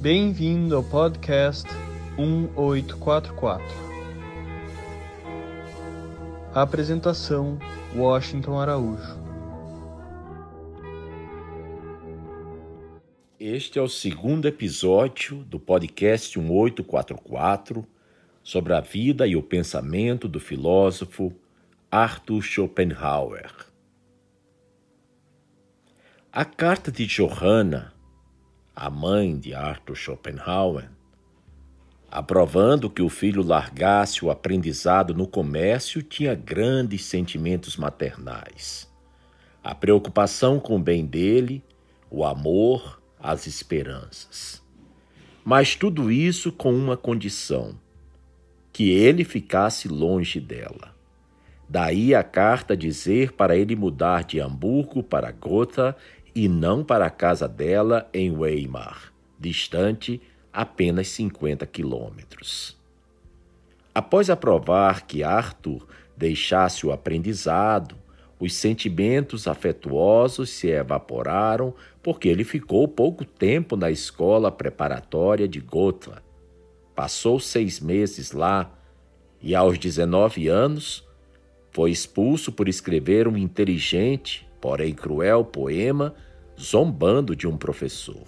Bem-vindo ao podcast 1844. Apresentação: Washington Araújo. Este é o segundo episódio do podcast 1844 sobre a vida e o pensamento do filósofo Arthur Schopenhauer. A carta de Johanna a mãe de Arthur Schopenhauer, aprovando que o filho largasse o aprendizado no comércio, tinha grandes sentimentos maternais. A preocupação com o bem dele, o amor, as esperanças. Mas tudo isso com uma condição: que ele ficasse longe dela. Daí a carta dizer para ele mudar de Hamburgo para Gotha e não para a casa dela em Weimar, distante apenas 50 quilômetros. Após aprovar que Arthur deixasse o aprendizado, os sentimentos afetuosos se evaporaram porque ele ficou pouco tempo na escola preparatória de Gotha. Passou seis meses lá e, aos 19 anos, foi expulso por escrever um inteligente, porém cruel poema zombando de um professor.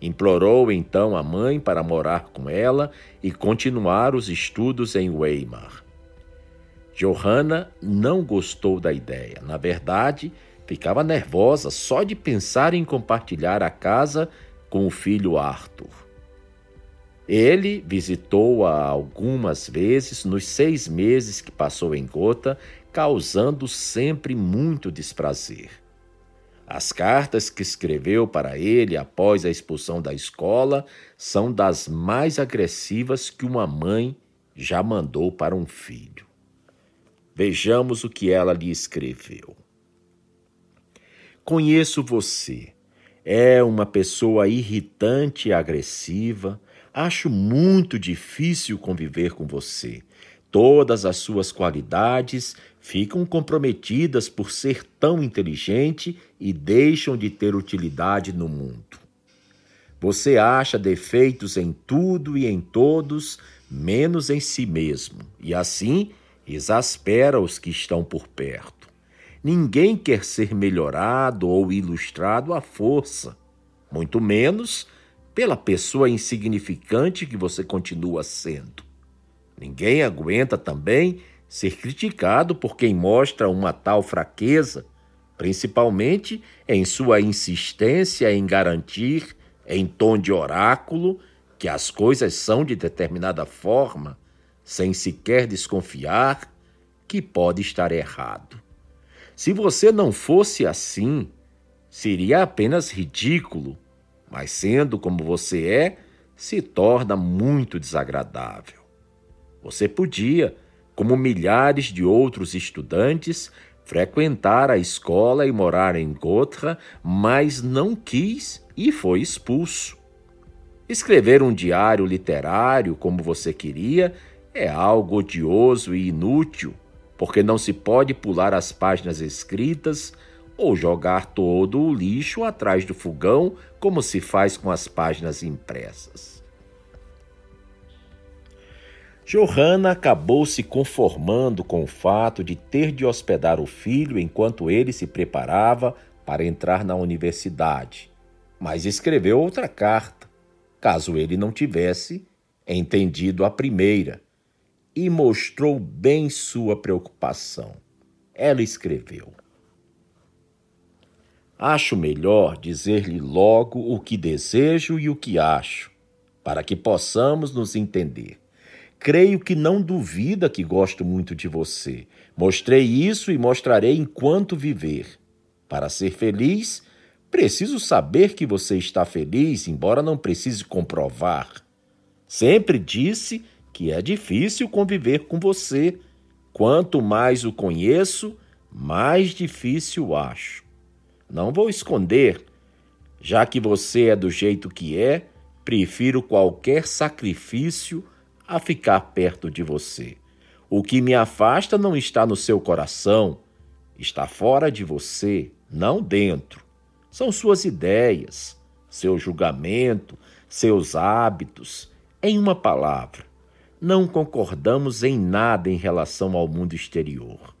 Implorou então a mãe para morar com ela e continuar os estudos em Weimar. Johanna não gostou da ideia. Na verdade, ficava nervosa só de pensar em compartilhar a casa com o filho Arthur. Ele visitou-a algumas vezes nos seis meses que passou em Gotha, causando sempre muito desprazer. As cartas que escreveu para ele após a expulsão da escola são das mais agressivas que uma mãe já mandou para um filho. Vejamos o que ela lhe escreveu. Conheço você. É uma pessoa irritante e agressiva. Acho muito difícil conviver com você. Todas as suas qualidades ficam comprometidas por ser tão inteligente e deixam de ter utilidade no mundo. Você acha defeitos em tudo e em todos, menos em si mesmo, e assim exaspera os que estão por perto. Ninguém quer ser melhorado ou ilustrado à força, muito menos pela pessoa insignificante que você continua sendo. Ninguém aguenta também ser criticado por quem mostra uma tal fraqueza, principalmente em sua insistência em garantir, em tom de oráculo, que as coisas são de determinada forma, sem sequer desconfiar que pode estar errado. Se você não fosse assim, seria apenas ridículo, mas sendo como você é, se torna muito desagradável. Você podia, como milhares de outros estudantes, frequentar a escola e morar em Gotha, mas não quis e foi expulso. Escrever um diário literário como você queria é algo odioso e inútil, porque não se pode pular as páginas escritas ou jogar todo o lixo atrás do fogão como se faz com as páginas impressas. Johanna acabou se conformando com o fato de ter de hospedar o filho enquanto ele se preparava para entrar na universidade, mas escreveu outra carta, caso ele não tivesse entendido a primeira, e mostrou bem sua preocupação. Ela escreveu: Acho melhor dizer-lhe logo o que desejo e o que acho, para que possamos nos entender. Creio que não duvida que gosto muito de você. Mostrei isso e mostrarei enquanto viver. Para ser feliz, preciso saber que você está feliz, embora não precise comprovar. Sempre disse que é difícil conviver com você. Quanto mais o conheço, mais difícil acho. Não vou esconder, já que você é do jeito que é, prefiro qualquer sacrifício a ficar perto de você. O que me afasta não está no seu coração, está fora de você, não dentro. São suas ideias, seu julgamento, seus hábitos. Em uma palavra, não concordamos em nada em relação ao mundo exterior.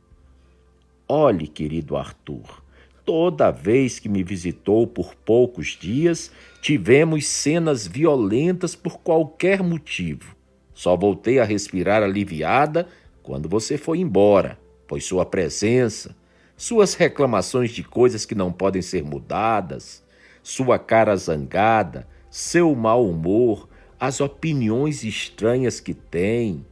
Olhe, querido Arthur, toda vez que me visitou por poucos dias, tivemos cenas violentas por qualquer motivo. Só voltei a respirar aliviada quando você foi embora, pois sua presença, suas reclamações de coisas que não podem ser mudadas, sua cara zangada, seu mau humor, as opiniões estranhas que tem,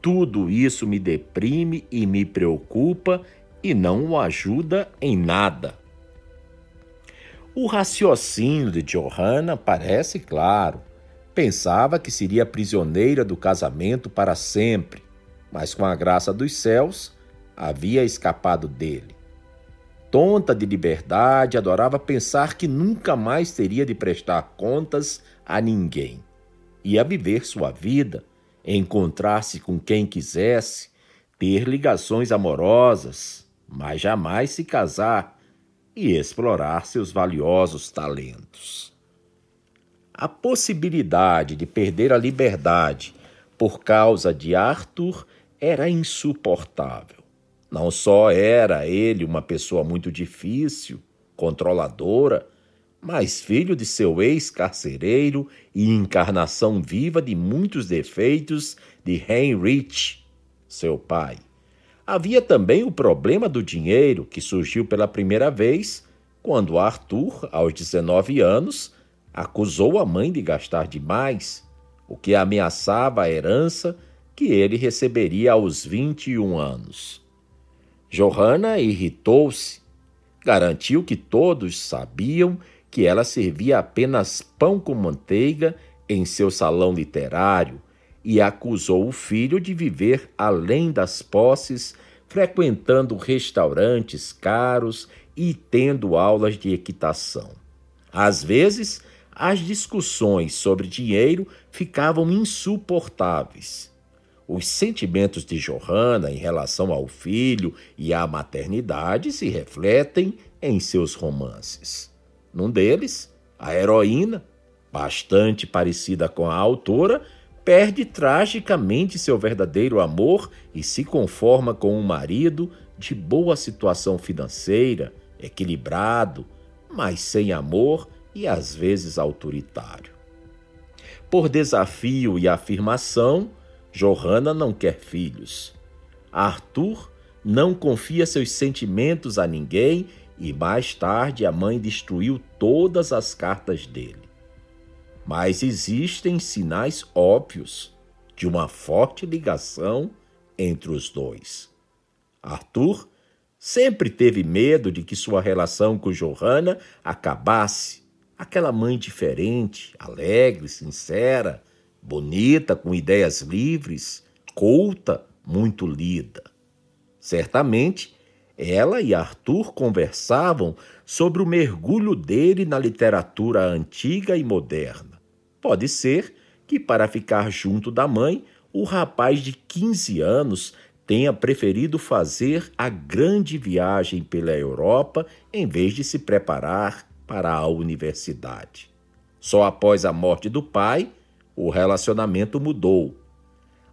tudo isso me deprime e me preocupa e não o ajuda em nada. O raciocínio de Johanna parece claro. Pensava que seria prisioneira do casamento para sempre, mas com a graça dos céus havia escapado dele. Tonta de liberdade, adorava pensar que nunca mais teria de prestar contas a ninguém. Ia viver sua vida, encontrar-se com quem quisesse, ter ligações amorosas, mas jamais se casar e explorar seus valiosos talentos. A possibilidade de perder a liberdade por causa de Arthur era insuportável. Não só era ele uma pessoa muito difícil, controladora, mas filho de seu ex-carcereiro e encarnação viva de muitos defeitos de Heinrich, seu pai. Havia também o problema do dinheiro, que surgiu pela primeira vez quando Arthur, aos 19 anos, acusou a mãe de gastar demais, o que ameaçava a herança que ele receberia aos 21 anos. Johanna irritou-se, garantiu que todos sabiam que ela servia apenas pão com manteiga em seu salão literário e acusou o filho de viver além das posses, frequentando restaurantes caros e tendo aulas de equitação. Às vezes, as discussões sobre dinheiro ficavam insuportáveis. Os sentimentos de Johanna em relação ao filho e à maternidade se refletem em seus romances. Num deles, a heroína, bastante parecida com a autora, perde tragicamente seu verdadeiro amor e se conforma com um marido de boa situação financeira, equilibrado, mas sem amor e às vezes autoritário. Por desafio e afirmação, Johanna não quer filhos. Arthur não confia seus sentimentos a ninguém e mais tarde a mãe destruiu todas as cartas dele mas existem sinais óbvios de uma forte ligação entre os dois. Arthur sempre teve medo de que sua relação com Johanna acabasse. Aquela mãe diferente, alegre, sincera, bonita, com ideias livres, culta, muito lida. Certamente, ela e Arthur conversavam sobre o mergulho dele na literatura antiga e moderna. Pode ser que, para ficar junto da mãe, o rapaz de 15 anos tenha preferido fazer a grande viagem pela Europa em vez de se preparar para a universidade. Só após a morte do pai, o relacionamento mudou.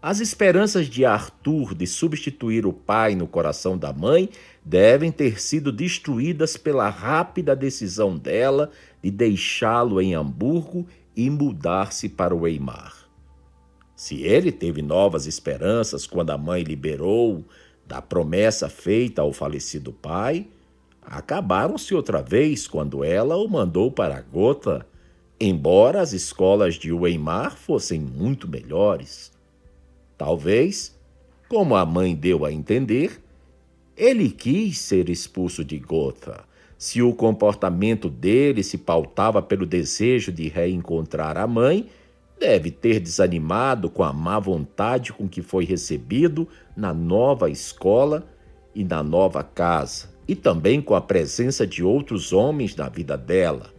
As esperanças de Arthur de substituir o pai no coração da mãe devem ter sido destruídas pela rápida decisão dela de deixá-lo em Hamburgo e mudar-se para o Weimar. Se ele teve novas esperanças quando a mãe liberou da promessa feita ao falecido pai, acabaram-se outra vez quando ela o mandou para Gotha, embora as escolas de Weimar fossem muito melhores. Talvez, como a mãe deu a entender, ele quis ser expulso de Gotha se o comportamento dele se pautava pelo desejo de reencontrar a mãe, deve ter desanimado com a má vontade com que foi recebido na nova escola e na nova casa, e também com a presença de outros homens na vida dela.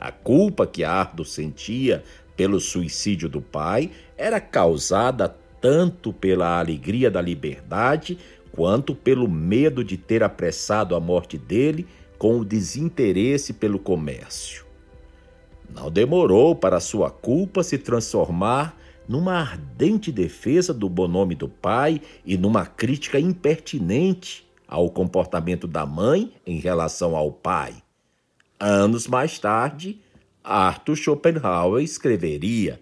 A culpa que Ardo sentia pelo suicídio do pai era causada tanto pela alegria da liberdade quanto pelo medo de ter apressado a morte dele com o desinteresse pelo comércio. Não demorou para sua culpa se transformar numa ardente defesa do bom nome do pai e numa crítica impertinente ao comportamento da mãe em relação ao pai. Anos mais tarde, Arthur Schopenhauer escreveria: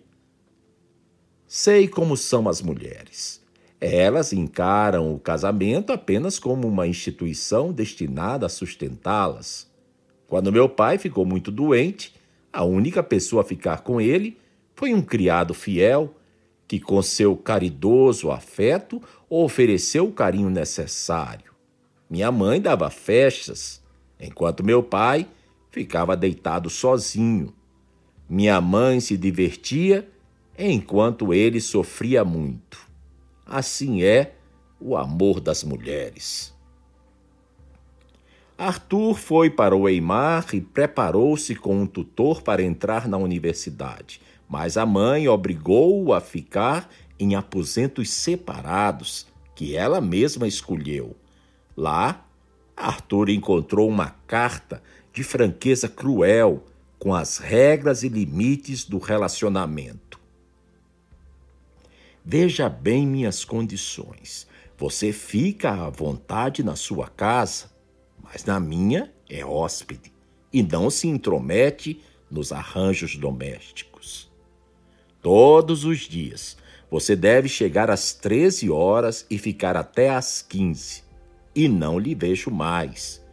Sei como são as mulheres. Elas encaram o casamento apenas como uma instituição destinada a sustentá-las. Quando meu pai ficou muito doente, a única pessoa a ficar com ele foi um criado fiel que, com seu caridoso afeto, ofereceu o carinho necessário. Minha mãe dava festas, enquanto meu pai ficava deitado sozinho. Minha mãe se divertia enquanto ele sofria muito. Assim é o amor das mulheres. Arthur foi para o Weimar e preparou-se com um tutor para entrar na universidade, mas a mãe obrigou-o a ficar em aposentos separados, que ela mesma escolheu. Lá, Arthur encontrou uma carta de franqueza cruel com as regras e limites do relacionamento. Veja bem minhas condições. Você fica à vontade na sua casa mas na minha é hóspede e não se intromete nos arranjos domésticos. Todos os dias você deve chegar às 13 horas e ficar até às 15, e não lhe vejo mais,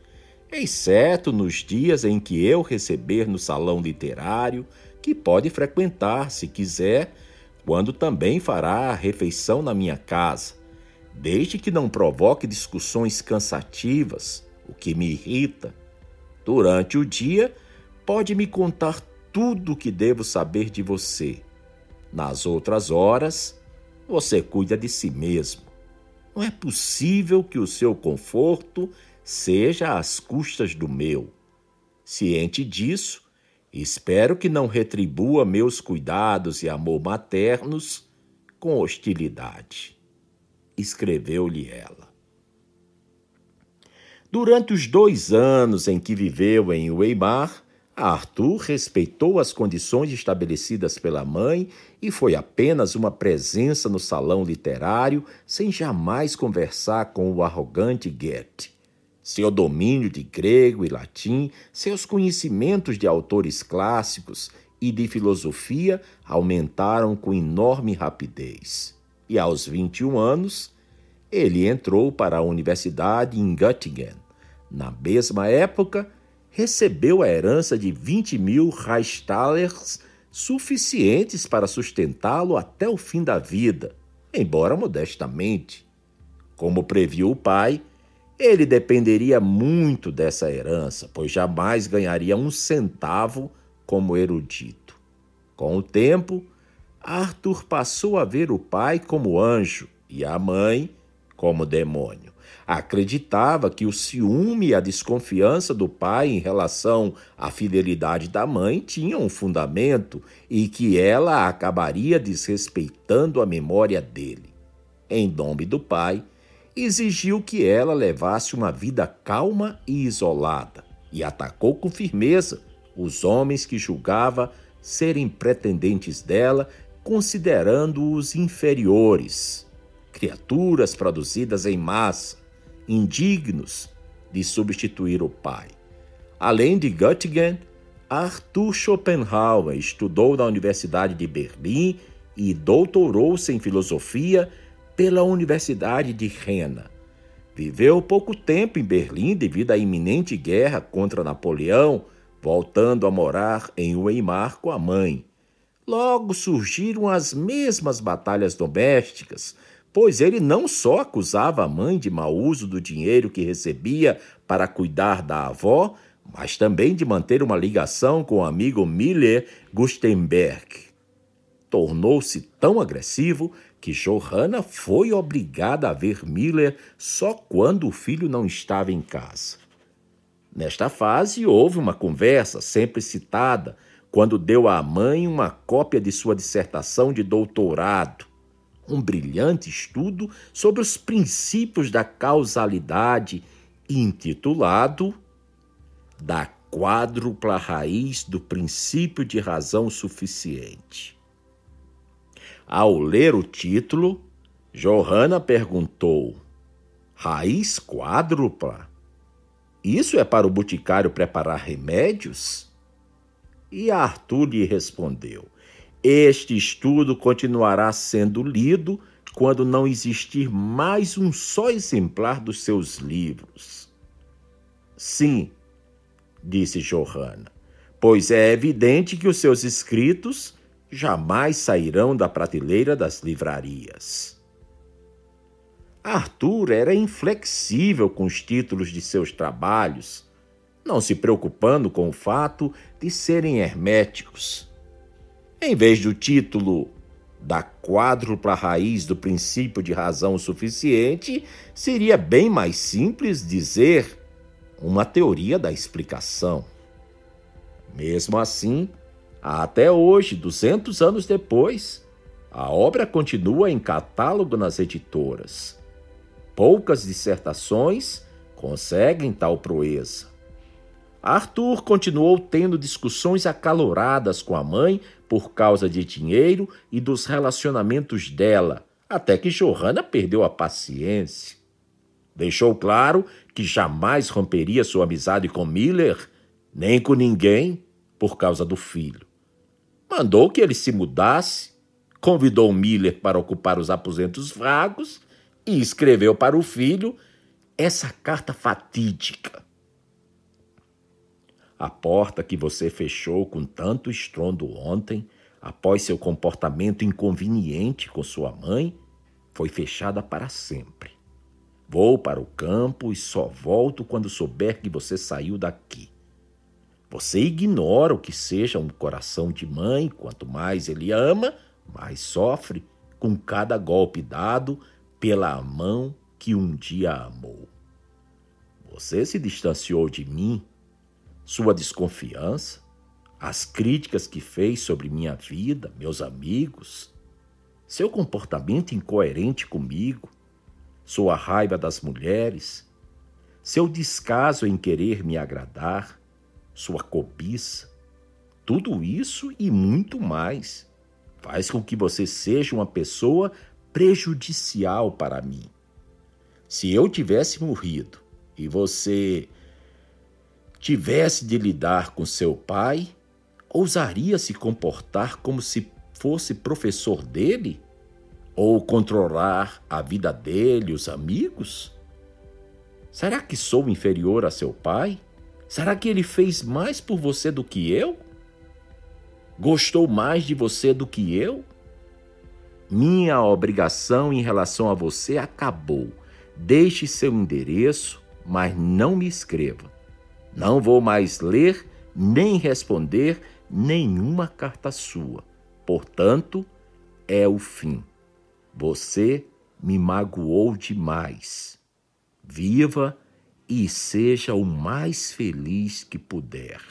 exceto nos dias em que eu receber no salão literário, que pode frequentar se quiser, quando também fará a refeição na minha casa, desde que não provoque discussões cansativas o que me irrita. Durante o dia, pode me contar tudo o que devo saber de você. Nas outras horas, você cuida de si mesmo. Não é possível que o seu conforto seja às custas do meu. Ciente disso, espero que não retribua meus cuidados e amor maternos com hostilidade. Escreveu-lhe ela. Durante os dois anos em que viveu em Weimar, Arthur respeitou as condições estabelecidas pela mãe e foi apenas uma presença no salão literário, sem jamais conversar com o arrogante Goethe. Seu domínio de grego e latim, seus conhecimentos de autores clássicos e de filosofia aumentaram com enorme rapidez. E aos 21 anos, ele entrou para a universidade em Göttingen. Na mesma época, recebeu a herança de 20 mil Reichstalers, suficientes para sustentá-lo até o fim da vida, embora modestamente. Como previu o pai, ele dependeria muito dessa herança, pois jamais ganharia um centavo como erudito. Com o tempo, Arthur passou a ver o pai como anjo e a mãe como demônio. Acreditava que o ciúme e a desconfiança do pai em relação à fidelidade da mãe tinham um fundamento e que ela acabaria desrespeitando a memória dele. Em nome do pai, exigiu que ela levasse uma vida calma e isolada e atacou com firmeza os homens que julgava serem pretendentes dela, considerando-os inferiores criaturas produzidas em massa, indignos de substituir o pai. Além de Göttingen, Arthur Schopenhauer estudou na Universidade de Berlim e doutorou-se em filosofia pela Universidade de Jena. Viveu pouco tempo em Berlim devido à iminente guerra contra Napoleão, voltando a morar em Weimar com a mãe. Logo surgiram as mesmas batalhas domésticas, pois ele não só acusava a mãe de mau uso do dinheiro que recebia para cuidar da avó, mas também de manter uma ligação com o amigo Miller Gustenberg. Tornou-se tão agressivo que Johanna foi obrigada a ver Miller só quando o filho não estava em casa. Nesta fase, houve uma conversa, sempre citada, quando deu à mãe uma cópia de sua dissertação de doutorado um brilhante estudo sobre os princípios da causalidade, intitulado Da quádrupla raiz do princípio de razão suficiente. Ao ler o título, Johanna perguntou: Raiz quádrupla? Isso é para o boticário preparar remédios? E Arthur lhe respondeu: Este estudo continuará sendo lido quando não existir mais um só exemplar dos seus livros. Sim, disse Johanna, pois é evidente que os seus escritos jamais sairão da prateleira das livrarias. Arthur era inflexível com os títulos de seus trabalhos, não se preocupando com o fato de serem herméticos. Em vez do título da quádrupla raiz do princípio de razão suficiente, seria bem mais simples dizer uma teoria da explicação. Mesmo assim, até hoje, 200 anos depois, a obra continua em catálogo nas editoras. Poucas dissertações conseguem tal proeza. Arthur continuou tendo discussões acaloradas com a mãe por causa de dinheiro e dos relacionamentos dela, até que Johanna perdeu a paciência. Deixou claro que jamais romperia sua amizade com Miller, nem com ninguém, por causa do filho. Mandou que ele se mudasse, convidou Miller para ocupar os aposentos vagos e escreveu para o filho essa carta fatídica. A porta que você fechou com tanto estrondo ontem, após seu comportamento inconveniente com sua mãe, foi fechada para sempre. Vou para o campo e só volto quando souber que você saiu daqui. Você ignora o que seja um coração de mãe, quanto mais ele ama, mais sofre com cada golpe dado pela mão que um dia amou. Você se distanciou de mim, sua desconfiança, as críticas que fez sobre minha vida, meus amigos, seu comportamento incoerente comigo, sua raiva das mulheres, seu descaso em querer me agradar, sua cobiça, tudo isso e muito mais faz com que você seja uma pessoa prejudicial para mim. Se eu tivesse morrido e você tivesse de lidar com seu pai, ousaria se comportar como se fosse professor dele? Ou controlar a vida dele, os amigos? Será que sou inferior a seu pai? Será que ele fez mais por você do que eu? Gostou mais de você do que eu? Minha obrigação em relação a você acabou. Deixe seu endereço, mas não me escreva. Não vou mais ler nem responder nenhuma carta sua. Portanto, é o fim. Você me magoou demais. Viva e seja o mais feliz que puder,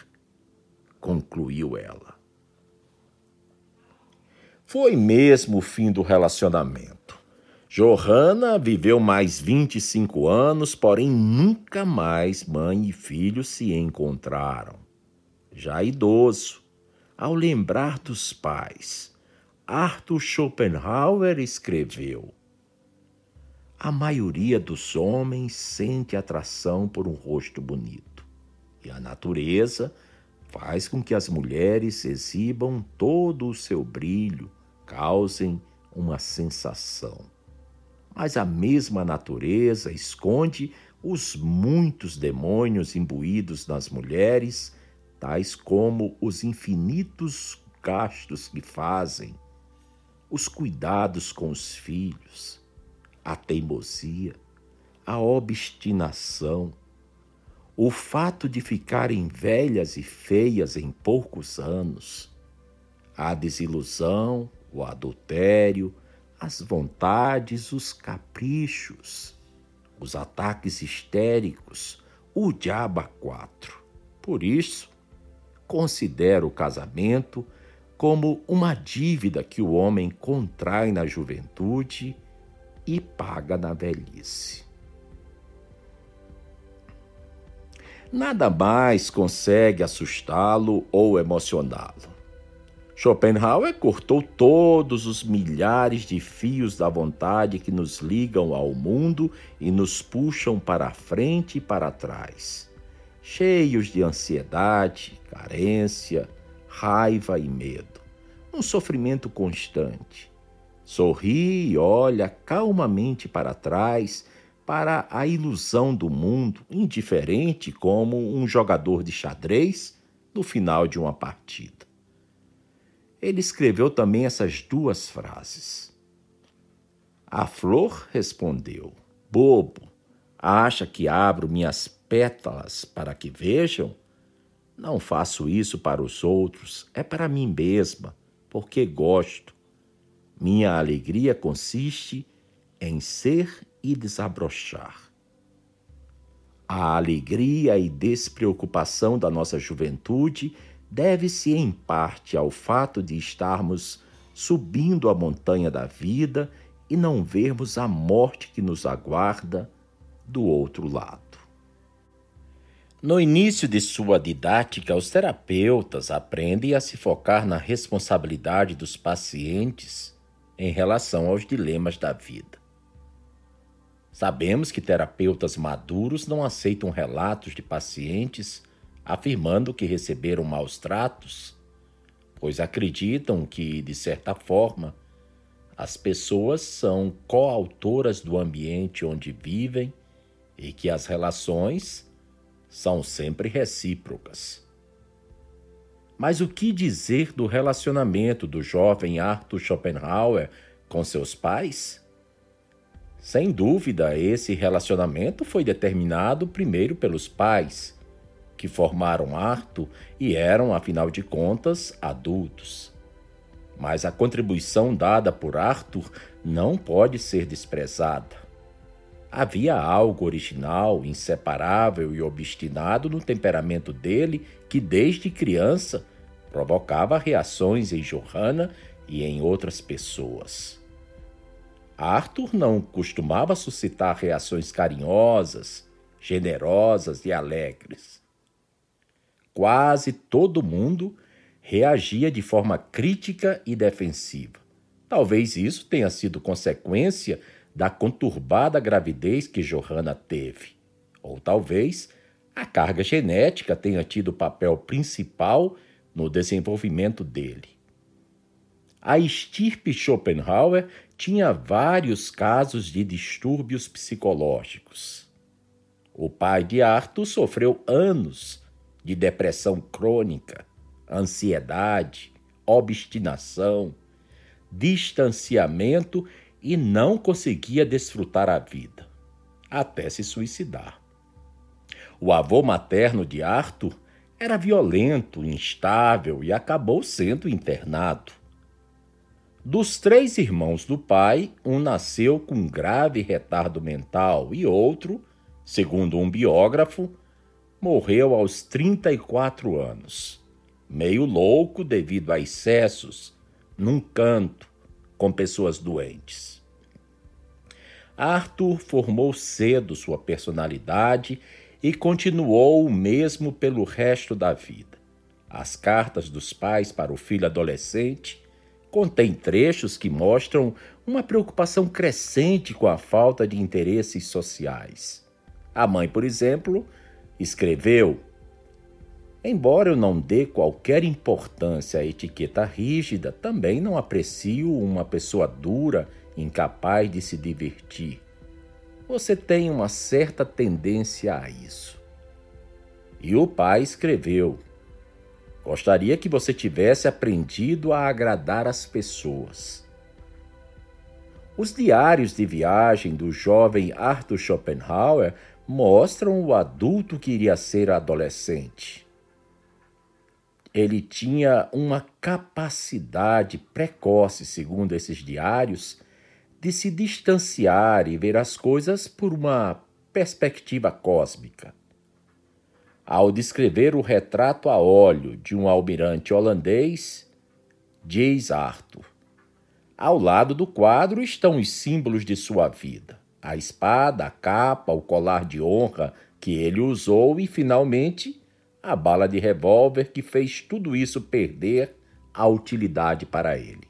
concluiu ela. Foi mesmo o fim do relacionamento. Johanna viveu mais 25 anos, porém nunca mais mãe e filho se encontraram. Já idoso, ao lembrar dos pais, Arthur Schopenhauer escreveu: A maioria dos homens sente atração por um rosto bonito, e a natureza faz com que as mulheres exibam todo o seu brilho, causem uma sensação. Mas a mesma natureza esconde os muitos demônios imbuídos nas mulheres, tais como os infinitos gastos que fazem os cuidados com os filhos, a teimosia, a obstinação, o fato de ficarem velhas e feias em poucos anos, a desilusão, o adultério, as vontades, os caprichos, os ataques histéricos, o diabo quatro. Por isso, considero o casamento como uma dívida que o homem contrai na juventude e paga na velhice. nada mais consegue assustá-lo ou emocioná-lo. Schopenhauer cortou todos os milhares de fios da vontade que nos ligam ao mundo e nos puxam para frente e para trás, cheios de ansiedade, carência, raiva e medo, um sofrimento constante. Sorri e olha calmamente para trás para a ilusão do mundo, indiferente como um jogador de xadrez no final de uma partida. Ele escreveu também essas duas frases. A flor respondeu: Bobo, acha que abro minhas pétalas para que vejam? Não faço isso para os outros, é para mim mesma, porque gosto. Minha alegria consiste em ser e desabrochar. A alegria e despreocupação da nossa juventude deve-se em parte ao fato de estarmos subindo a montanha da vida e não vermos a morte que nos aguarda do outro lado. No início de sua didática, os terapeutas aprendem a se focar na responsabilidade dos pacientes em relação aos dilemas da vida. Sabemos que terapeutas maduros não aceitam relatos de pacientes afirmando que receberam maus tratos, pois acreditam que, de certa forma, as pessoas são coautoras do ambiente onde vivem e que as relações são sempre recíprocas. Mas o que dizer do relacionamento do jovem Arthur Schopenhauer com seus pais? Sem dúvida, esse relacionamento foi determinado primeiro pelos pais, que formaram Arthur e eram, afinal de contas, adultos. Mas a contribuição dada por Arthur não pode ser desprezada. Havia algo original, inseparável e obstinado no temperamento dele que, desde criança, provocava reações em Johanna e em outras pessoas. Arthur não costumava suscitar reações carinhosas, generosas e alegres. Quase todo mundo reagia de forma crítica e defensiva. Talvez isso tenha sido consequência da conturbada gravidez que Johanna teve. Ou talvez a carga genética tenha tido papel principal no desenvolvimento dele. A estirpe Schopenhauer tinha vários casos de distúrbios psicológicos. O pai de Arthur sofreu anos de depressão crônica, ansiedade, obstinação, distanciamento e não conseguia desfrutar a vida, até se suicidar. O avô materno de Arthur era violento, instável e acabou sendo internado. Dos três irmãos do pai, um nasceu com grave retardo mental e outro, segundo um biógrafo, morreu aos 34 anos, meio louco devido a excessos, num canto, com pessoas doentes. Arthur formou cedo sua personalidade e continuou o mesmo pelo resto da vida. As cartas dos pais para o filho adolescente contém trechos que mostram uma preocupação crescente com a falta de interesses sociais. A mãe, por exemplo, escreveu: Embora eu não dê qualquer importância à etiqueta rígida, também não aprecio uma pessoa dura, incapaz de se divertir. Você tem uma certa tendência a isso. E o pai escreveu: Gostaria que você tivesse aprendido a agradar as pessoas. Os diários de viagem do jovem Arthur Schopenhauer mostram o adulto que iria ser adolescente. Ele tinha uma capacidade precoce, segundo esses diários, de se distanciar e ver as coisas por uma perspectiva cósmica. Ao descrever o retrato a óleo de um almirante holandês, diz Arthur: Ao lado do quadro estão os símbolos de sua vida: a espada, a capa, o colar de honra que ele usou e, finalmente, a bala de revólver que fez tudo isso perder a utilidade para ele.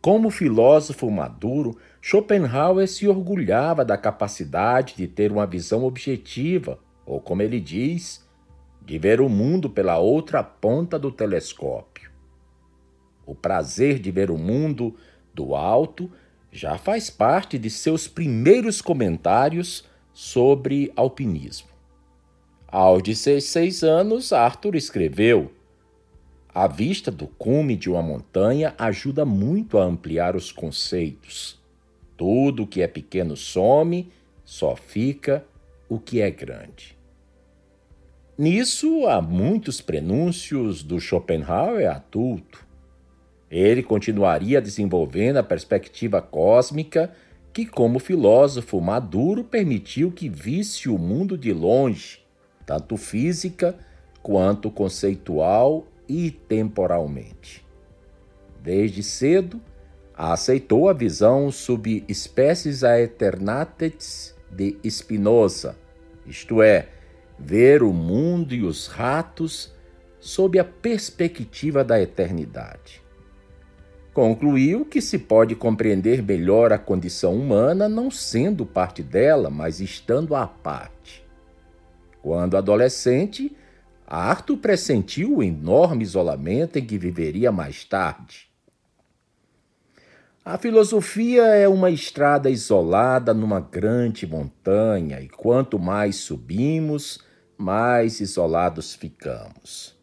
Como filósofo maduro, Schopenhauer se orgulhava da capacidade de ter uma visão objetiva, ou como ele diz, de ver o mundo pela outra ponta do telescópio. O prazer de ver o mundo do alto já faz parte de seus primeiros comentários sobre alpinismo. Aos 16 anos, Arthur escreveu: A vista do cume de uma montanha ajuda muito a ampliar os conceitos. Tudo que é pequeno some, só fica o que é grande. Nisso há muitos prenúncios do Schopenhauer adulto. Ele continuaria desenvolvendo a perspectiva cósmica que, como filósofo maduro, permitiu que visse o mundo de longe, tanto física quanto conceitual e temporalmente. Desde cedo, aceitou a visão subespécies aeternates de Spinoza, isto é, ver o mundo e os ratos sob a perspectiva da eternidade. Concluiu que se pode compreender melhor a condição humana não sendo parte dela, mas estando à parte. Quando adolescente, Arthur pressentiu o enorme isolamento em que viveria mais tarde. A filosofia é uma estrada isolada numa grande montanha, e quanto mais subimos, mais isolados ficamos.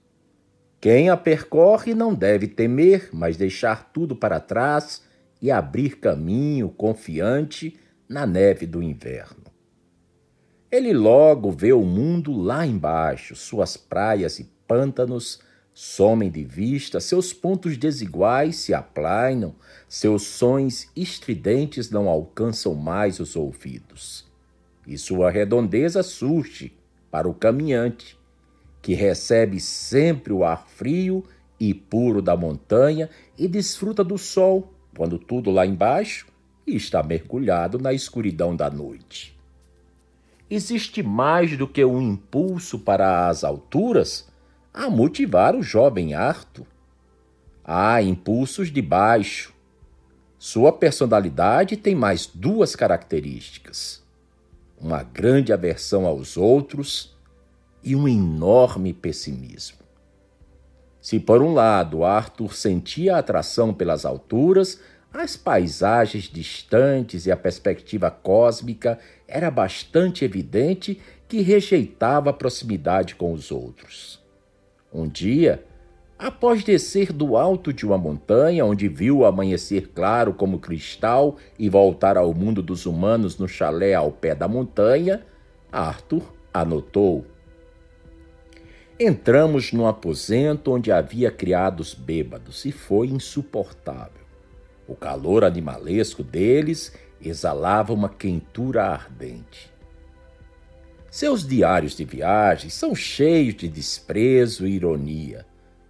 Quem a percorre não deve temer, mas deixar tudo para trás e abrir caminho confiante na neve do inverno. Ele logo vê o mundo lá embaixo, suas praias e pântanos somem de vista, seus pontos desiguais se aplainam, seus sons estridentes não alcançam mais os ouvidos. E sua redondeza surge para o caminhante, que recebe sempre o ar frio e puro da montanha e desfruta do sol, quando tudo lá embaixo está mergulhado na escuridão da noite. Existe mais do que um impulso para as alturas a motivar o jovem Arthur. Há impulsos de baixo. Sua personalidade tem mais duas características uma grande aversão aos outros e um enorme pessimismo. Se, por um lado, Arthur sentia atração pelas alturas, as paisagens distantes e a perspectiva cósmica era bastante evidente que rejeitava a proximidade com os outros. Um dia, Após descer do alto de uma montanha, onde viu o amanhecer claro como cristal e voltar ao mundo dos humanos no chalé ao pé da montanha, Arthur anotou. Entramos num aposento onde havia criados bêbados e foi insuportável. O calor animalesco deles exalava uma quentura ardente. Seus diários de viagem são cheios de desprezo e ironia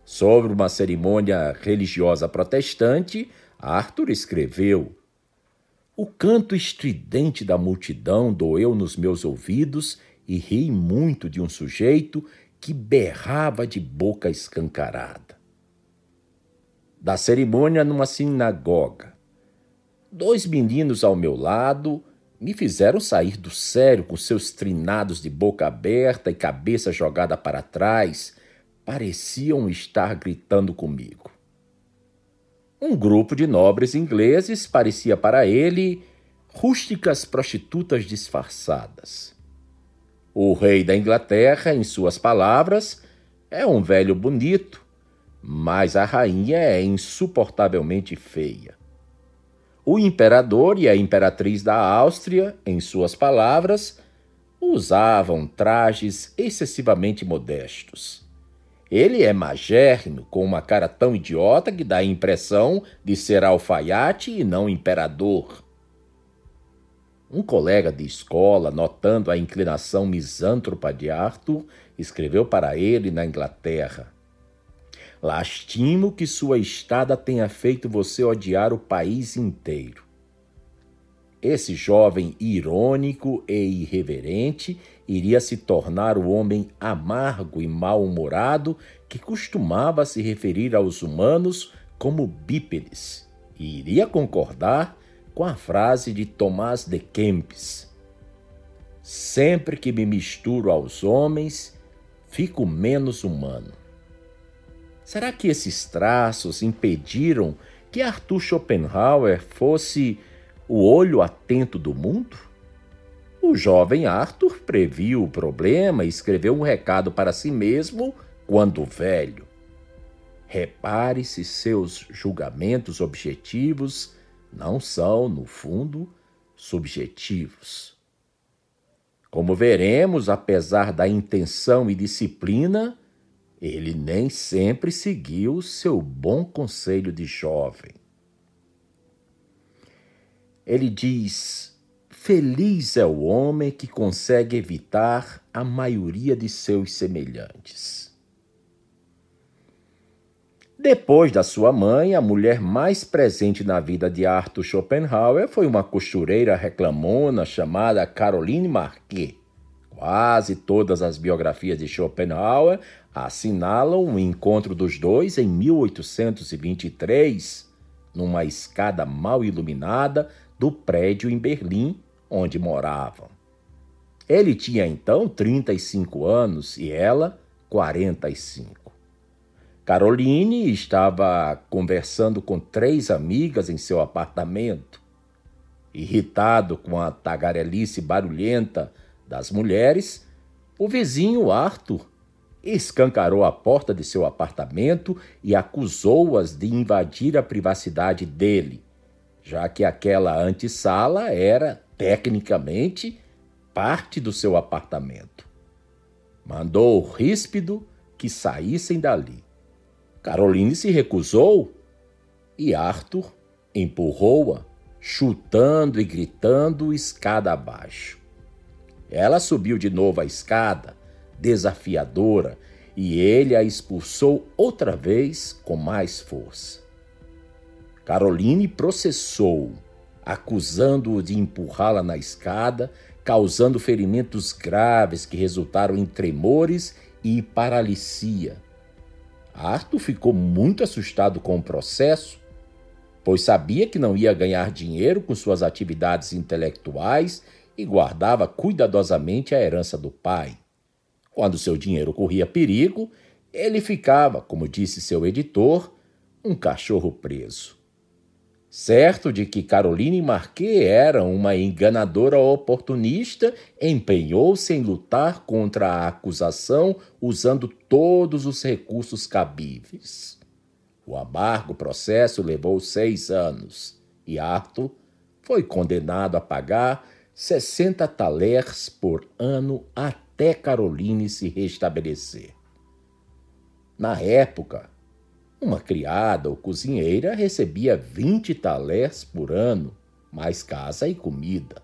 Sobre uma cerimônia religiosa protestante, Arthur escreveu: O canto estridente da multidão doeu nos meus ouvidos e ri muito de um sujeito que berrava de boca escancarada. Da cerimônia numa sinagoga. Dois meninos ao meu lado me fizeram sair do sério com seus trinados de boca aberta e cabeça jogada para trás pareciam estar gritando comigo. Um grupo de nobres ingleses parecia para ele rústicas prostitutas disfarçadas. O rei da Inglaterra, em suas palavras, é um velho bonito, mas a rainha é insuportavelmente feia. O imperador e a imperatriz da Áustria, em suas palavras, usavam trajes excessivamente modestos. Ele é magérrimo, com uma cara tão idiota que dá a impressão de ser alfaiate e não imperador. Um colega de escola, notando a inclinação misântropa de Arthur, escreveu para ele na Inglaterra: Lastimo que sua estada tenha feito você odiar o país inteiro. esse jovem irônico e irreverente iria se tornar o homem amargo e mal-humorado que costumava se referir aos humanos como bípedes, e iria concordar com a frase de Tomás de Kempis: Sempre que me misturo aos homens, fico menos humano. Será que esses traços impediram que Arthur Schopenhauer fosse o olho atento do mundo? O jovem Arthur previu o problema e escreveu um recado para si mesmo quando velho. Repare se seus julgamentos objetivos não são, no fundo, subjetivos. Como veremos, apesar da intenção e disciplina, ele nem sempre seguiu seu bom conselho de jovem. Ele diz: Feliz é o homem que consegue evitar a maioria de seus semelhantes. Depois da sua mãe, a mulher mais presente na vida de Arthur Schopenhauer foi uma costureira reclamona chamada Caroline Marquet. Quase todas as biografias de Schopenhauer assinalam o encontro dos dois em 1823, numa escada mal iluminada do prédio em Berlim onde moravam. Ele tinha então 35 anos e ela 45. Caroline estava conversando com três amigas em seu apartamento. Irritado com a tagarelice barulhenta das mulheres, o vizinho Arthur escancarou a porta de seu apartamento e acusou-as de invadir a privacidade dele, já que aquela antessala era, tecnicamente, parte do seu apartamento. Mandou ríspido que saíssem dali. Caroline se recusou e Arthur empurrou-a, chutando e gritando escada abaixo. Ela subiu de novo a escada, desafiadora, e ele a expulsou outra vez com mais força. Caroline processou, acusando-o de empurrá-la na escada, causando ferimentos graves que resultaram em tremores e paralisia. Arthur ficou muito assustado com o processo, pois sabia que não ia ganhar dinheiro com suas atividades intelectuais e guardava cuidadosamente a herança do pai. Quando seu dinheiro corria perigo, ele ficava, como disse seu editor, um cachorro preso. Certo de que Caroline Marquet era uma enganadora oportunista, empenhou-se em lutar contra a acusação usando todos os recursos cabíveis. O amargo processo levou seis anos e Arthur foi condenado a pagar 60 talers por ano até Caroline se restabelecer. Na época, uma criada ou cozinheira recebia 20 talers por ano, mais casa e comida.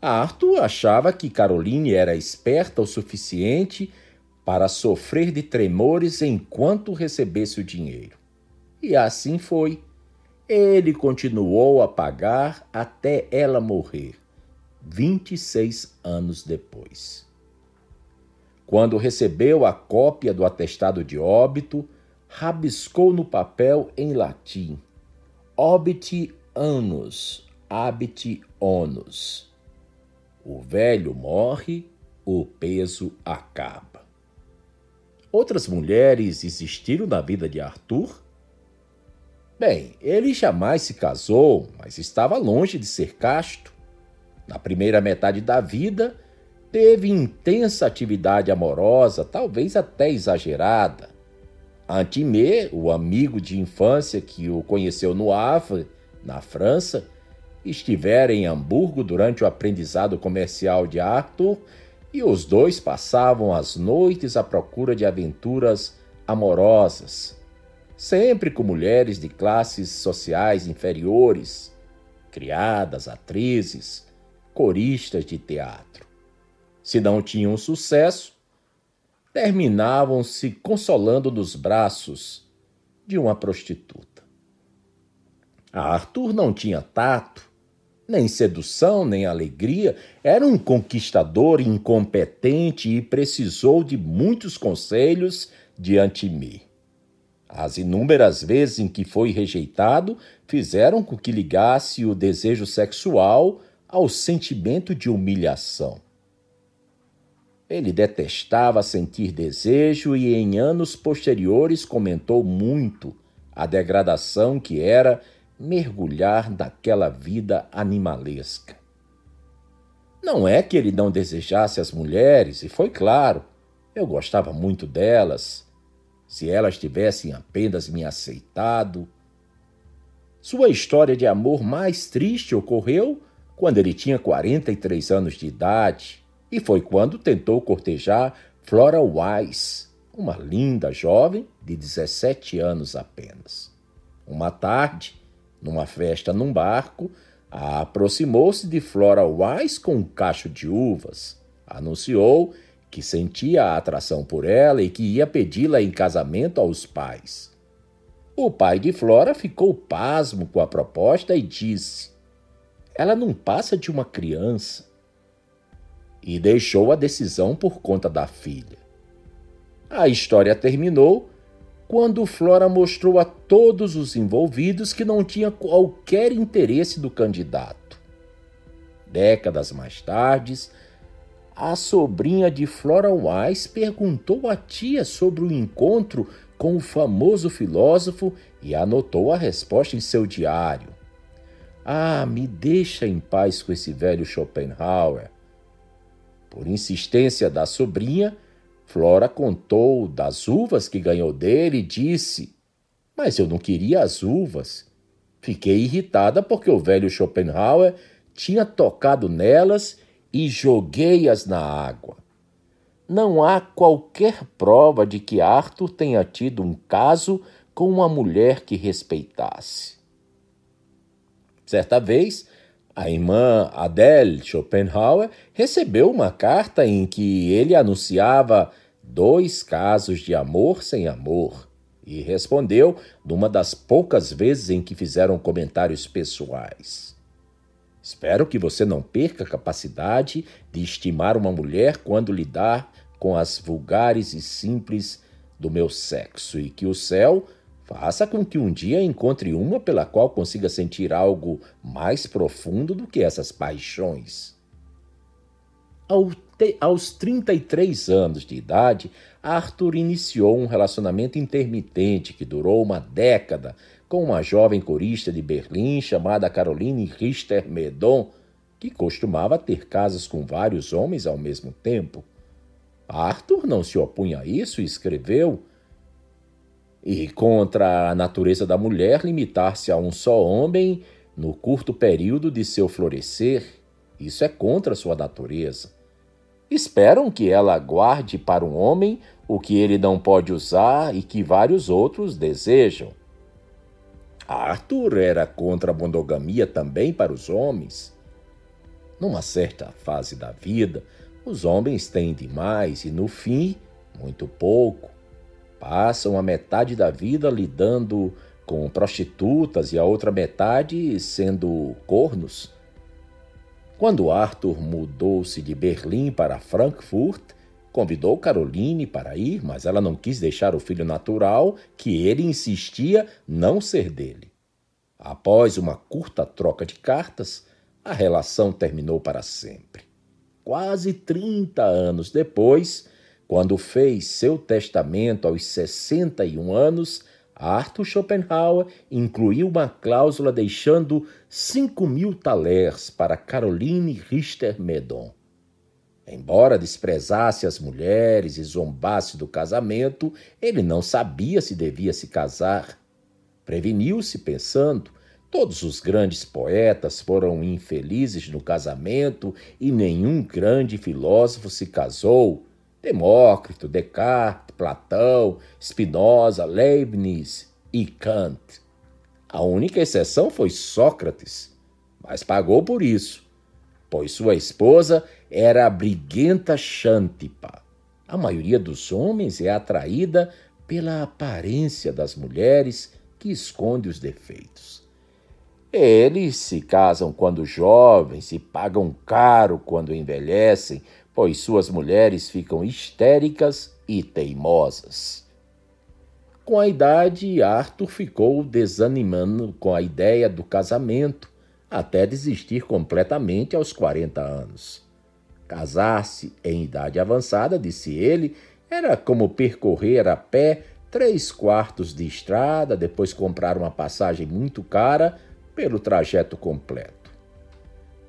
Arthur achava que Caroline era esperta o suficiente para sofrer de tremores enquanto recebesse o dinheiro. E assim foi ele continuou a pagar até ela morrer, 26 anos depois. Quando recebeu a cópia do atestado de óbito, rabiscou no papel em latim: Obiti annus, habiti onus. O velho morre, o peso acaba. Outras mulheres existiram na vida de Arthur Bem, ele jamais se casou, mas estava longe de ser casto. Na primeira metade da vida, teve intensa atividade amorosa, talvez até exagerada. Antimé, o amigo de infância que o conheceu no Havre, na França, estivera em Hamburgo durante o aprendizado comercial de Arthur e os dois passavam as noites à procura de aventuras amorosas sempre com mulheres de classes sociais inferiores, criadas, atrizes, coristas de teatro. Se não tinham sucesso, terminavam se consolando nos braços de uma prostituta. A Arthur não tinha tato Nem sedução, nem alegria. Era um conquistador incompetente e precisou de muitos conselhos diante de mim. As inúmeras vezes em que foi rejeitado fizeram com que ligasse o desejo sexual ao sentimento de humilhação. Ele detestava sentir desejo e, em anos posteriores, comentou muito a degradação que era mergulhar naquela vida animalesca. Não é que ele não desejasse as mulheres, e foi claro, eu gostava muito delas. Se elas tivessem apenas me aceitado. Sua história de amor mais triste ocorreu quando ele tinha 43 anos de idade, e foi quando tentou cortejar Flora Wise, uma linda jovem de 17 anos apenas. Uma tarde, numa festa num barco, aproximou-se de Flora Wise com um cacho de uvas. Anunciou que sentia a atração por ela e que ia pedi-la em casamento aos pais. O pai de Flora ficou pasmo com a proposta e disse: Ela não passa de uma criança. E deixou a decisão por conta da filha. A história terminou quando Flora mostrou a todos os envolvidos que não tinha qualquer interesse do candidato. Décadas mais tarde, a sobrinha de Flora Wise perguntou à tia sobre o encontro com o famoso filósofo e anotou a resposta em seu diário. Ah, me deixa em paz com esse velho Schopenhauer. Por insistência da sobrinha, Flora contou das uvas que ganhou dele e disse: Mas eu não queria as uvas. Fiquei irritada porque o velho Schopenhauer tinha tocado nelas e joguei-as na água. Não há qualquer prova de que Arthur tenha tido um caso com uma mulher que respeitasse. Certa vez, a irmã Adele Schopenhauer recebeu uma carta em que ele anunciava dois casos de amor sem amor e respondeu numa das poucas vezes em que fizeram comentários pessoais. Espero que você não perca a capacidade de estimar uma mulher quando lidar com as vulgares e simples do meu sexo e que o céu faça com que um dia encontre uma pela qual consiga sentir algo mais profundo do que essas paixões. Ao te, aos 33 anos de idade, Arthur iniciou um relacionamento intermitente que durou uma década com uma jovem corista de Berlim chamada Caroline Richter-Medon, que costumava ter casas com vários homens ao mesmo tempo. Arthur não se opunha a isso e escreveu. E contra a natureza da mulher limitar-se a um só homem no curto período de seu florescer, isso é contra sua natureza. Esperam que ela guarde para um homem o que ele não pode usar e que vários outros desejam. Arthur era contra a monogamia também para os homens. Numa certa fase da vida, os homens têm demais e, no fim, muito pouco. Passam a metade da vida lidando com prostitutas e a outra metade sendo cornos. Quando Arthur mudou-se de Berlim para Frankfurt, convidou Caroline para ir, mas ela não quis deixar o filho natural, que ele insistia não ser dele. Após uma curta troca de cartas, a relação terminou para sempre. Quase 30 anos depois, quando fez seu testamento aos 61 anos, Arthur Schopenhauer incluiu uma cláusula deixando 5 mil talers para Caroline Richter-Medon. Embora desprezasse as mulheres e zombasse do casamento, ele não sabia se devia se casar. Preveniu-se pensando: todos os grandes poetas foram infelizes no casamento e nenhum grande filósofo se casou. Demócrito, Descartes, Platão, Spinoza, Leibniz e Kant. A única exceção foi Sócrates, mas pagou por isso, pois sua esposa era a briguenta Xantipa. A maioria dos homens é atraída pela aparência das mulheres que esconde os defeitos. Eles se casam quando jovens e pagam caro quando envelhecem, pois suas mulheres ficam histéricas e teimosas. Com a idade, Arthur ficou desanimando com a ideia do casamento, até desistir completamente aos 40 anos. Casar-se em idade avançada, disse ele, era como percorrer a pé três quartos de estrada, depois comprar uma passagem muito cara pelo trajeto completo.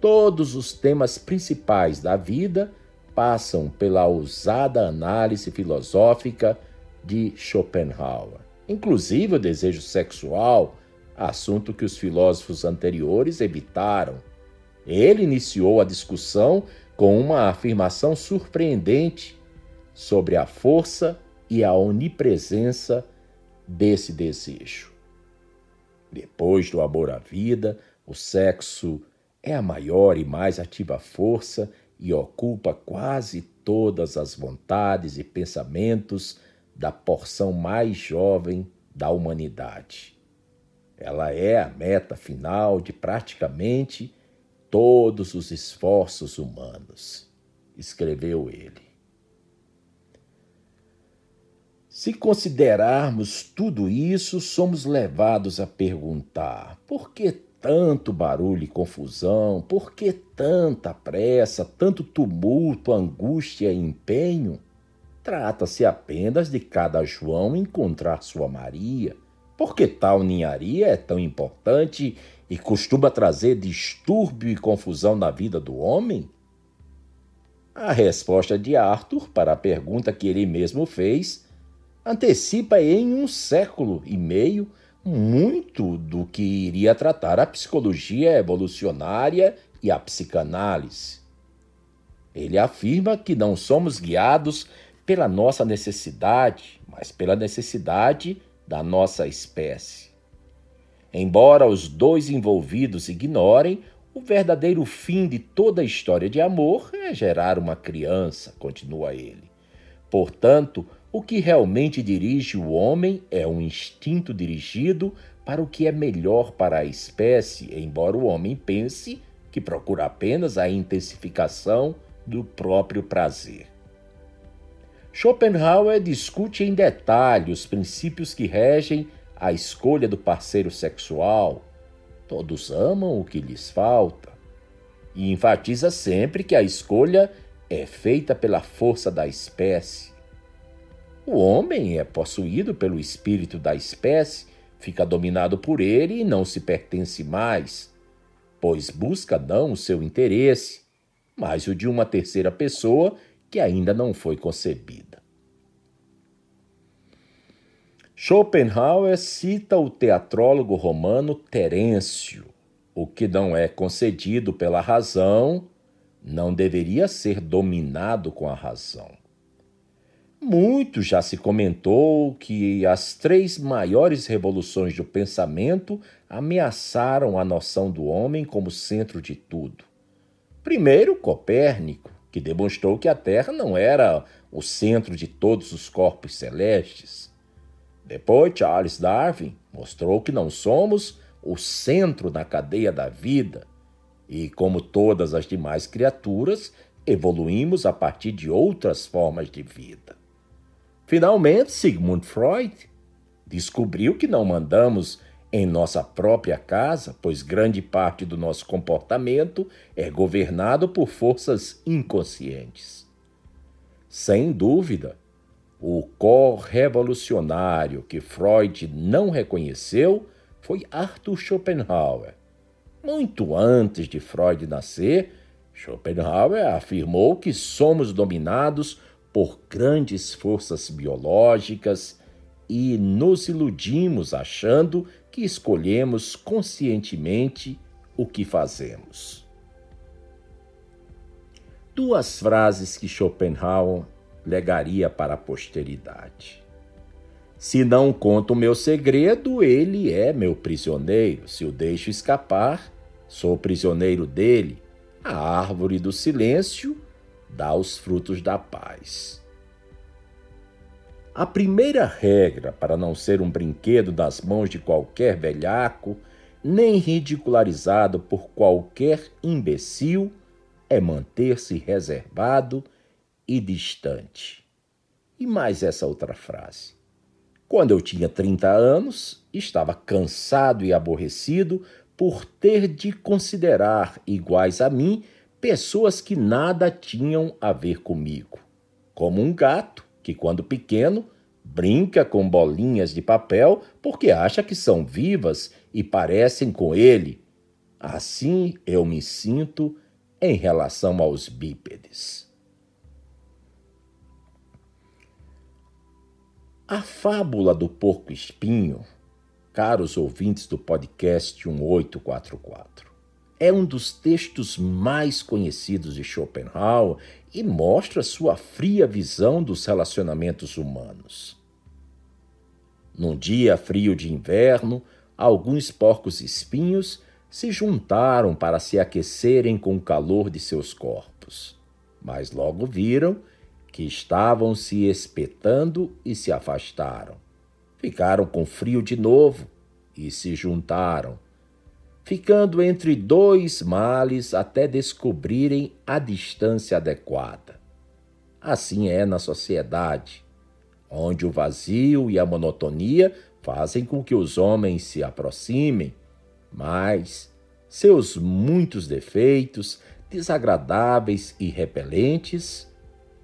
Todos os temas principais da vida passam pela ousada análise filosófica de Schopenhauer, inclusive o desejo sexual, assunto que os filósofos anteriores evitaram. Ele iniciou a discussão com uma afirmação surpreendente sobre a força e a onipresença desse desejo. Depois do amor à vida, o sexo é a maior e mais ativa força e ocupa quase todas as vontades e pensamentos da porção mais jovem da humanidade. Ela é a meta final de praticamente todos os esforços humanos, escreveu ele. Se considerarmos tudo isso, somos levados a perguntar: por que tanto barulho e confusão? Por que tanta pressa, tanto tumulto, angústia e empenho? Trata-se apenas de cada João encontrar sua Maria. Por que tal ninharia é tão importante e costuma trazer distúrbio e confusão na vida do homem? A resposta de Arthur para a pergunta que ele mesmo fez antecipa em um século e meio muito do que iria tratar a psicologia evolucionária e a psicanálise. Ele afirma que não somos guiados pela nossa necessidade, mas pela necessidade da nossa espécie. Embora os dois envolvidos ignorem, o verdadeiro fim de toda a história de amor é gerar uma criança, continua ele. Portanto, o que realmente dirige o homem é um instinto dirigido para o que é melhor para a espécie, embora o homem pense que procura apenas a intensificação do próprio prazer. Schopenhauer discute em detalhe os princípios que regem a escolha do parceiro sexual. Todos amam o que lhes falta. E enfatiza sempre que a escolha é feita pela força da espécie o homem é possuído pelo espírito da espécie, fica dominado por ele e não se pertence mais, pois busca não o seu interesse, mas o de uma terceira pessoa que ainda não foi concebida. Schopenhauer cita o teatrólogo romano Terêncio. O que não é concedido pela razão não deveria ser dominado com a razão. Muito já se comentou que as três maiores revoluções do pensamento ameaçaram a noção do homem como centro de tudo. Primeiro, Copérnico, que demonstrou que a Terra não era o centro de todos os corpos celestes. Depois, Charles Darwin mostrou que não somos o centro da cadeia da vida e, como todas as demais criaturas, evoluímos a partir de outras formas de vida. Finalmente, Sigmund Freud descobriu que não mandamos em nossa própria casa, pois grande parte do nosso comportamento é governado por forças inconscientes. Sem dúvida, o cor-revolucionário que Freud não reconheceu foi Arthur Schopenhauer. Muito antes de Freud nascer, Schopenhauer afirmou que somos dominados por grandes forças biológicas e nos iludimos achando que escolhemos conscientemente o que fazemos. Duas frases que Schopenhauer legaria para a posteridade. Se não conto o meu segredo, ele é meu prisioneiro. Se o deixo escapar, sou prisioneiro dele. A árvore do silêncio dá os frutos da paz. A primeira regra para não ser um brinquedo das mãos de qualquer velhaco nem ridicularizado por qualquer imbecil é manter-se reservado e distante. E mais essa outra frase. Quando eu tinha 30 anos, estava cansado e aborrecido por ter de considerar iguais a mim pessoas que nada tinham a ver comigo, como um gato que, quando pequeno, brinca com bolinhas de papel porque acha que são vivas e parecem com ele. Assim eu me sinto em relação aos bípedes. A fábula do porco-espinho, caros ouvintes do podcast 1844, é um dos textos mais conhecidos de Schopenhauer e mostra sua fria visão dos relacionamentos humanos. Num dia frio de inverno, alguns porcos-espinhos se juntaram para se aquecerem com o calor de seus corpos, mas logo viram que estavam se espetando e se afastaram. Ficaram com frio de novo e se juntaram, ficando entre dois males até descobrirem a distância adequada. Assim é na sociedade, onde o vazio e a monotonia fazem com que os homens se aproximem, mas seus muitos defeitos, desagradáveis e repelentes,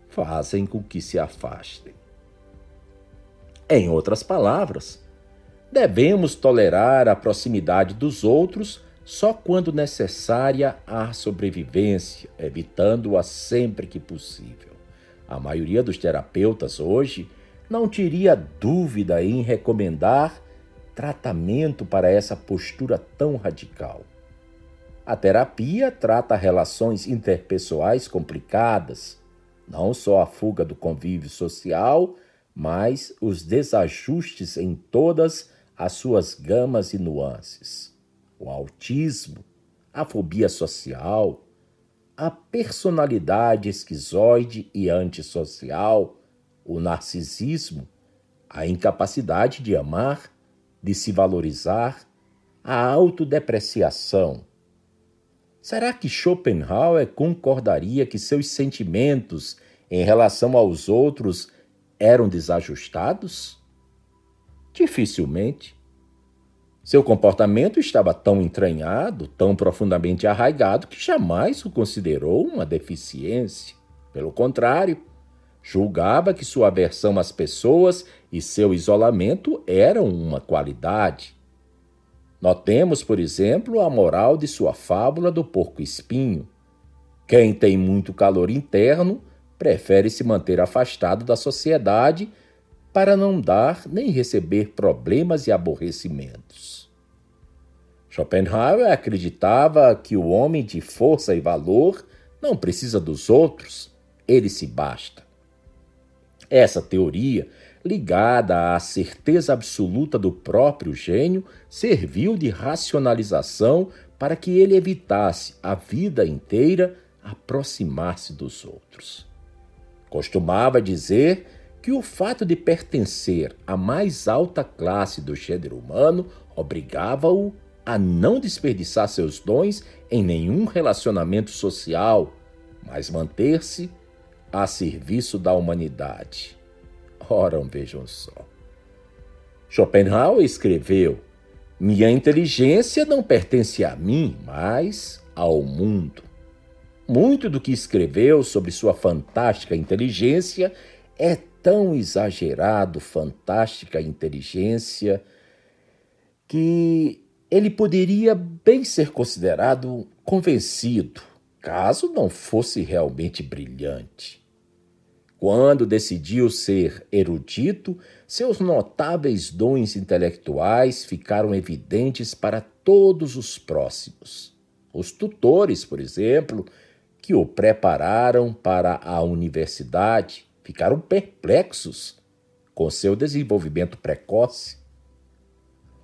fazem com que se afastem. Em outras palavras, devemos tolerar a proximidade dos outros só quando necessária à sobrevivência, evitando-a sempre que possível. A maioria dos terapeutas hoje não teria dúvida em recomendar tratamento para essa postura tão radical. A terapia trata relações interpessoais complicadas, não só a fuga do convívio social, mas os desajustes em todas as suas gamas e nuances. O autismo, a fobia social, a personalidade esquizoide e antissocial, o narcisismo, a incapacidade de amar, de se valorizar, a autodepreciação, Será que Schopenhauer concordaria que seus sentimentos em relação aos outros eram desajustados? Dificilmente. Seu comportamento estava tão entranhado, tão profundamente arraigado, que jamais o considerou uma deficiência. Pelo contrário, julgava que sua aversão às pessoas e seu isolamento eram uma qualidade. Notemos, por exemplo, a moral de sua fábula do porco-espinho. Quem tem muito calor interno prefere se manter afastado da sociedade para não dar nem receber problemas e aborrecimentos. Schopenhauer acreditava que o homem de força e valor não precisa dos outros, ele se basta. Essa teoria ligada à certeza absoluta do próprio gênio, serviu de racionalização para que ele evitasse a vida inteira aproximar-se dos outros. Costumava dizer que o fato de pertencer à mais alta classe do gênero humano obrigava-o a não desperdiçar seus dons em nenhum relacionamento social, mas manter-se a serviço da humanidade. Ora, vejam só. Schopenhauer escreveu: Minha inteligência não pertence a mim, mas ao mundo. Muito do que escreveu sobre sua fantástica inteligência é tão exagerado, fantástica inteligência, que ele poderia bem ser considerado convencido, caso não fosse realmente brilhante. Quando decidiu ser erudito, seus notáveis dons intelectuais ficaram evidentes para todos os próximos. Os tutores, por exemplo, que o prepararam para a universidade, ficaram perplexos com seu desenvolvimento precoce.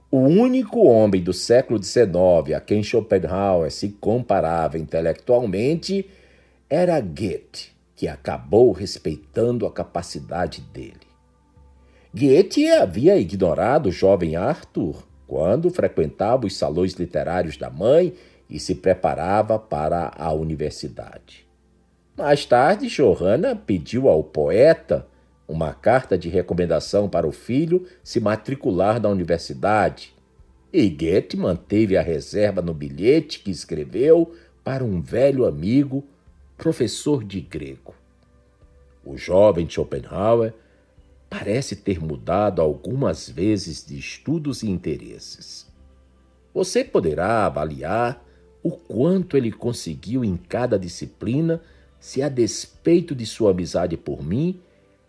O único homem do século XIX a quem Schopenhauer se comparava intelectualmente era Goethe que acabou respeitando a capacidade dele. Goethe havia ignorado o jovem Arthur quando frequentava os salões literários da mãe e se preparava para a universidade. Mais tarde, Johanna pediu ao poeta uma carta de recomendação para o filho se matricular na universidade. E Goethe manteve a reserva no bilhete que escreveu para um velho amigo, professor de grego. O jovem Schopenhauer parece ter mudado algumas vezes de estudos e interesses. Você poderá avaliar o quanto ele conseguiu em cada disciplina se, a despeito de sua amizade por mim,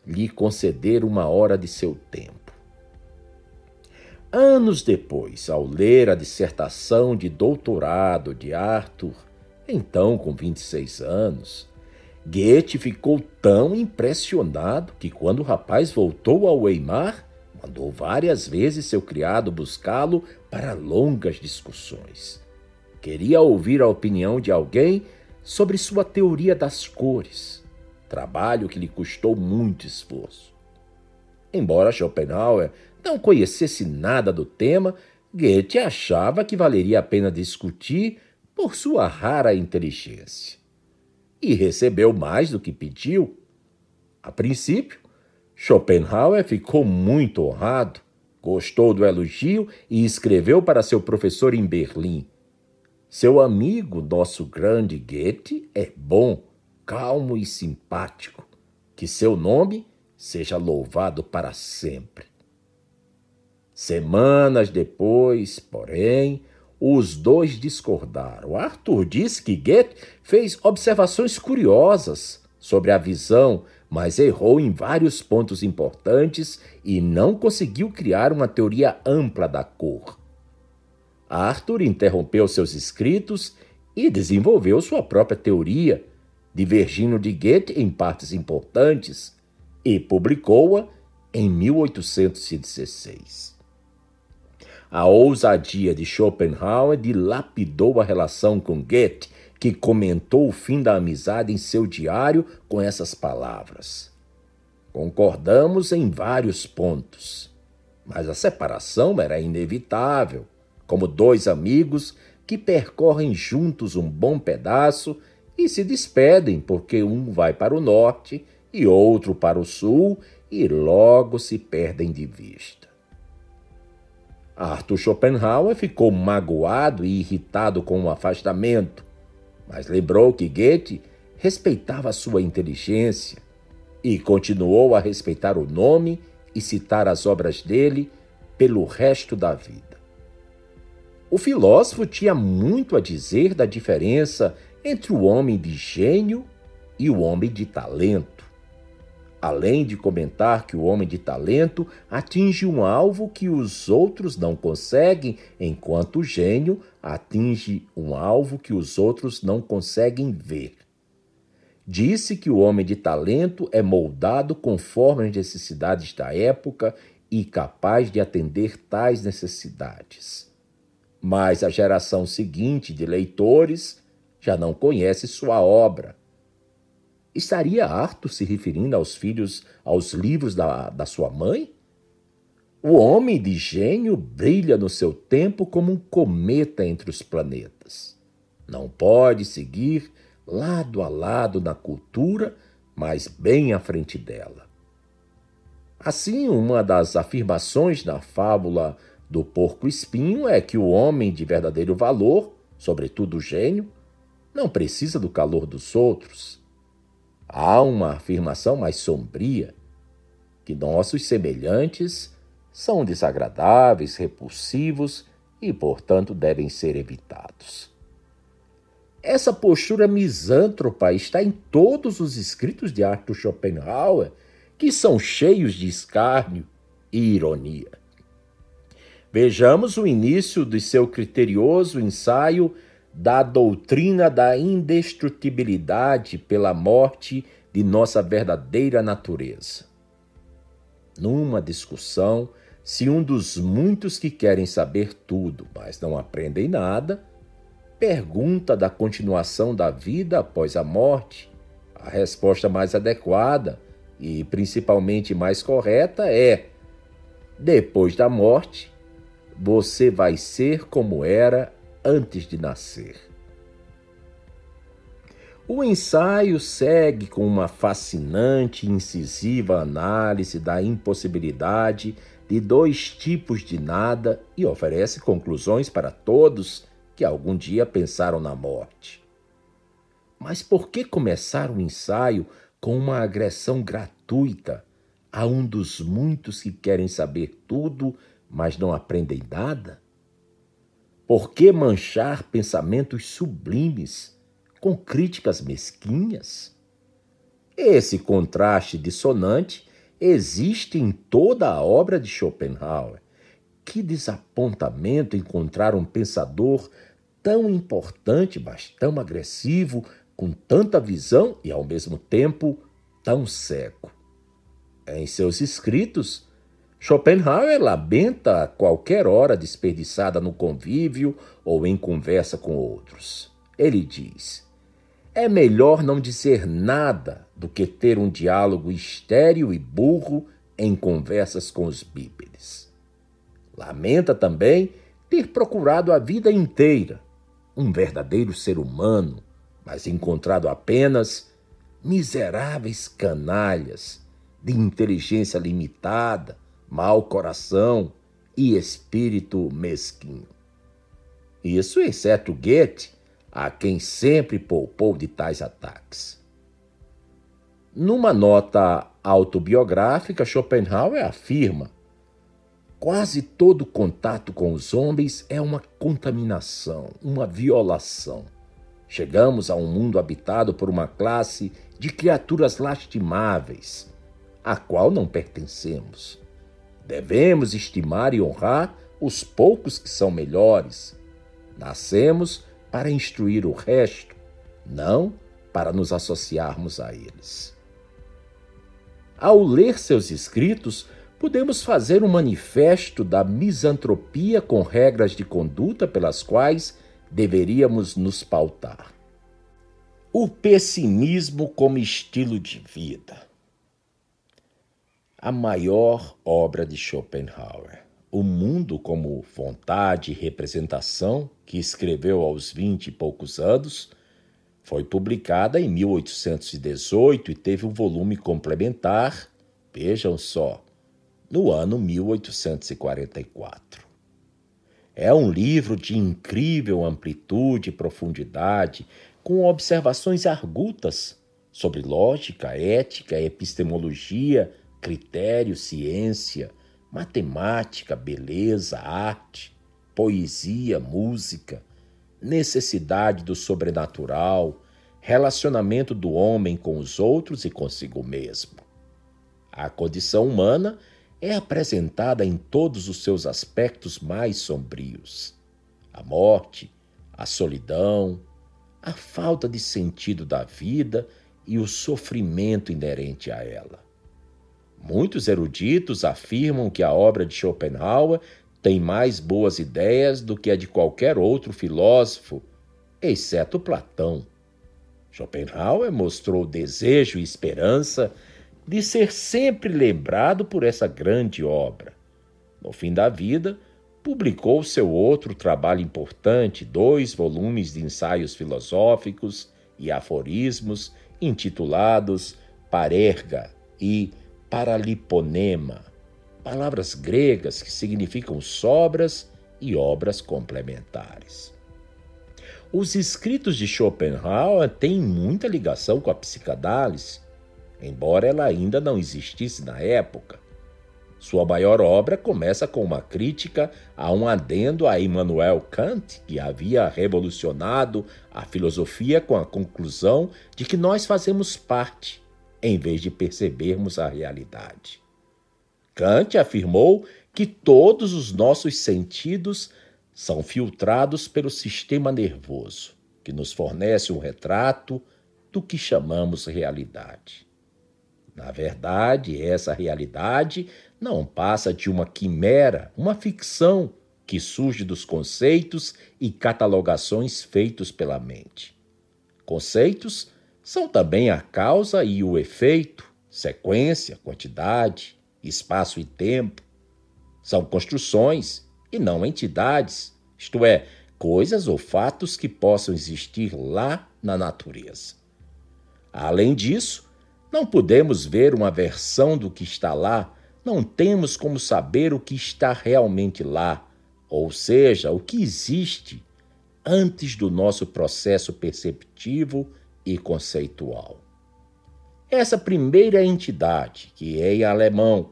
lhe conceder uma hora de seu tempo. Anos depois, ao ler a dissertação de doutorado de Arthur, então com 26 anos, Goethe ficou tão impressionado que, quando o rapaz voltou ao Weimar, mandou várias vezes seu criado buscá-lo para longas discussões. Queria ouvir a opinião de alguém sobre sua teoria das cores, trabalho que lhe custou muito esforço. Embora Schopenhauer não conhecesse nada do tema, Goethe achava que valeria a pena discutir por sua rara inteligência. E recebeu mais do que pediu. A princípio, Schopenhauer ficou muito honrado, gostou do elogio e escreveu para seu professor em Berlim. Seu amigo, nosso grande Goethe, é bom, calmo e simpático. Que seu nome seja louvado para sempre. Semanas depois, porém, os dois discordaram. Arthur disse que Goethe fez observações curiosas sobre a visão, mas errou em vários pontos importantes e não conseguiu criar uma teoria ampla da cor. Arthur interrompeu seus escritos e desenvolveu sua própria teoria, divergindo de Goethe em partes importantes, e publicou-a em 1816. A ousadia de Schopenhauer dilapidou a relação com Goethe, que comentou o fim da amizade em seu diário com essas palavras. Concordamos em vários pontos, mas a separação era inevitável, como dois amigos que percorrem juntos um bom pedaço e se despedem porque um vai para o norte e outro para o sul e logo se perdem de vista. Arthur Schopenhauer ficou magoado e irritado com o afastamento, mas lembrou que Goethe respeitava sua inteligência e continuou a respeitar o nome e citar as obras dele pelo resto da vida. O filósofo tinha muito a dizer da diferença entre o homem de gênio e o homem de talento além de comentar que o homem de talento atinge um alvo que os outros não conseguem, enquanto o gênio atinge um alvo que os outros não conseguem ver. Disse que o homem de talento é moldado conforme as necessidades da época e capaz de atender tais necessidades. Mas a geração seguinte de leitores já não conhece sua obra Estaria Arthur se referindo aos filhos, aos livros da, da sua mãe? O homem de gênio brilha no seu tempo como um cometa entre os planetas. Não pode seguir lado a lado na cultura, mas bem à frente dela. Assim, uma das afirmações na fábula do porco-espinho é que o homem de verdadeiro valor, sobretudo o gênio, não precisa do calor dos outros, Há uma afirmação mais sombria que nossos semelhantes são desagradáveis, repulsivos e, portanto, devem ser evitados. Essa postura misântropa está em todos os escritos de Arthur Schopenhauer, que são cheios de escárnio e ironia. Vejamos o início de seu criterioso ensaio da doutrina da indestrutibilidade pela morte de nossa verdadeira natureza. Numa discussão, se um dos muitos que querem saber tudo, mas não aprendem nada, pergunta da continuação da vida após a morte, a resposta mais adequada e principalmente mais correta é: depois da morte, você vai ser como era antes de nascer. O ensaio segue com uma fascinante e incisiva análise da impossibilidade de dois tipos de nada e oferece conclusões para todos que algum dia pensaram na morte. Mas por que começar o ensaio com uma agressão gratuita a um dos muitos que querem saber tudo, mas não aprendem nada? Por que manchar pensamentos sublimes com críticas mesquinhas? Esse contraste dissonante existe em toda a obra de Schopenhauer. Que desapontamento encontrar um pensador tão importante, mas tão agressivo, com tanta visão e ao mesmo tempo tão cego. Em seus escritos, Schopenhauer lamenta qualquer hora desperdiçada no convívio ou em conversa com outros. Ele diz: É melhor não dizer nada do que ter um diálogo estéril e burro em conversas com os bípedes. Lamenta também ter procurado a vida inteira um verdadeiro ser humano, mas encontrado apenas miseráveis canalhas de inteligência limitada, mau coração e espírito mesquinho. Isso exceto Goethe, a quem sempre poupou de tais ataques. Numa nota autobiográfica, Schopenhauer afirma: quase todo contato com os homens é uma contaminação, uma violação. Chegamos a um mundo habitado por uma classe de criaturas lastimáveis, a qual não pertencemos. Devemos estimar e honrar os poucos que são melhores. Nascemos para instruir o resto, não para nos associarmos a eles. Ao ler seus escritos, podemos fazer um manifesto da misantropia com regras de conduta pelas quais deveríamos nos pautar. O pessimismo como estilo de vida. A maior obra de Schopenhauer, O Mundo como Vontade e Representação, que escreveu aos vinte e poucos anos, foi publicada em 1818 e teve um volume complementar, vejam só, no ano 1844. É um livro de incrível amplitude e profundidade, com observações argutas sobre lógica, ética, epistemologia, critério, ciência, matemática, beleza, arte, poesia, música, necessidade do sobrenatural, relacionamento do homem com os outros e consigo mesmo. A condição humana é apresentada em todos os seus aspectos mais sombrios: a morte, a solidão, a falta de sentido da vida e o sofrimento inerente a ela. Muitos eruditos afirmam que a obra de Schopenhauer tem mais boas ideias do que a de qualquer outro filósofo, exceto Platão. Schopenhauer mostrou desejo e esperança de ser sempre lembrado por essa grande obra. No fim da vida, publicou seu outro trabalho importante, dois volumes de ensaios filosóficos e aforismos intitulados Parerga e Paraliponema palavras gregas que significam sobras e obras complementares. Os escritos de Schopenhauer têm muita ligação com a psicanálise, embora ela ainda não existisse na época. Sua maior obra começa com uma crítica a um adendo a Immanuel Kant, que havia revolucionado a filosofia com a conclusão de que nós fazemos parte, em vez de percebermos a realidade. Kant afirmou que todos os nossos sentidos são filtrados pelo sistema nervoso, que nos fornece um retrato do que chamamos realidade. Na verdade, essa realidade não passa de uma quimera, uma ficção que surge dos conceitos e catalogações feitos pela mente. Conceitos são também a causa e o efeito, sequência, quantidade, espaço e tempo. São construções, e não entidades, isto é, coisas ou fatos que possam existir lá na natureza. Além disso, não podemos ver uma versão do que está lá, não temos como saber o que está realmente lá, ou seja, o que existe antes do nosso processo perceptivo e conceitual. Essa primeira entidade, que é em alemão,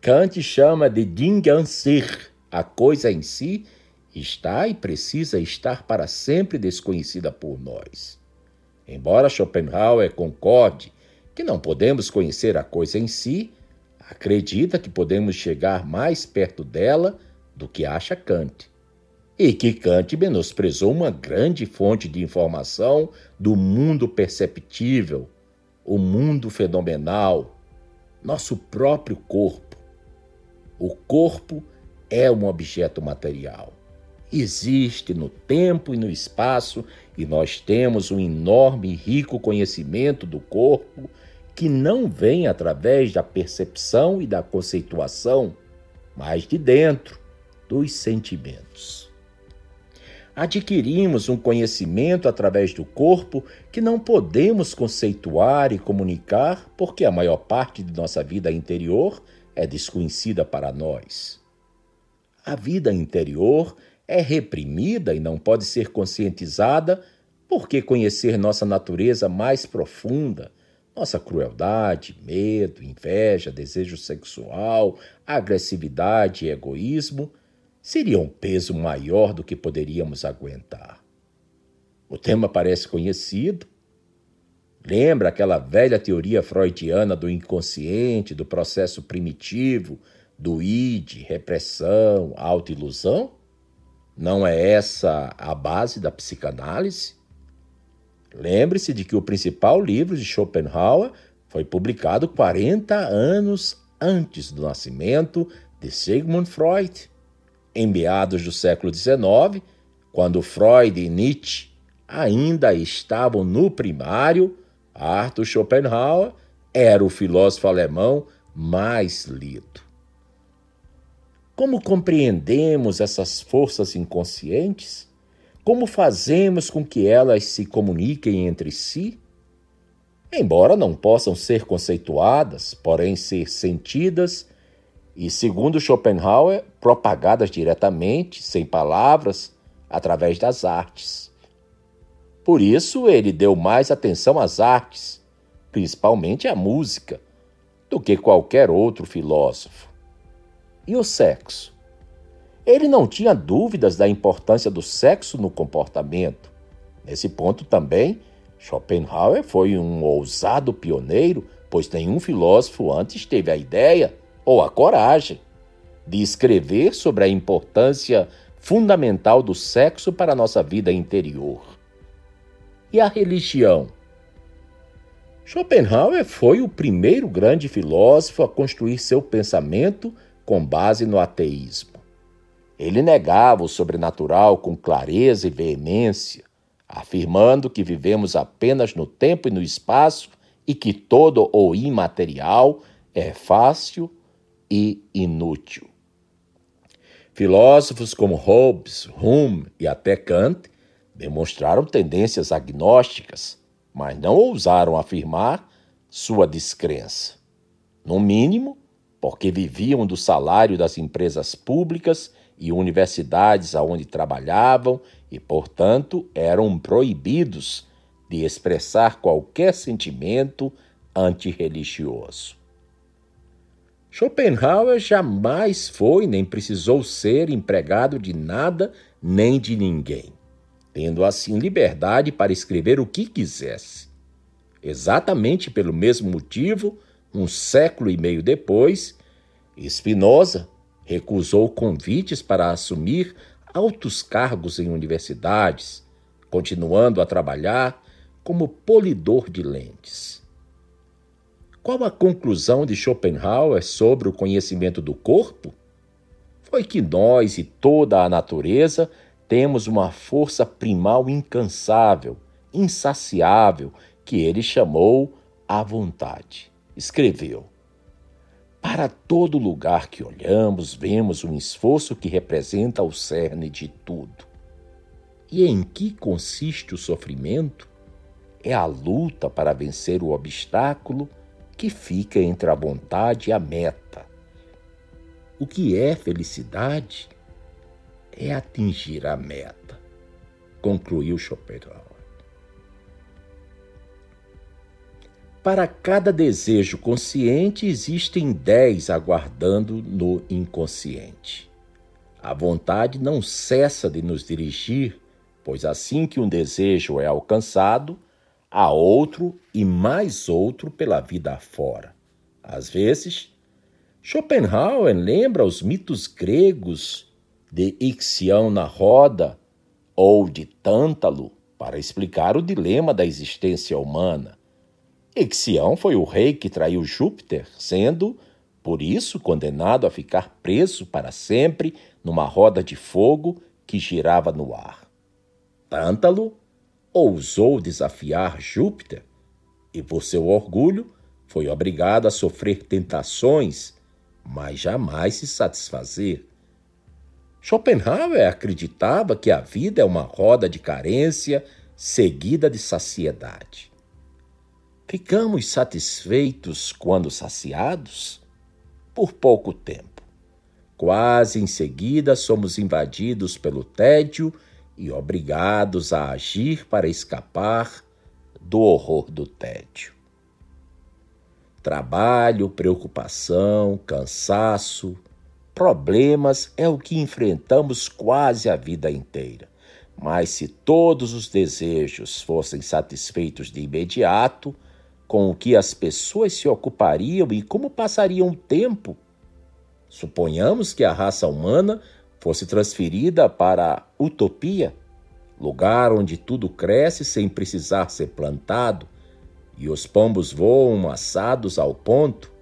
Kant chama de Ding an sich, a coisa em si, está e precisa estar para sempre desconhecida por nós. Embora Schopenhauer concorde que não podemos conhecer a coisa em si, acredita que podemos chegar mais perto dela do que acha Kant. E que Kant menosprezou uma grande fonte de informação do mundo perceptível, o mundo fenomenal, nosso próprio corpo. O corpo é um objeto material. Existe no tempo e no espaço e nós temos um enorme e rico conhecimento do corpo que não vem através da percepção e da conceituação, mas de dentro, dos sentimentos adquirimos um conhecimento através do corpo que não podemos conceituar e comunicar porque a maior parte de nossa vida interior é desconhecida para nós. A vida interior é reprimida e não pode ser conscientizada porque conhecer nossa natureza mais profunda, nossa crueldade, medo, inveja, desejo sexual, agressividade e egoísmo seria um peso maior do que poderíamos aguentar. O tema parece conhecido. Lembra aquela velha teoria freudiana do inconsciente, do processo primitivo, do id, repressão, autoilusão? Não é essa a base da psicanálise? Lembre-se de que o principal livro de Schopenhauer foi publicado 40 anos antes do nascimento de Sigmund Freud em meados do século XIX, quando Freud e Nietzsche ainda estavam no primário, Arthur Schopenhauer era o filósofo alemão mais lido. Como compreendemos essas forças inconscientes? Como fazemos com que elas se comuniquem entre si? Embora não possam ser conceituadas, porém ser sentidas e, segundo Schopenhauer, propagadas diretamente, sem palavras, através das artes. Por isso, ele deu mais atenção às artes, principalmente à música, do que qualquer outro filósofo. E o sexo? Ele não tinha dúvidas da importância do sexo no comportamento. Nesse ponto também, Schopenhauer foi um ousado pioneiro, pois nenhum filósofo antes teve a ideia ou a coragem de escrever sobre a importância fundamental do sexo para a nossa vida interior. E a religião? Schopenhauer foi o primeiro grande filósofo a construir seu pensamento com base no ateísmo. Ele negava o sobrenatural com clareza e veemência, afirmando que vivemos apenas no tempo e no espaço e que todo o imaterial é fácil e inútil. Filósofos como Hobbes, Hume e até Kant demonstraram tendências agnósticas, mas não ousaram afirmar sua descrença. No mínimo, porque viviam do salário das empresas públicas e universidades aonde trabalhavam e, portanto, eram proibidos de expressar qualquer sentimento antirreligioso. Schopenhauer jamais foi nem precisou ser empregado de nada nem de ninguém, tendo assim liberdade para escrever o que quisesse. Exatamente pelo mesmo motivo, um século e meio depois, Spinoza recusou convites para assumir altos cargos em universidades, continuando a trabalhar como polidor de lentes. Qual a conclusão de Schopenhauer sobre o conhecimento do corpo? Foi que nós e toda a natureza temos uma força primal incansável, insaciável, que ele chamou a vontade. Escreveu: Para todo lugar que olhamos, vemos um esforço que representa o cerne de tudo. E em que consiste o sofrimento? É a luta para vencer o obstáculo que fica entre a vontade e a meta. O que é felicidade? É atingir a meta, concluiu Schopenhauer. Para cada desejo consciente, existem dez aguardando no inconsciente. A vontade não cessa de nos dirigir, pois assim que um desejo é alcançado, há outro e mais outro pela vida afora. Às vezes, Schopenhauer lembra os mitos gregos de Ixião na roda ou de Tântalo para explicar o dilema da existência humana. Ixião foi o rei que traiu Júpiter, sendo, por isso, condenado a ficar preso para sempre numa roda de fogo que girava no ar. Tântalo ousou desafiar Júpiter e, por seu orgulho, foi obrigado a sofrer tentações, mas jamais se satisfazer. Schopenhauer acreditava que a vida é uma roda de carência seguida de saciedade. Ficamos satisfeitos quando saciados? Por pouco tempo. Quase em seguida somos invadidos pelo tédio e obrigados a agir para escapar do horror do tédio. Trabalho, preocupação, cansaço, problemas é o que enfrentamos quase a vida inteira. Mas se todos os desejos fossem satisfeitos de imediato, com o que as pessoas se ocupariam e como passariam o tempo. Suponhamos que a raça humana fosse transferida para utopia, lugar onde tudo cresce sem precisar ser plantado, e os pombos voam assados ao ponto,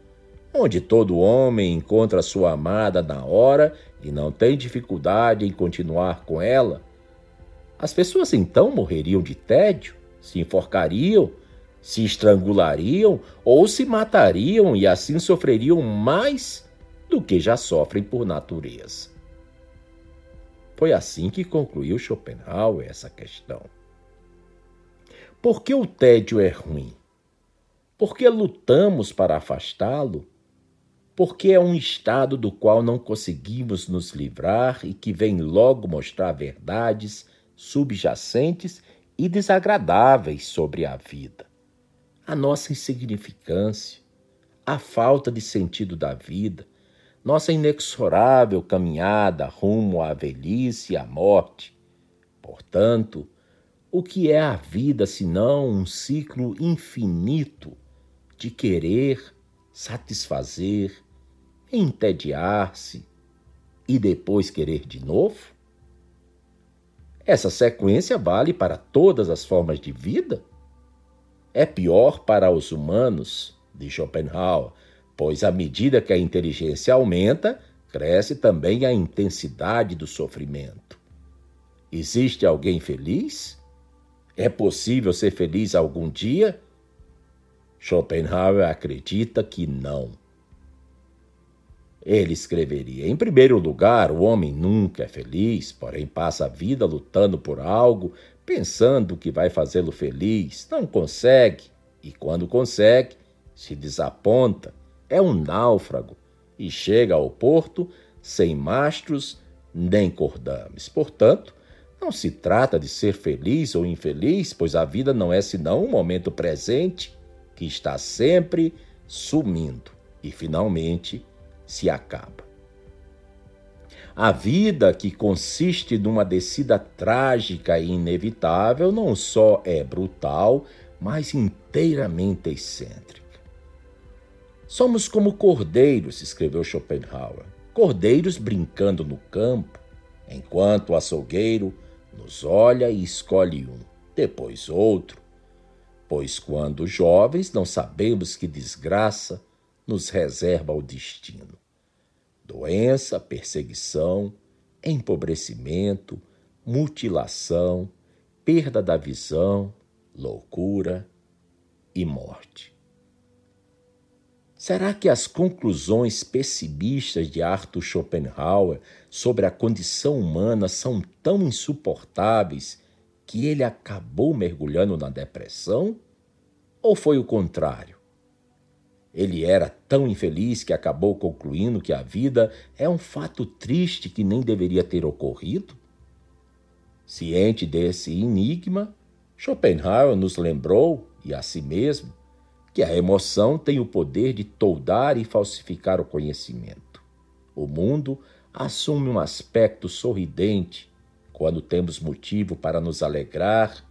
onde todo homem encontra sua amada na hora e não tem dificuldade em continuar com ela. As pessoas então morreriam de tédio, se enforcariam se estrangulariam ou se matariam e assim sofreriam mais do que já sofrem por natureza. Foi assim que concluiu Schopenhauer essa questão. Por que o tédio é ruim? Porque lutamos para afastá-lo? Porque é um estado do qual não conseguimos nos livrar e que vem logo mostrar verdades subjacentes e desagradáveis sobre a vida a nossa insignificância, a falta de sentido da vida, nossa inexorável caminhada rumo à velhice e à morte. Portanto, o que é a vida senão um ciclo infinito de querer, satisfazer, entediar-se e depois querer de novo? Essa sequência vale para todas as formas de vida? é pior para os humanos, de Schopenhauer, pois à medida que a inteligência aumenta, cresce também a intensidade do sofrimento. Existe alguém feliz? É possível ser feliz algum dia? Schopenhauer acredita que não. Ele escreveria: Em primeiro lugar, o homem nunca é feliz, porém passa a vida lutando por algo pensando que vai fazê-lo feliz, não consegue, e quando consegue, se desaponta, é um náufrago e chega ao porto sem mastros nem cordames. Portanto, não se trata de ser feliz ou infeliz, pois a vida não é senão um momento presente que está sempre sumindo e finalmente se acaba. A vida, que consiste numa descida trágica e inevitável, não só é brutal, mas inteiramente excêntrica. Somos como cordeiros, escreveu Schopenhauer, cordeiros brincando no campo, enquanto o açougueiro nos olha e escolhe um, depois outro. Pois quando jovens não sabemos que desgraça nos reserva o destino doença, perseguição, empobrecimento, mutilação, perda da visão, loucura e morte. Será que as conclusões pessimistas de Arthur Schopenhauer sobre a condição humana são tão insuportáveis que ele acabou mergulhando na depressão? Ou foi o contrário? Ele era tão infeliz que acabou concluindo que a vida é um fato triste que nem deveria ter ocorrido? Ciente desse enigma, Schopenhauer nos lembrou, e a si mesmo, que a emoção tem o poder de toldar e falsificar o conhecimento. O mundo assume um aspecto sorridente quando temos motivo para nos alegrar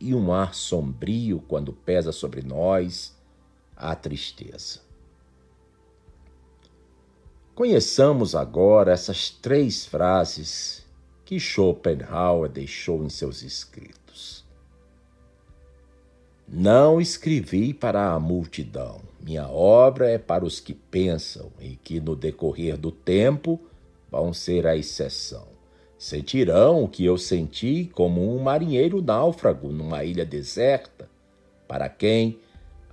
e um ar sombrio quando pesa sobre nós a tristeza. Conheçamos agora essas três frases que Schopenhauer deixou em seus escritos. Não escrevi para a multidão. Minha obra é para os que pensam e que, no decorrer do tempo, vão ser a exceção. Sentirão o que eu senti como um marinheiro náufrago numa ilha deserta, para quem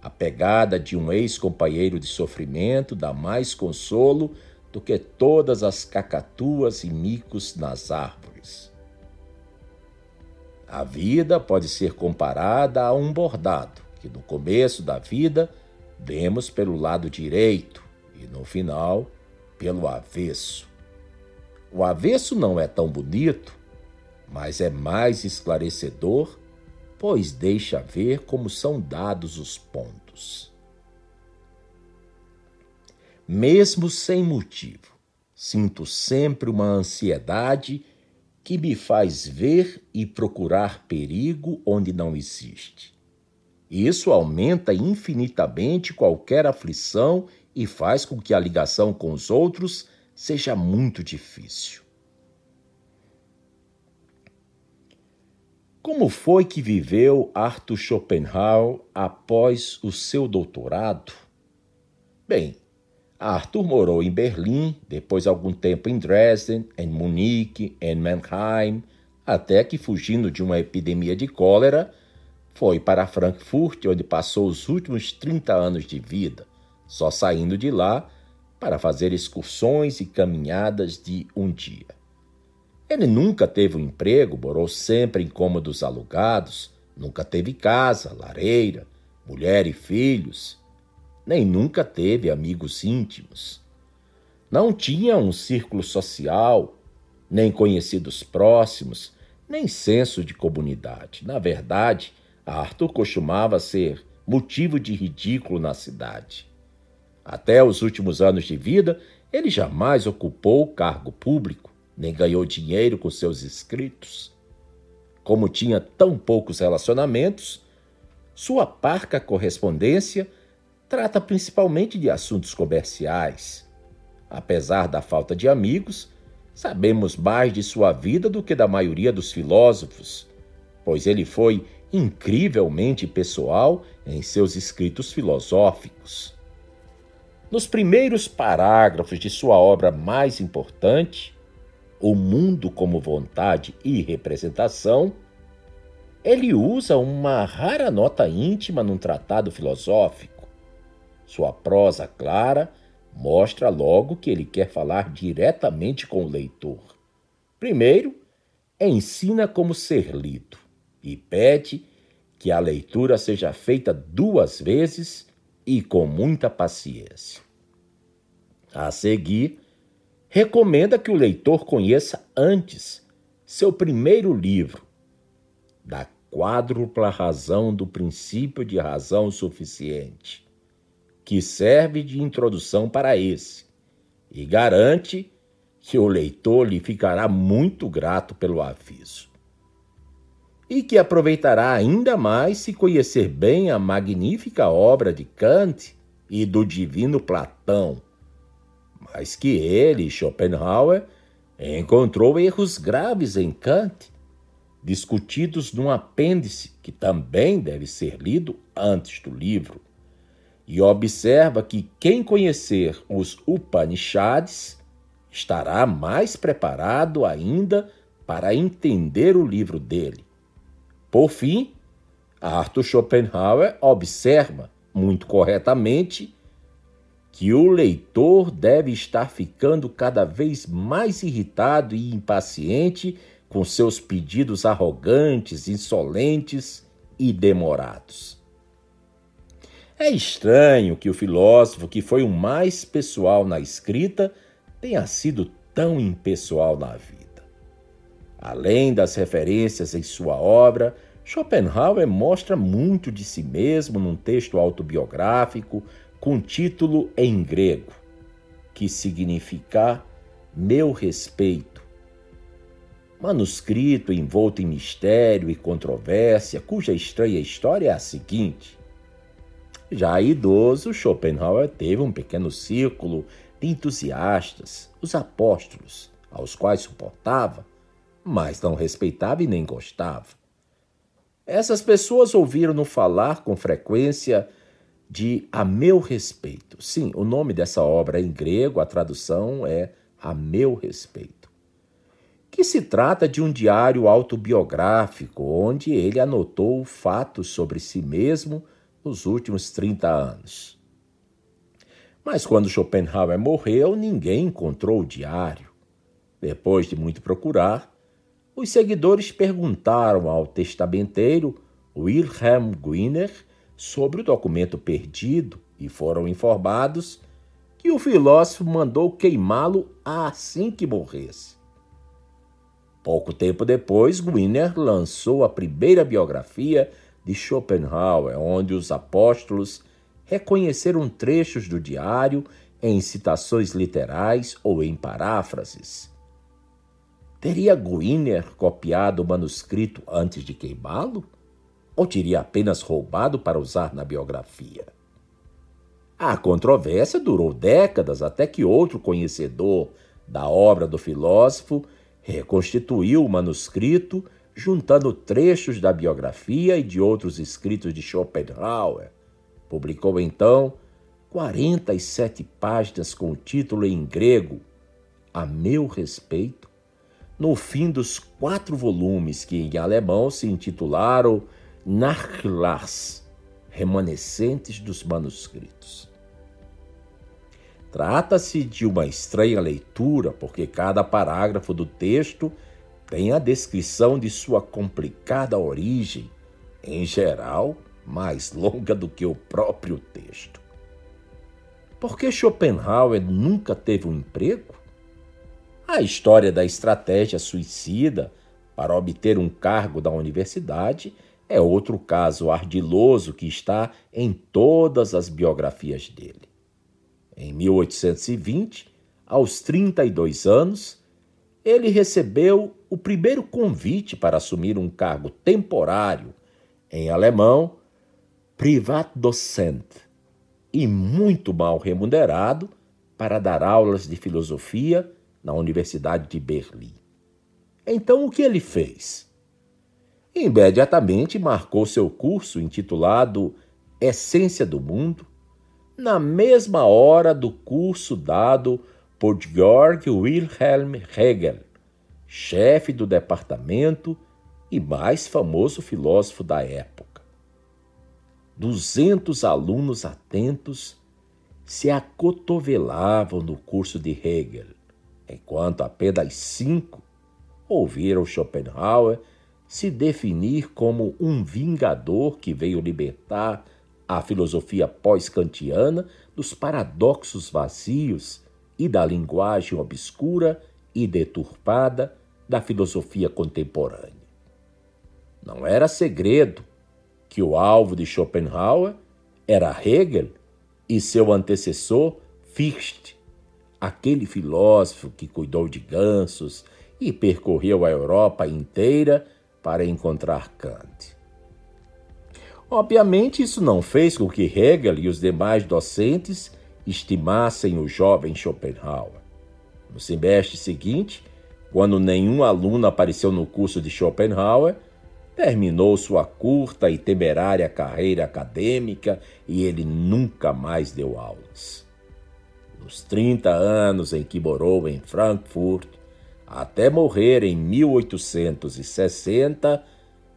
a pegada de um ex-companheiro de sofrimento dá mais consolo do que todas as cacatuas e micos nas árvores. A vida pode ser comparada a um bordado, que no começo da vida vemos pelo lado direito e no final pelo avesso. O avesso não é tão bonito, mas é mais esclarecedor, pois deixa ver como são dados os pontos. Mesmo sem motivo, sinto sempre uma ansiedade que me faz ver e procurar perigo onde não existe. Isso aumenta infinitamente qualquer aflição e faz com que a ligação com os outros seja muito difícil. Como foi que viveu Arthur Schopenhauer após o seu doutorado? Bem, Arthur morou em Berlim, depois algum tempo em Dresden, em Munique, em Mannheim, até que, fugindo de uma epidemia de cólera, foi para Frankfurt, onde passou os últimos 30 anos de vida, só saindo de lá para fazer excursões e caminhadas de um dia. Ele nunca teve um emprego, morou sempre em cômodos alugados, nunca teve casa, lareira, mulher e filhos nem nunca teve amigos íntimos. Não tinha um círculo social, nem conhecidos próximos, nem senso de comunidade. Na verdade, Arthur costumava ser motivo de ridículo na cidade. Até os últimos anos de vida, ele jamais ocupou cargo público, nem ganhou dinheiro com seus escritos. Como tinha tão poucos relacionamentos, sua parca correspondência trata principalmente de assuntos comerciais. Apesar da falta de amigos, sabemos mais de sua vida do que da maioria dos filósofos, pois ele foi incrivelmente pessoal em seus escritos filosóficos. Nos primeiros parágrafos de sua obra mais importante, O Mundo como Vontade e Representação, ele usa uma rara nota íntima num tratado filosófico sua prosa clara mostra logo que ele quer falar diretamente com o leitor. Primeiro, ensina como ser lido e pede que a leitura seja feita duas vezes e com muita paciência. A seguir, recomenda que o leitor conheça antes seu primeiro livro, Da Quádrupla Razão do Princípio de Razão Suficiente que serve de introdução para esse e garante que o leitor lhe ficará muito grato pelo aviso. E que aproveitará ainda mais se conhecer bem a magnífica obra de Kant e do divino Platão, mas que ele, Schopenhauer, encontrou erros graves em Kant, discutidos num apêndice que também deve ser lido antes do livro e observa que quem conhecer os Upanishads estará mais preparado ainda para entender o livro dele. Por fim, Arthur Schopenhauer observa, muito corretamente, que o leitor deve estar ficando cada vez mais irritado e impaciente com seus pedidos arrogantes, insolentes e demorados. É estranho que o filósofo, que foi o mais pessoal na escrita, tenha sido tão impessoal na vida. Além das referências em sua obra, Schopenhauer mostra muito de si mesmo num texto autobiográfico com título em grego, que significa Meu Respeito. Manuscrito envolto em mistério e controvérsia, cuja estranha história é a seguinte. Já idoso, Schopenhauer teve um pequeno círculo de entusiastas, os apóstolos, aos quais suportava, mas não respeitava e nem gostava. Essas pessoas ouviram-no falar com frequência de A Meu Respeito. Sim, o nome dessa obra em grego, a tradução é A Meu Respeito. Que se trata de um diário autobiográfico onde ele anotou fatos sobre si mesmo nos últimos 30 anos. Mas quando Schopenhauer morreu, ninguém encontrou o diário. Depois de muito procurar, os seguidores perguntaram ao testamenteiro Wilhelm Gwiner sobre o documento perdido e foram informados que o filósofo mandou queimá-lo assim que morresse. Pouco tempo depois, Gwiner lançou a primeira biografia de Schopenhauer, onde os apóstolos reconheceram trechos do diário em citações literais ou em paráfrases. Teria Gwiner copiado o manuscrito antes de queimá-lo? Ou teria apenas roubado para usar na biografia? A controvérsia durou décadas até que outro conhecedor da obra do filósofo reconstituiu o manuscrito, juntando trechos da biografia e de outros escritos de Schopenhauer. Publicou então 47 páginas com o título em grego A Meu Respeito no fim dos quatro volumes que em alemão se intitularam Nachlass, remanescentes dos manuscritos. Trata-se de uma estranha leitura, porque cada parágrafo do texto tem a descrição de sua complicada origem, em geral, mais longa do que o próprio texto. Por que Schopenhauer nunca teve um emprego? A história da estratégia suicida para obter um cargo da universidade é outro caso ardiloso que está em todas as biografias dele. Em 1820, aos 32 anos, ele recebeu o primeiro convite para assumir um cargo temporário, em alemão, Privatdozent, e muito mal remunerado para dar aulas de filosofia na Universidade de Berlim. Então, o que ele fez? Imediatamente marcou seu curso intitulado Essência do Mundo, na mesma hora do curso dado por Georg Wilhelm Hegel, chefe do departamento e mais famoso filósofo da época. Duzentos alunos atentos se acotovelavam no curso de Hegel enquanto apenas cinco ouviram Schopenhauer se definir como um vingador que veio libertar a filosofia pós-kantiana dos paradoxos vazios e da linguagem obscura e deturpada da filosofia contemporânea. Não era segredo que o alvo de Schopenhauer era Hegel e seu antecessor Fichte, aquele filósofo que cuidou de gansos e percorreu a Europa inteira para encontrar Kant. Obviamente, isso não fez com que Hegel e os demais docentes estimassem o jovem Schopenhauer. No semestre seguinte, quando nenhum aluno apareceu no curso de Schopenhauer, terminou sua curta e temerária carreira acadêmica e ele nunca mais deu aulas. Nos 30 anos em que morou em Frankfurt, até morrer em 1860,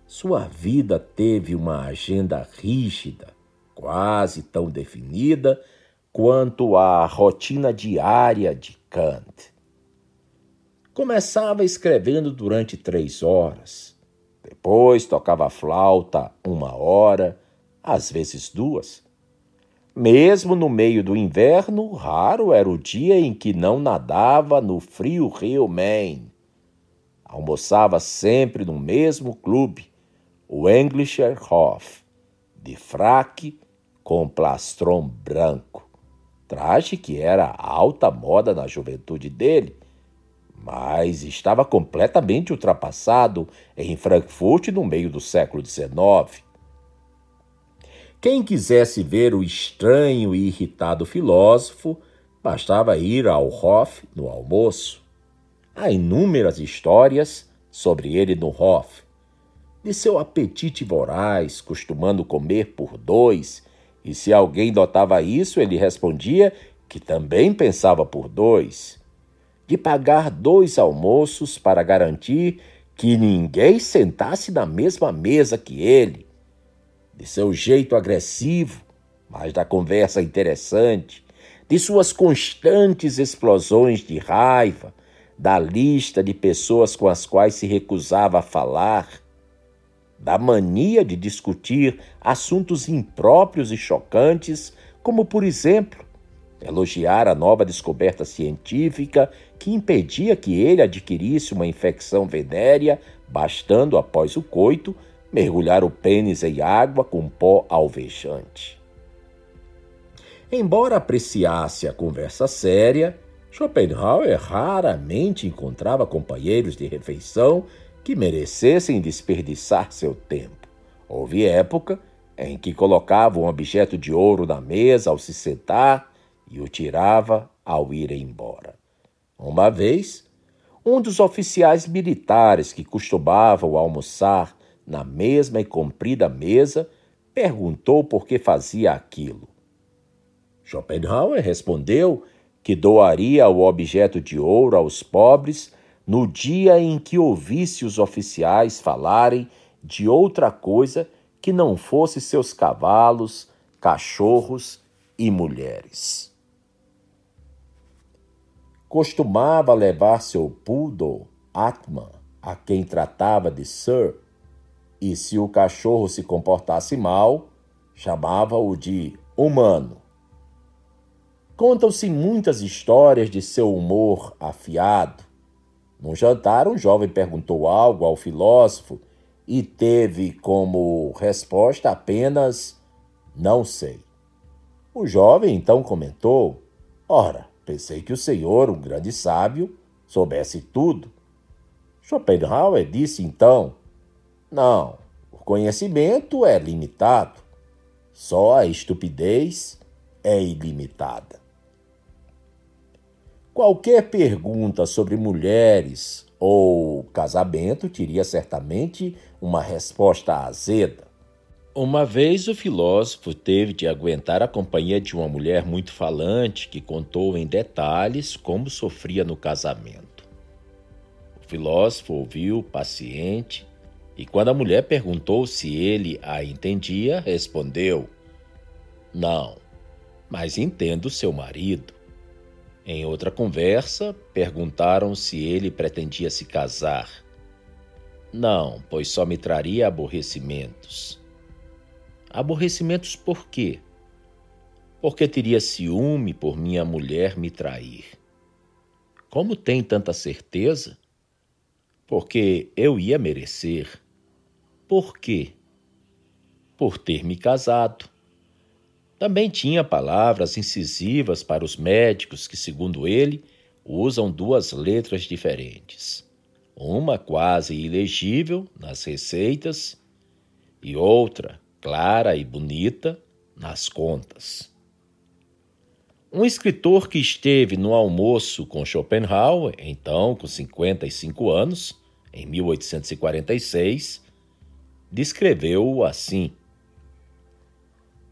sua vida teve uma agenda rígida, quase tão definida quanto à rotina diária de Kant. Começava escrevendo durante três horas, depois tocava flauta uma hora, às vezes duas. Mesmo no meio do inverno, raro era o dia em que não nadava no frio rio Main. Almoçava sempre no mesmo clube, o Englischer Hof, de fraque com plastron branco. Traje que era alta moda na juventude dele, mas estava completamente ultrapassado em Frankfurt no meio do século XIX. Quem quisesse ver o estranho e irritado filósofo, bastava ir ao Hof no almoço. Há inúmeras histórias sobre ele no Hof. De seu apetite voraz, costumando comer por dois, e se alguém notava isso, ele respondia que também pensava por dois. De pagar dois almoços para garantir que ninguém sentasse na mesma mesa que ele de seu jeito agressivo, mas da conversa interessante, de suas constantes explosões de raiva, da lista de pessoas com as quais se recusava a falar, da mania de discutir assuntos impróprios e chocantes, como, por exemplo, elogiar a nova descoberta científica que impedia que ele adquirisse uma infecção venérea, bastando após o coito mergulhar o pênis em água com pó alvejante. Embora apreciasse a conversa séria, Schopenhauer raramente encontrava companheiros de refeição que merecessem desperdiçar seu tempo. Houve época em que colocava um objeto de ouro na mesa ao se sentar e o tirava ao ir embora. Uma vez, um dos oficiais militares que costumavam almoçar na mesma e comprida mesa, perguntou por que fazia aquilo. Schopenhauer respondeu que doaria o objeto de ouro aos pobres no dia em que ouvisse os oficiais falarem de outra coisa que não fosse seus cavalos, cachorros e mulheres. Costumava levar seu poodle, Atman, a quem tratava de Sir, e se o cachorro se comportasse mal, chamava-o de humano. Contam-se muitas histórias de seu humor afiado. Num jantar, um jovem perguntou algo ao filósofo e teve como resposta apenas não sei. O jovem então comentou: Ora, pensei que o senhor, um grande sábio, soubesse tudo. Schopenhauer disse então: não, o conhecimento é limitado. Só a estupidez é ilimitada. Qualquer pergunta sobre mulheres ou casamento teria certamente uma resposta azeda. Uma vez o filósofo teve de aguentar a companhia de uma mulher muito falante que contou em detalhes como sofria no casamento. O filósofo ouviu paciente e quando a mulher perguntou se ele a entendia, respondeu: Não, mas entendo seu marido. Em outra conversa, perguntaram se ele pretendia se casar. Não, pois só me traria aborrecimentos. Aborrecimentos por quê? Porque teria ciúme por minha mulher me trair. Como tem tanta certeza? Porque eu ia merecer. Por quê? Por ter me casado. Também tinha palavras incisivas para os médicos que, segundo ele, usam duas letras diferentes. Uma quase ilegível nas receitas e outra clara e bonita nas contas. Um escritor que esteve no almoço com Schopenhauer, então com 55 anos, em 1846, descreveu-o assim: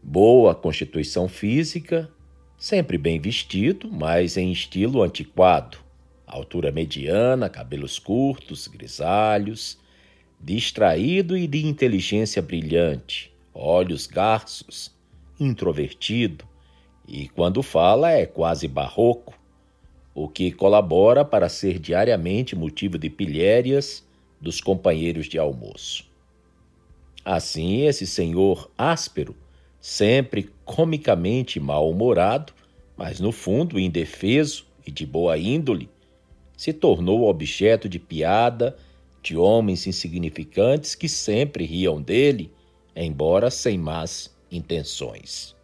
boa constituição física, sempre bem vestido, mas em estilo antiquado, altura mediana, cabelos curtos, grisalhos, distraído e de inteligência brilhante, olhos garços, introvertido. E quando fala é quase barroco, o que colabora para ser diariamente motivo de pilhérias dos companheiros de almoço. Assim, esse senhor áspero, sempre comicamente mal-humorado, mas no fundo indefeso e de boa índole, se tornou objeto de piada de homens insignificantes que sempre riam dele, embora sem más intenções.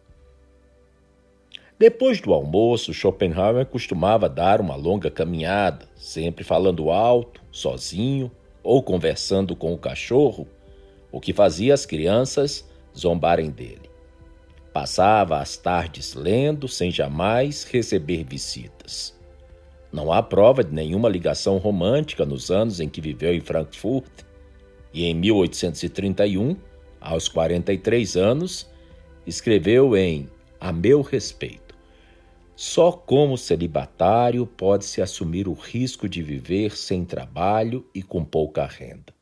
Depois do almoço, Schopenhauer costumava dar uma longa caminhada, sempre falando alto, sozinho ou conversando com o cachorro, o que fazia as crianças zombarem dele. Passava as tardes lendo sem jamais receber visitas. Não há prova de nenhuma ligação romântica nos anos em que viveu em Frankfurt, e em 1831, aos 43 anos, escreveu em A Meu Respeito só como celibatário pode-se assumir o risco de viver sem trabalho e com pouca renda.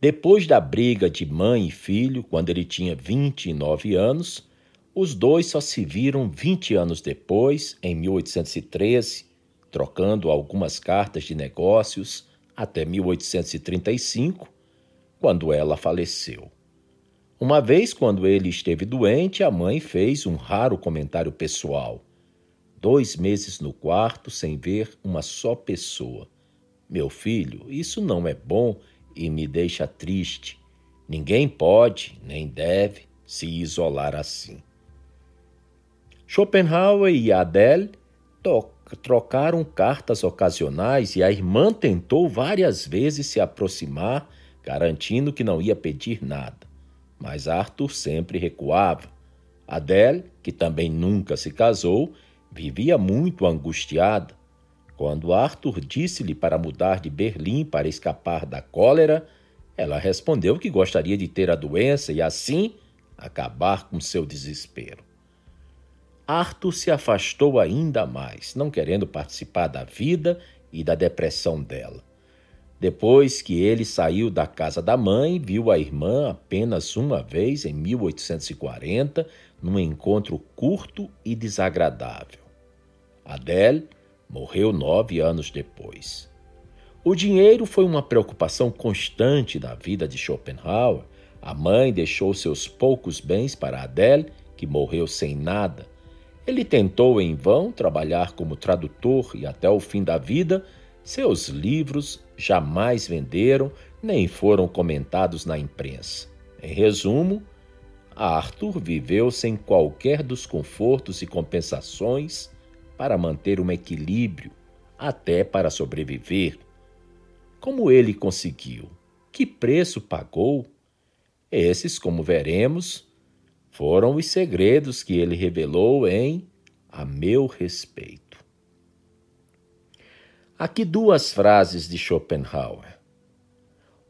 Depois da briga de mãe e filho, quando ele tinha 29 anos, os dois só se viram 20 anos depois, em 1813, trocando algumas cartas de negócios até 1835, quando ela faleceu. Uma vez, quando ele esteve doente, a mãe fez um raro comentário pessoal. Dois meses no quarto sem ver uma só pessoa. Meu filho, isso não é bom e me deixa triste. Ninguém pode, nem deve, se isolar assim. Schopenhauer e Adele trocaram cartas ocasionais e a irmã tentou várias vezes se aproximar, garantindo que não ia pedir nada mas Arthur sempre recuava. Adele, que também nunca se casou, vivia muito angustiada. Quando Arthur disse-lhe para mudar de Berlim para escapar da cólera, ela respondeu que gostaria de ter a doença e assim acabar com seu desespero. Arthur se afastou ainda mais, não querendo participar da vida e da depressão dela. Depois que ele saiu da casa da mãe, viu a irmã apenas uma vez em 1840, num encontro curto e desagradável. Adele morreu nove anos depois. O dinheiro foi uma preocupação constante na vida de Schopenhauer. A mãe deixou seus poucos bens para Adele, que morreu sem nada. Ele tentou em vão trabalhar como tradutor e até o fim da vida seus livros jamais venderam nem foram comentados na imprensa. Em resumo, Arthur viveu sem qualquer dos confortos e compensações para manter um equilíbrio, até para sobreviver. Como ele conseguiu? Que preço pagou? Esses, como veremos, foram os segredos que ele revelou em A Meu Respeito. Aqui duas frases de Schopenhauer.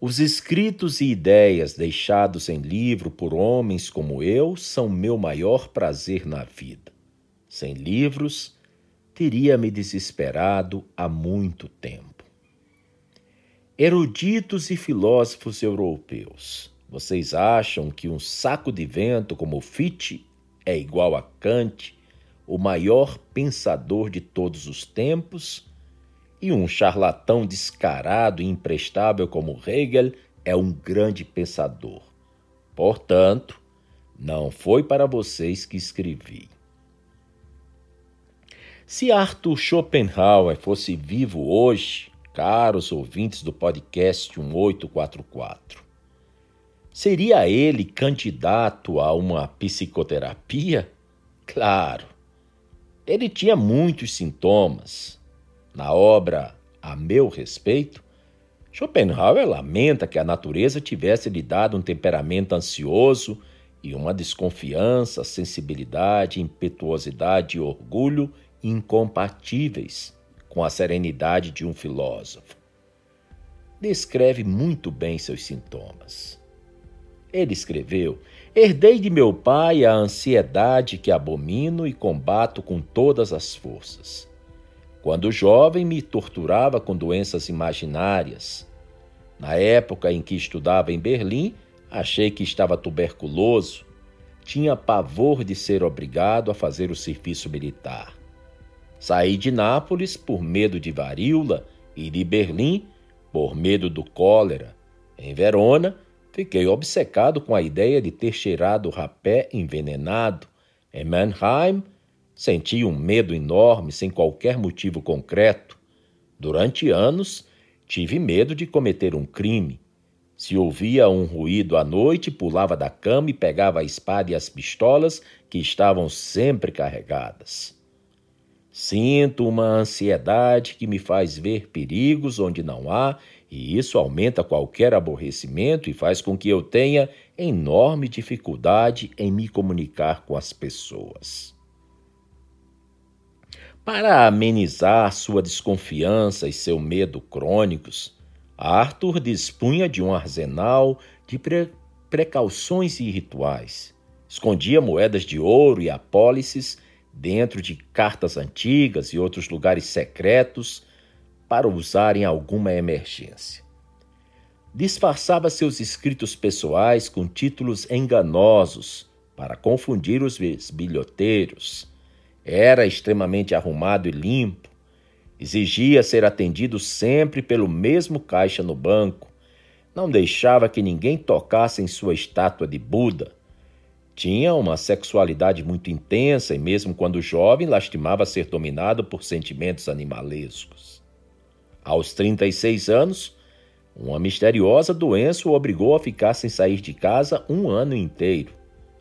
Os escritos e ideias deixados em livro por homens como eu são meu maior prazer na vida. Sem livros, teria me desesperado há muito tempo. Eruditos e filósofos europeus, vocês acham que um saco de vento como Fichte é igual a Kant, o maior pensador de todos os tempos? E um charlatão descarado e imprestável como Hegel é um grande pensador. Portanto, não foi para vocês que escrevi. Se Arthur Schopenhauer fosse vivo hoje, caros ouvintes do podcast 1844, seria ele candidato a uma psicoterapia? Claro. Ele tinha muitos sintomas, na obra A Meu Respeito, Schopenhauer lamenta que a natureza tivesse lhe dado um temperamento ansioso e uma desconfiança, sensibilidade, impetuosidade e orgulho incompatíveis com a serenidade de um filósofo. Descreve muito bem seus sintomas. Ele escreveu: Herdei de meu pai a ansiedade que abomino e combato com todas as forças. Quando jovem, me torturava com doenças imaginárias. Na época em que estudava em Berlim, achei que estava tuberculoso. tinha pavor de ser obrigado a fazer o serviço militar. Saí de Nápoles por medo de varíola e de Berlim por medo do cólera. Em Verona, fiquei obcecado com a ideia de ter cheirado rapé envenenado. Em Mannheim, senti um medo enorme sem qualquer motivo concreto. Durante anos, tive medo de cometer um crime. Se ouvia um ruído à noite, pulava da cama e pegava a espada e as pistolas que estavam sempre carregadas. Sinto uma ansiedade que me faz ver perigos onde não há, e isso aumenta qualquer aborrecimento e faz com que eu tenha enorme dificuldade em me comunicar com as pessoas. Para amenizar sua desconfiança e seu medo crônicos, Arthur dispunha de um arsenal de pre precauções e rituais. Escondia moedas de ouro e apólices dentro de cartas antigas e outros lugares secretos para usar em alguma emergência. Disfarçava seus escritos pessoais com títulos enganosos para confundir os bilhoteiros era extremamente arrumado e limpo. Exigia ser atendido sempre pelo mesmo caixa no banco. Não deixava que ninguém tocasse em sua estátua de Buda. Tinha uma sexualidade muito intensa e, mesmo quando jovem, lastimava ser dominado por sentimentos animalescos. Aos 36 anos, uma misteriosa doença o obrigou a ficar sem sair de casa um ano inteiro.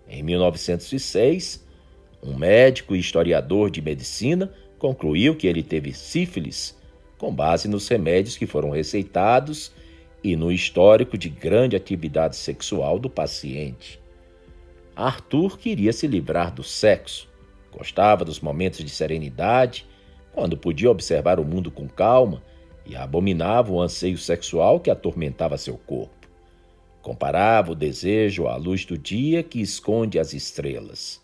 Em 1906, um médico e historiador de medicina concluiu que ele teve sífilis com base nos remédios que foram receitados e no histórico de grande atividade sexual do paciente. Arthur queria se livrar do sexo, gostava dos momentos de serenidade, quando podia observar o mundo com calma, e abominava o anseio sexual que atormentava seu corpo. Comparava o desejo à luz do dia que esconde as estrelas.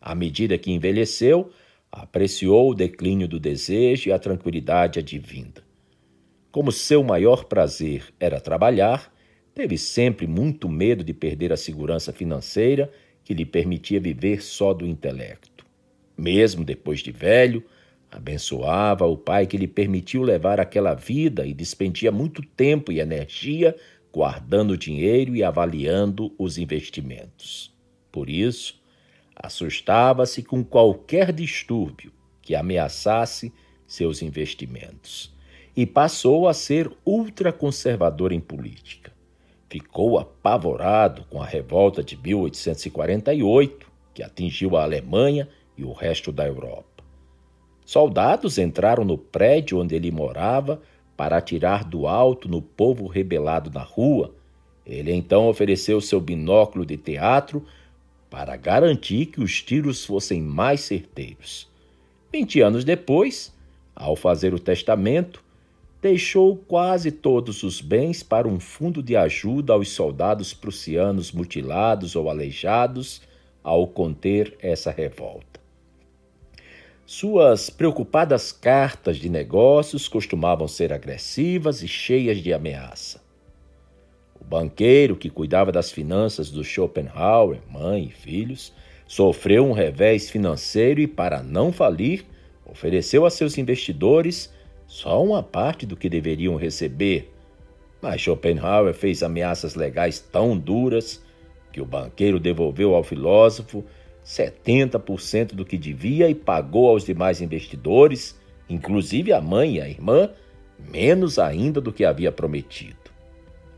À medida que envelheceu, apreciou o declínio do desejo e a tranquilidade advinda. Como seu maior prazer era trabalhar, teve sempre muito medo de perder a segurança financeira que lhe permitia viver só do intelecto. Mesmo depois de velho, abençoava o pai que lhe permitiu levar aquela vida e despendia muito tempo e energia guardando dinheiro e avaliando os investimentos. Por isso, assustava-se com qualquer distúrbio que ameaçasse seus investimentos e passou a ser ultraconservador em política. Ficou apavorado com a revolta de 1848, que atingiu a Alemanha e o resto da Europa. Soldados entraram no prédio onde ele morava para atirar do alto no povo rebelado na rua. Ele então ofereceu seu binóculo de teatro para garantir que os tiros fossem mais certeiros. Vinte anos depois, ao fazer o testamento, deixou quase todos os bens para um fundo de ajuda aos soldados prussianos mutilados ou aleijados ao conter essa revolta. Suas preocupadas cartas de negócios costumavam ser agressivas e cheias de ameaça. O banqueiro que cuidava das finanças do Schopenhauer, mãe e filhos, sofreu um revés financeiro e, para não falir, ofereceu a seus investidores só uma parte do que deveriam receber. Mas Schopenhauer fez ameaças legais tão duras que o banqueiro devolveu ao filósofo 70% do que devia e pagou aos demais investidores, inclusive a mãe e a irmã, menos ainda do que havia prometido.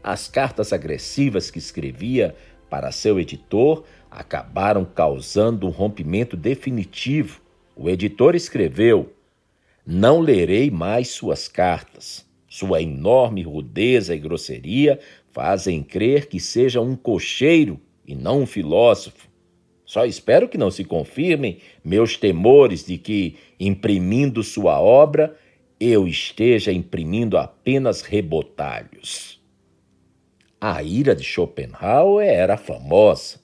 As cartas agressivas que escrevia para seu editor acabaram causando um rompimento definitivo. O editor escreveu: Não lerei mais suas cartas. Sua enorme rudeza e grosseria fazem crer que seja um cocheiro e não um filósofo. Só espero que não se confirmem meus temores de que, imprimindo sua obra, eu esteja imprimindo apenas rebotalhos. A ira de Schopenhauer era famosa.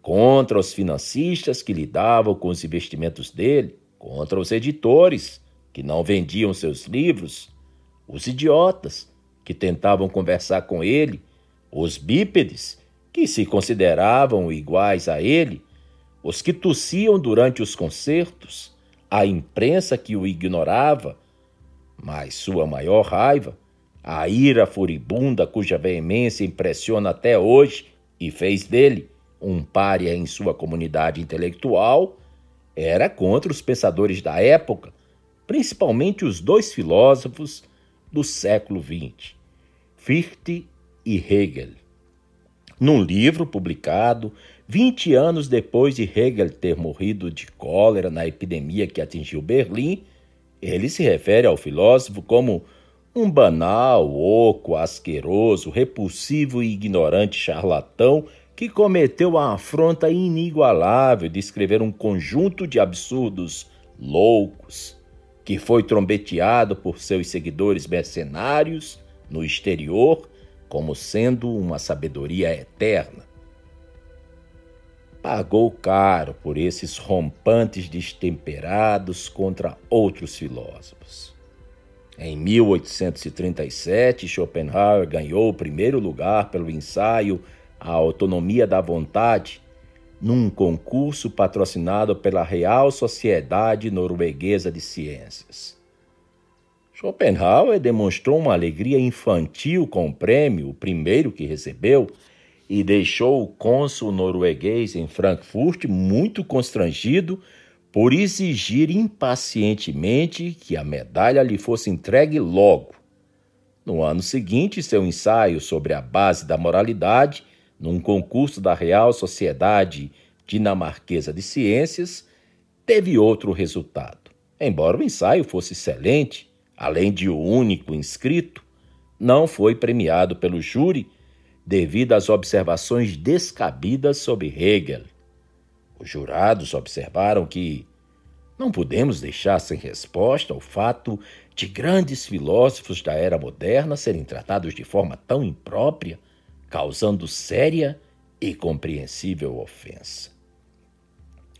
Contra os financistas que lidavam com os investimentos dele, contra os editores que não vendiam seus livros, os idiotas que tentavam conversar com ele, os bípedes que se consideravam iguais a ele, os que tossiam durante os concertos, a imprensa que o ignorava, mas sua maior raiva, a ira furibunda cuja veemência impressiona até hoje e fez dele um pária em sua comunidade intelectual, era contra os pensadores da época, principalmente os dois filósofos do século XX, Fichte e Hegel. Num livro publicado 20 anos depois de Hegel ter morrido de cólera na epidemia que atingiu Berlim, ele se refere ao filósofo como um banal, oco, asqueroso, repulsivo e ignorante charlatão que cometeu a afronta inigualável de escrever um conjunto de absurdos loucos, que foi trombeteado por seus seguidores mercenários no exterior como sendo uma sabedoria eterna. Pagou caro por esses rompantes destemperados contra outros filósofos. Em 1837, Schopenhauer ganhou o primeiro lugar pelo ensaio A Autonomia da Vontade, num concurso patrocinado pela Real Sociedade Norueguesa de Ciências. Schopenhauer demonstrou uma alegria infantil com o prêmio, o primeiro que recebeu, e deixou o cônsul norueguês em Frankfurt muito constrangido por exigir impacientemente que a medalha lhe fosse entregue logo. No ano seguinte, seu ensaio sobre a base da moralidade, num concurso da Real Sociedade Dinamarquesa de Ciências, teve outro resultado. Embora o ensaio fosse excelente, além de o único inscrito, não foi premiado pelo júri devido às observações descabidas sobre Hegel. Os jurados observaram que não podemos deixar sem resposta o fato de grandes filósofos da era moderna serem tratados de forma tão imprópria, causando séria e compreensível ofensa.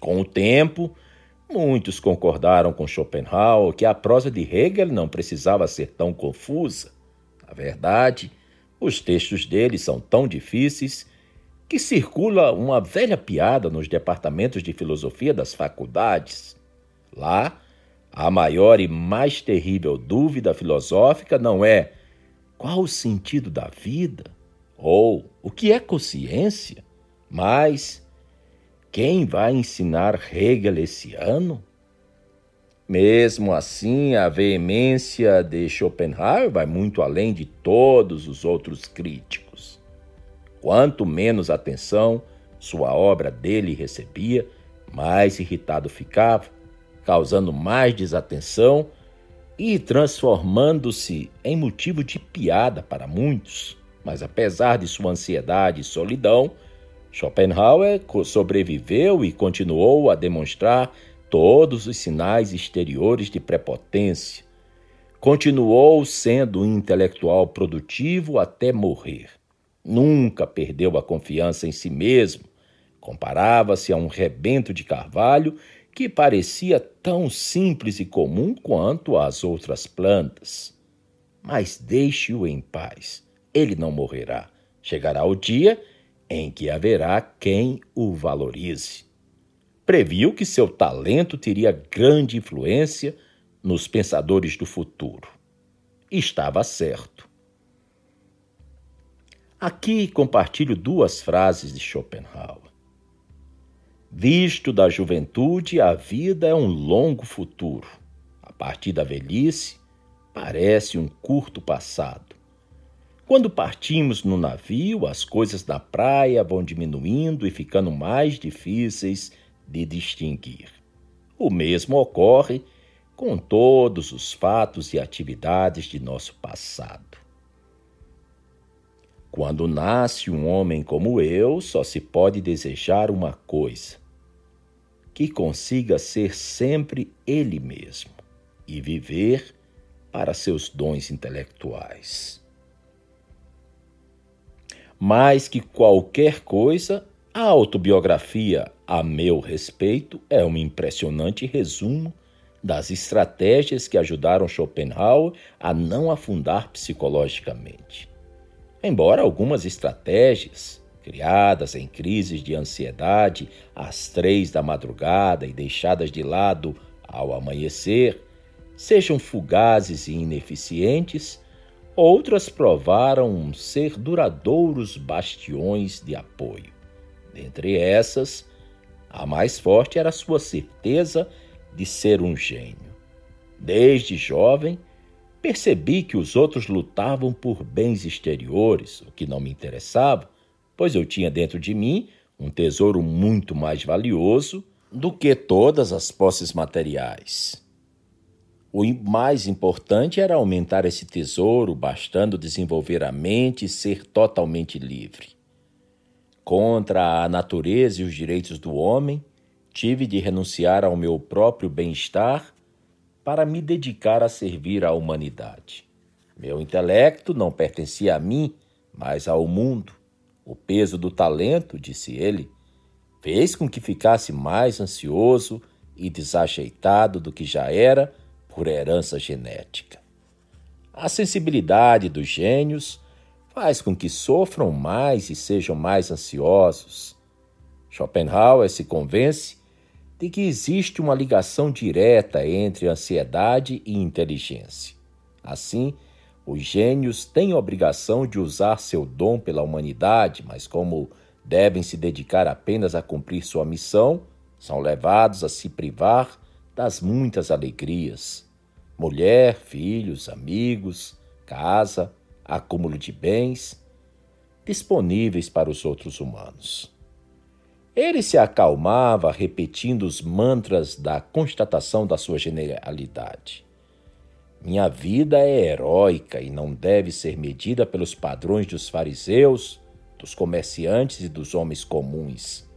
Com o tempo, Muitos concordaram com Schopenhauer que a prosa de Hegel não precisava ser tão confusa. Na verdade, os textos dele são tão difíceis que circula uma velha piada nos departamentos de filosofia das faculdades. Lá, a maior e mais terrível dúvida filosófica não é qual o sentido da vida ou o que é consciência, mas quem vai ensinar Hegel esse ano? Mesmo assim, a veemência de Schopenhauer vai muito além de todos os outros críticos. Quanto menos atenção sua obra dele recebia, mais irritado ficava, causando mais desatenção e transformando-se em motivo de piada para muitos. Mas apesar de sua ansiedade e solidão, Schopenhauer sobreviveu e continuou a demonstrar todos os sinais exteriores de prepotência. Continuou sendo um intelectual produtivo até morrer. Nunca perdeu a confiança em si mesmo. Comparava-se a um rebento de carvalho que parecia tão simples e comum quanto as outras plantas. Mas deixe-o em paz. Ele não morrerá. Chegará o dia em que haverá quem o valorize. Previu que seu talento teria grande influência nos pensadores do futuro. Estava certo. Aqui compartilho duas frases de Schopenhauer. Visto da juventude, a vida é um longo futuro. A partir da velhice, parece um curto passado. Quando partimos no navio, as coisas da praia vão diminuindo e ficando mais difíceis de distinguir. O mesmo ocorre com todos os fatos e atividades de nosso passado. Quando nasce um homem como eu, só se pode desejar uma coisa: que consiga ser sempre ele mesmo e viver para seus dons intelectuais. Mais que qualquer coisa, a autobiografia, a meu respeito, é um impressionante resumo das estratégias que ajudaram Schopenhauer a não afundar psicologicamente. Embora algumas estratégias, criadas em crises de ansiedade às três da madrugada e deixadas de lado ao amanhecer, sejam fugazes e ineficientes, outras provaram ser duradouros bastiões de apoio. Dentre essas, a mais forte era sua certeza de ser um gênio. Desde jovem, percebi que os outros lutavam por bens exteriores, o que não me interessava, pois eu tinha dentro de mim um tesouro muito mais valioso do que todas as posses materiais. O mais importante era aumentar esse tesouro, bastando desenvolver a mente e ser totalmente livre. Contra a natureza e os direitos do homem, tive de renunciar ao meu próprio bem-estar para me dedicar a servir à humanidade. Meu intelecto não pertencia a mim, mas ao mundo. O peso do talento, disse ele, fez com que ficasse mais ansioso e desajeitado do que já era por herança genética. A sensibilidade dos gênios faz com que sofram mais e sejam mais ansiosos. Schopenhauer se convence de que existe uma ligação direta entre ansiedade e inteligência. Assim, os gênios têm a obrigação de usar seu dom pela humanidade, mas como devem se dedicar apenas a cumprir sua missão, são levados a se privar das muitas alegrias. Mulher, filhos, amigos, casa, acúmulo de bens, disponíveis para os outros humanos. Ele se acalmava repetindo os mantras da constatação da sua generalidade. Minha vida é heróica e não deve ser medida pelos padrões dos fariseus, dos comerciantes e dos homens comuns.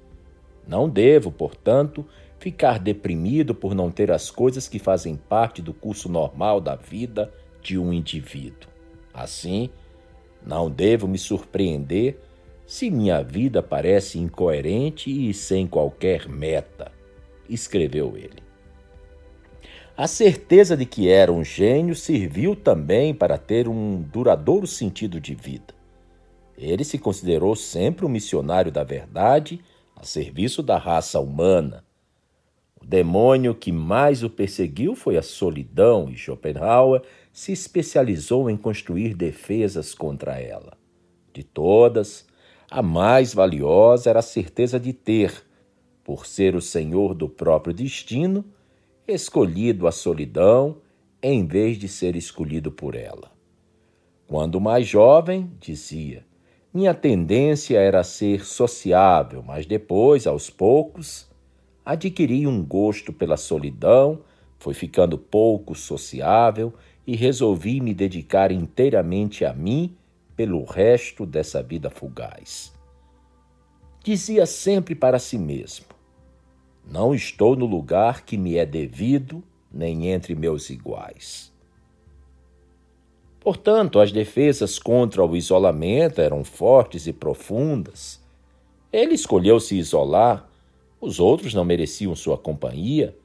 Não devo, portanto, ficar deprimido por não ter as coisas que fazem parte do curso normal da vida de um indivíduo. Assim, não devo me surpreender se minha vida parece incoerente e sem qualquer meta, escreveu ele. A certeza de que era um gênio serviu também para ter um duradouro sentido de vida. Ele se considerou sempre um missionário da verdade a serviço da raça humana. O demônio que mais o perseguiu foi a solidão, e Schopenhauer se especializou em construir defesas contra ela. De todas, a mais valiosa era a certeza de ter, por ser o senhor do próprio destino, escolhido a solidão em vez de ser escolhido por ela. Quando mais jovem, dizia, minha tendência era ser sociável, mas depois, aos poucos, adquiri um gosto pela solidão, fui ficando pouco sociável e resolvi me dedicar inteiramente a mim pelo resto dessa vida fugaz. Dizia sempre para si mesmo: não estou no lugar que me é devido, nem entre meus iguais. Portanto, as defesas contra o isolamento eram fortes e profundas. Ele escolheu se isolar, os outros não mereciam sua companhia.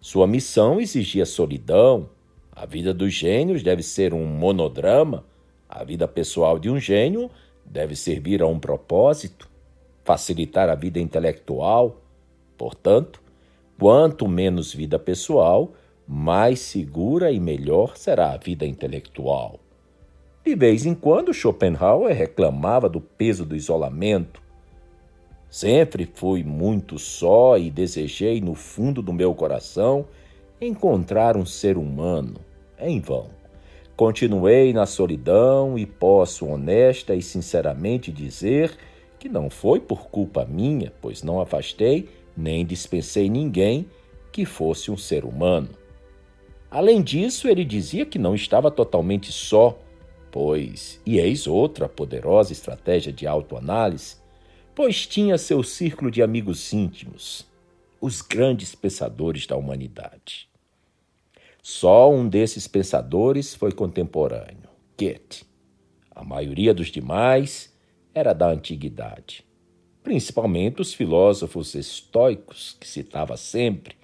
Sua missão exigia solidão. A vida dos gênios deve ser um monodrama. A vida pessoal de um gênio deve servir a um propósito, facilitar a vida intelectual Portanto, quanto menos vida pessoal, mais segura e melhor será a vida intelectual. De vez em quando, Schopenhauer reclamava do peso do isolamento. Sempre fui muito só e desejei, no fundo do meu coração, encontrar um ser humano. Em vão. Continuei na solidão e posso honesta e sinceramente dizer que não foi por culpa minha, pois não afastei nem dispensei ninguém que fosse um ser humano. Além disso, ele dizia que não estava totalmente só, pois, e eis outra poderosa estratégia de autoanálise, pois tinha seu círculo de amigos íntimos, os grandes pensadores da humanidade. Só um desses pensadores foi contemporâneo, Goethe. A maioria dos demais era da antiguidade principalmente os filósofos estoicos, que citava sempre.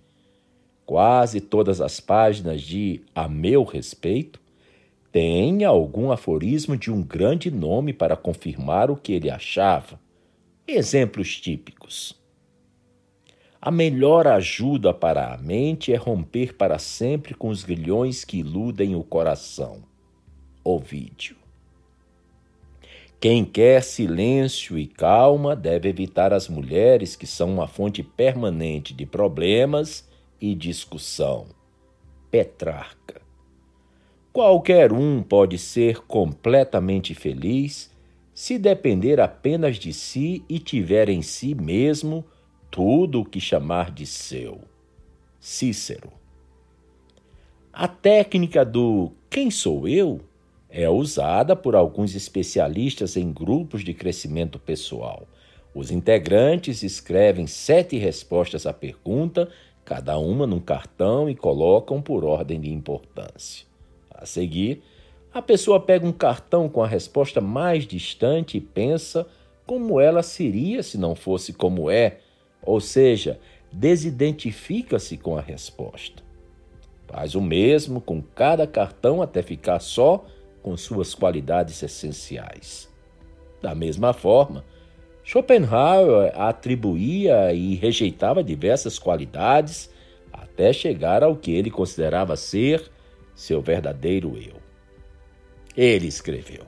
Quase todas as páginas de A Meu Respeito têm algum aforismo de um grande nome para confirmar o que ele achava, Exemplos típicos. A melhor ajuda para a mente é romper para sempre com os grilhões que iludem o coração. Ovídio. Quem quer silêncio e calma deve evitar as mulheres que são uma fonte permanente de problemas e discussão. Petrarca. Qualquer um pode ser completamente feliz se depender apenas de si e tiver em si mesmo tudo o que chamar de seu. Cícero. A técnica do quem sou eu é usada por alguns especialistas em grupos de crescimento pessoal. Os integrantes escrevem sete respostas à pergunta, cada uma num cartão e colocam por ordem de importância. A seguir, a pessoa pega um cartão com a resposta mais distante e pensa como ela seria se não fosse como é ou seja, desidentifica-se com a resposta. Faz o mesmo com cada cartão até ficar só com suas qualidades essenciais. Da mesma forma, Schopenhauer atribuía e rejeitava diversas qualidades até chegar ao que ele considerava ser seu verdadeiro eu. Ele escreveu: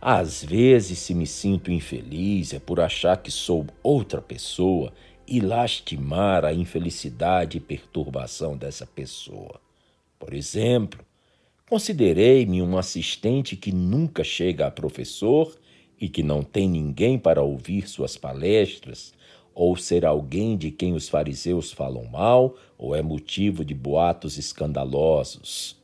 às vezes, se me sinto infeliz, é por achar que sou outra pessoa e lastimar a infelicidade e perturbação dessa pessoa. Por exemplo, considerei-me um assistente que nunca chega a professor e que não tem ninguém para ouvir suas palestras, ou ser alguém de quem os fariseus falam mal, ou é motivo de boatos escandalosos,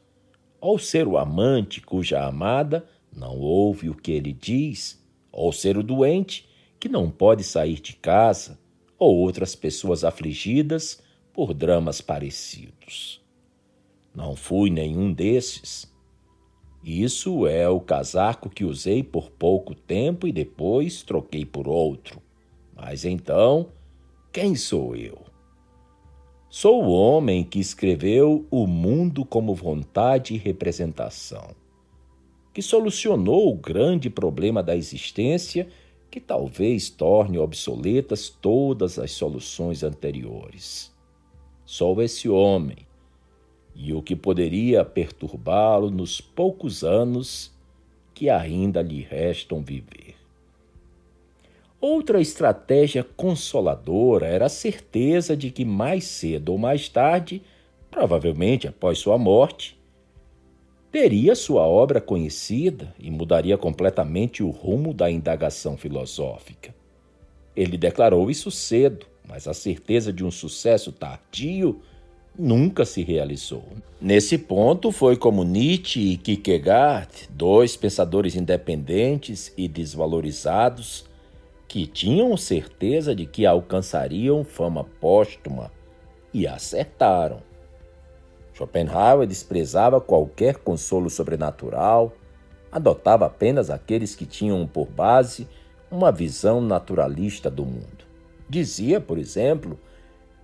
ou ser o amante cuja amada não ouve o que ele diz, ou ser o doente que não pode sair de casa, ou outras pessoas afligidas por dramas parecidos. Não fui nenhum desses. Isso é o casaco que usei por pouco tempo e depois troquei por outro. Mas então, quem sou eu? Sou o homem que escreveu O Mundo como Vontade e Representação que solucionou o grande problema da existência que talvez torne obsoletas todas as soluções anteriores. Só esse homem e o que poderia perturbá-lo nos poucos anos que ainda lhe restam viver. Outra estratégia consoladora era a certeza de que mais cedo ou mais tarde, provavelmente após sua morte, teria sua obra conhecida e mudaria completamente o rumo da indagação filosófica. Ele declarou isso cedo, mas a certeza de um sucesso tardio nunca se realizou. Nesse ponto, foi como Nietzsche e Kierkegaard, dois pensadores independentes e desvalorizados, que tinham certeza de que alcançariam fama póstuma e acertaram. Schopenhauer desprezava qualquer consolo sobrenatural, adotava apenas aqueles que tinham por base uma visão naturalista do mundo. Dizia, por exemplo,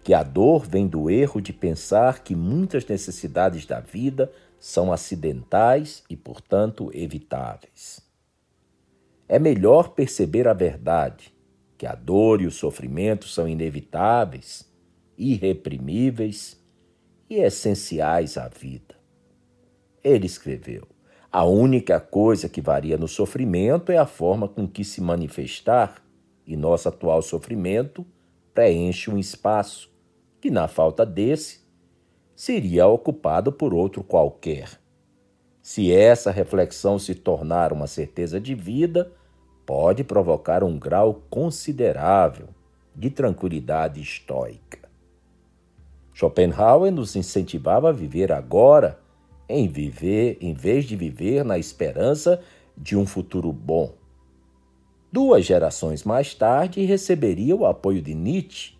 que a dor vem do erro de pensar que muitas necessidades da vida são acidentais e, portanto, evitáveis. É melhor perceber a verdade, que a dor e o sofrimento são inevitáveis, irreprimíveis e essenciais à vida. Ele escreveu: A única coisa que varia no sofrimento é a forma com que se manifestar, e nosso atual sofrimento preenche um espaço que, na falta desse, seria ocupado por outro qualquer. Se essa reflexão se tornar uma certeza de vida, pode provocar um grau considerável de tranquilidade estoica. Schopenhauer nos incentivava a viver agora, em viver, em vez de viver na esperança de um futuro bom. Duas gerações mais tarde receberia o apoio de Nietzsche,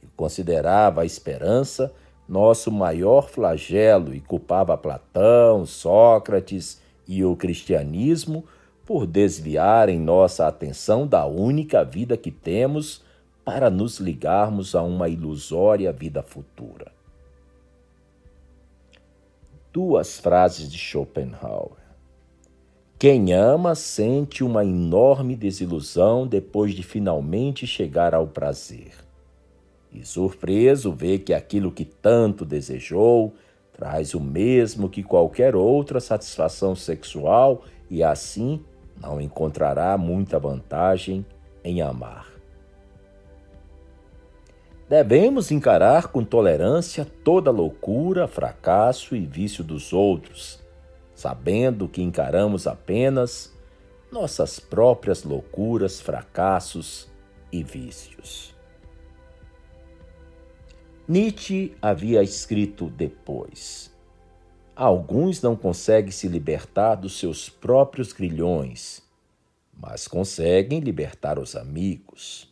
que considerava a esperança nosso maior flagelo e culpava Platão, Sócrates e o cristianismo por desviarem nossa atenção da única vida que temos para nos ligarmos a uma ilusória vida futura. Duas frases de Schopenhauer. Quem ama sente uma enorme desilusão depois de finalmente chegar ao prazer. E surpreso vê que aquilo que tanto desejou traz o mesmo que qualquer outra satisfação sexual e assim não encontrará muita vantagem em amar. Devemos encarar com tolerância toda loucura, fracasso e vício dos outros, sabendo que encaramos apenas nossas próprias loucuras, fracassos e vícios. Nietzsche havia escrito depois: Alguns não conseguem se libertar dos seus próprios grilhões, mas conseguem libertar os amigos.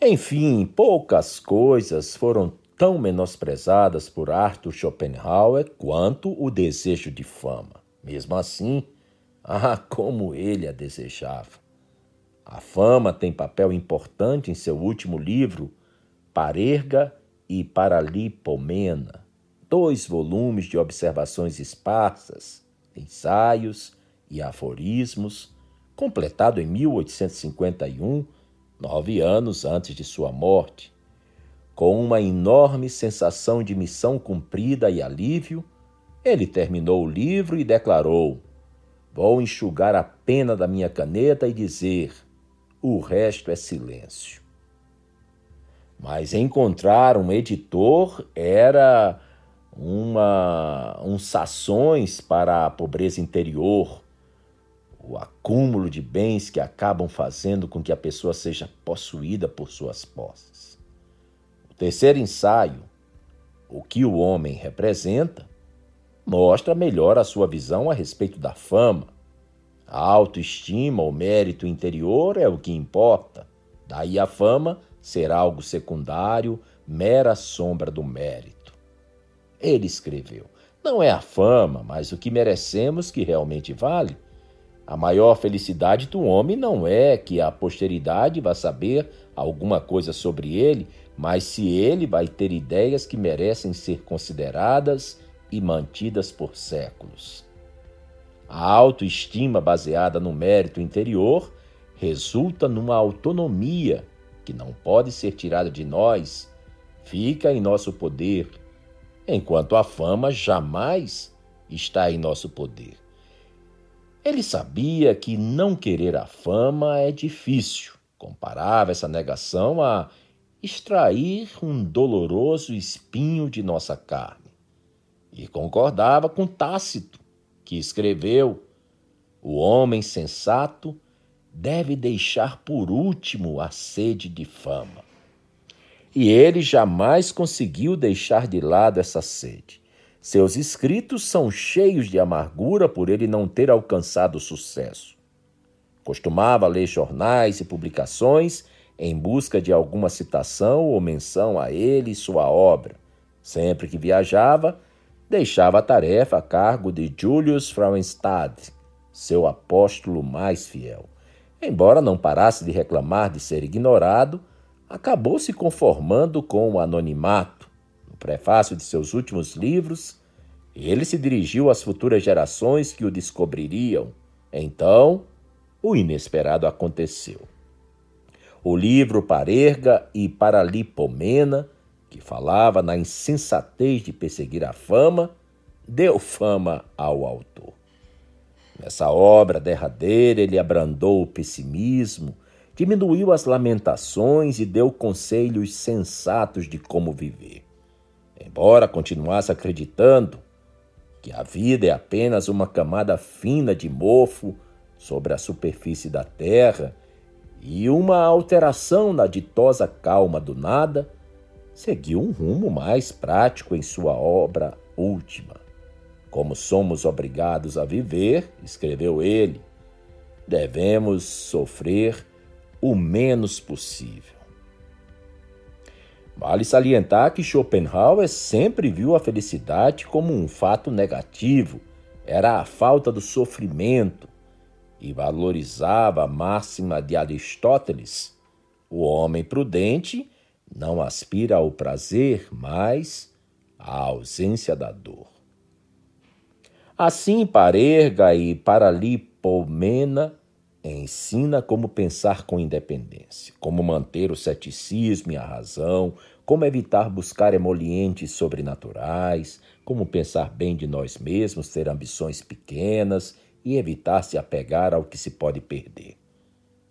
Enfim, poucas coisas foram tão menosprezadas por Arthur Schopenhauer quanto o desejo de fama. Mesmo assim, ah, como ele a desejava! A fama tem papel importante em seu último livro, Parerga e Paralipomena, dois volumes de observações esparsas, ensaios e aforismos, completado em 1851 nove anos antes de sua morte. Com uma enorme sensação de missão cumprida e alívio, ele terminou o livro e declarou: Vou enxugar a pena da minha caneta e dizer: o resto é silêncio. Mas encontrar um editor era uma, um sações para a pobreza interior, o acúmulo de bens que acabam fazendo com que a pessoa seja possuída por suas posses. O terceiro ensaio, o que o homem representa, mostra melhor a sua visão a respeito da fama. A autoestima, o mérito interior é o que importa. Daí a fama ser algo secundário, mera sombra do mérito. Ele escreveu: Não é a fama, mas o que merecemos que realmente vale. A maior felicidade do homem não é que a posteridade vá saber alguma coisa sobre ele, mas se ele vai ter ideias que merecem ser consideradas e mantidas por séculos. A autoestima baseada no mérito interior resulta numa autonomia que não pode ser tirada de nós, fica em nosso poder, enquanto a fama jamais está em nosso poder. Ele sabia que não querer a fama é difícil. Comparava essa negação a extrair um doloroso espinho de nossa carne. E concordava com Tácito, que escreveu: O homem sensato deve deixar por último a sede de fama. E ele jamais conseguiu deixar de lado essa sede. Seus escritos são cheios de amargura por ele não ter alcançado sucesso. Costumava ler jornais e publicações em busca de alguma citação ou menção a ele e sua obra. Sempre que viajava, deixava a tarefa a cargo de Julius Frauenstadt, seu apóstolo mais fiel. Embora não parasse de reclamar de ser ignorado, acabou se conformando com o anonimato prefácio de seus últimos livros, ele se dirigiu às futuras gerações que o descobririam. Então, o inesperado aconteceu. O livro Parerga e Paralipomena, que falava na insensatez de perseguir a fama, deu fama ao autor. Nessa obra derradeira, ele abrandou o pessimismo, diminuiu as lamentações e deu conselhos sensatos de como viver. Embora continuasse acreditando que a vida é apenas uma camada fina de mofo sobre a superfície da terra e uma alteração na ditosa calma do nada, seguiu um rumo mais prático em sua obra última. Como somos obrigados a viver, escreveu ele, devemos sofrer o menos possível. Vale salientar que Schopenhauer sempre viu a felicidade como um fato negativo, era a falta do sofrimento, e valorizava a máxima de Aristóteles: o homem prudente não aspira ao prazer, mas à ausência da dor. Assim, Parerga e Paralipomena ensina como pensar com independência, como manter o ceticismo e a razão, como evitar buscar emolientes sobrenaturais, como pensar bem de nós mesmos, ter ambições pequenas e evitar se apegar ao que se pode perder.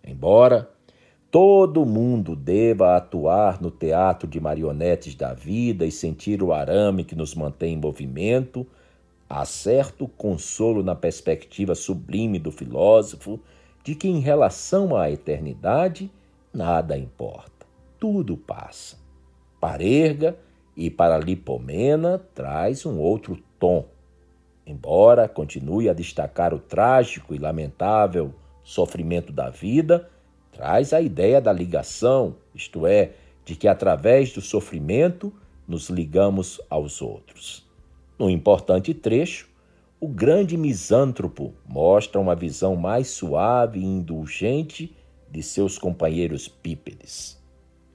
Embora todo mundo deva atuar no teatro de marionetes da vida e sentir o arame que nos mantém em movimento, há certo consolo na perspectiva sublime do filósofo de que, em relação à eternidade, nada importa, tudo passa. Parerga e Paralipomena traz um outro tom. Embora continue a destacar o trágico e lamentável sofrimento da vida, traz a ideia da ligação, isto é, de que através do sofrimento nos ligamos aos outros. No importante trecho, o grande misântropo mostra uma visão mais suave e indulgente de seus companheiros bípedes.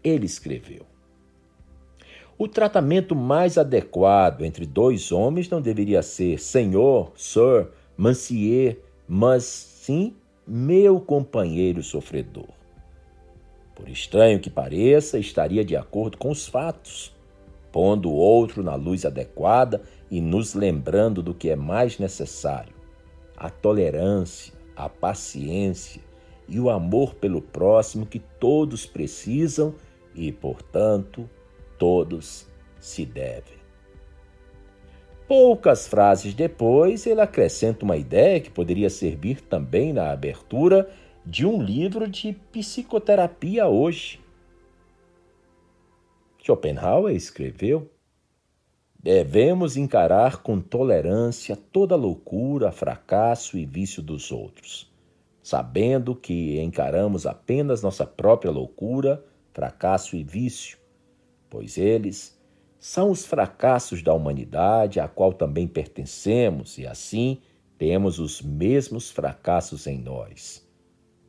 Ele escreveu: O tratamento mais adequado entre dois homens não deveria ser senhor, sir, monsieur, mas sim meu companheiro sofredor. Por estranho que pareça, estaria de acordo com os fatos pondo o outro na luz adequada e nos lembrando do que é mais necessário: a tolerância, a paciência e o amor pelo próximo que todos precisam e, portanto, todos se devem. Poucas frases depois, ele acrescenta uma ideia que poderia servir também na abertura de um livro de psicoterapia hoje. Schopenhauer escreveu: Devemos encarar com tolerância toda loucura, fracasso e vício dos outros, sabendo que encaramos apenas nossa própria loucura, fracasso e vício, pois eles são os fracassos da humanidade a qual também pertencemos e assim temos os mesmos fracassos em nós.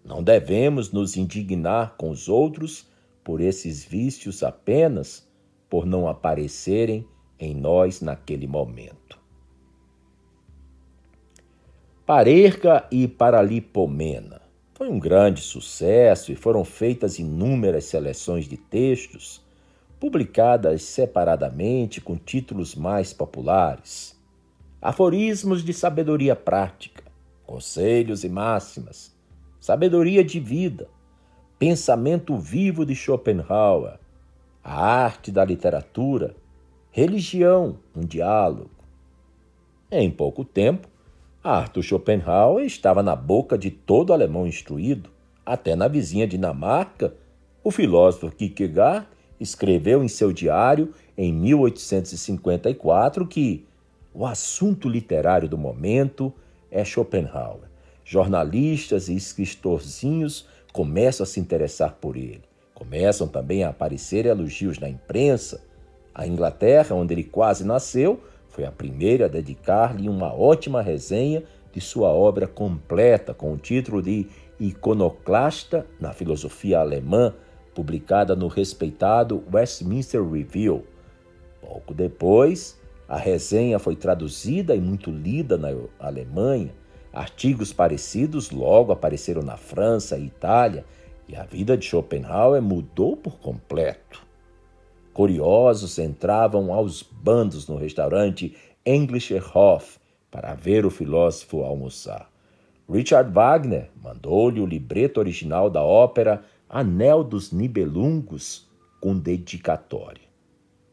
Não devemos nos indignar com os outros por esses vícios apenas por não aparecerem em nós naquele momento. Parerga e Paralipomena foi um grande sucesso e foram feitas inúmeras seleções de textos, publicadas separadamente com títulos mais populares. Aforismos de sabedoria prática, conselhos e máximas, sabedoria de vida, pensamento vivo de Schopenhauer, a arte da literatura, religião, um diálogo. Em pouco tempo, Arthur Schopenhauer estava na boca de todo alemão instruído, até na vizinha Dinamarca. O filósofo Kierkegaard escreveu em seu diário em 1854 que o assunto literário do momento é Schopenhauer. Jornalistas e escritorzinhos começam a se interessar por ele. Começam também a aparecer elogios na imprensa. A Inglaterra, onde ele quase nasceu, foi a primeira a dedicar-lhe uma ótima resenha de sua obra completa, com o título de Iconoclasta na Filosofia Alemã, publicada no respeitado Westminster Review. Pouco depois, a resenha foi traduzida e muito lida na Alemanha Artigos parecidos logo apareceram na França e Itália, e a vida de Schopenhauer mudou por completo. Curiosos entravam aos bandos no restaurante Englischer Hof para ver o filósofo almoçar. Richard Wagner mandou-lhe o libreto original da ópera Anel dos Nibelungos com dedicatória.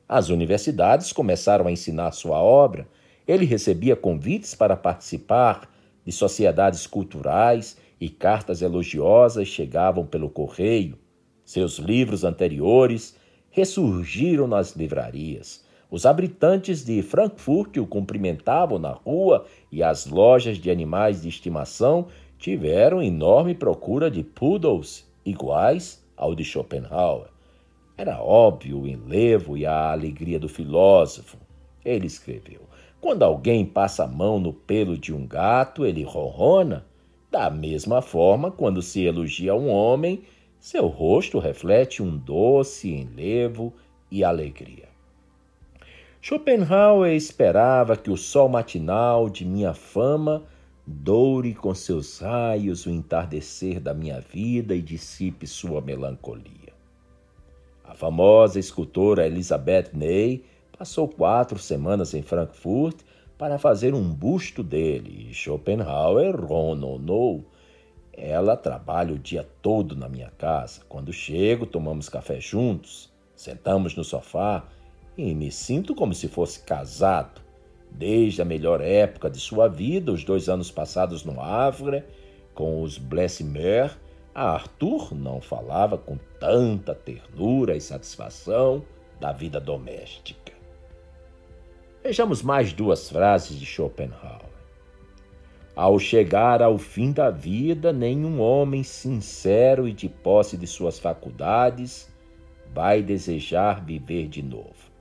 As universidades começaram a ensinar sua obra. Ele recebia convites para participar de sociedades culturais e cartas elogiosas chegavam pelo correio. Seus livros anteriores ressurgiram nas livrarias. Os habitantes de Frankfurt o cumprimentavam na rua e as lojas de animais de estimação tiveram enorme procura de poodles iguais ao de Schopenhauer. Era óbvio o enlevo e a alegria do filósofo. Ele escreveu: quando alguém passa a mão no pelo de um gato, ele ronrona. Da mesma forma, quando se elogia um homem, seu rosto reflete um doce enlevo e alegria. Schopenhauer esperava que o sol matinal de minha fama doure com seus raios o entardecer da minha vida e dissipe sua melancolia. A famosa escultora Elizabeth Ney passou quatro semanas em Frankfurt para fazer um busto dele e Schopenhauer rononou. Ela trabalha o dia todo na minha casa. Quando chego, tomamos café juntos, sentamos no sofá e me sinto como se fosse casado desde a melhor época de sua vida, os dois anos passados no Havre, com os Blessimer, Arthur não falava com tanta ternura e satisfação da vida doméstica. Vejamos mais duas frases de Schopenhauer. Ao chegar ao fim da vida, nenhum homem sincero e de posse de suas faculdades vai desejar viver de novo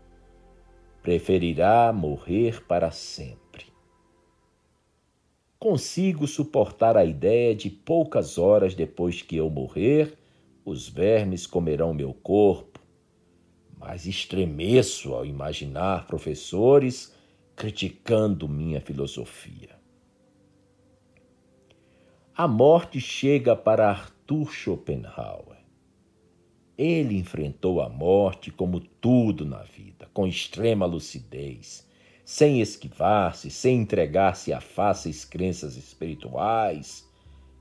preferirá morrer para sempre. Consigo suportar a ideia de poucas horas depois que eu morrer, os vermes comerão meu corpo, mas estremeço ao imaginar professores criticando minha filosofia. A morte chega para Arthur Schopenhauer. Ele enfrentou a morte como tudo na vida, com extrema lucidez, sem esquivar-se, sem entregar-se a fáceis crenças espirituais.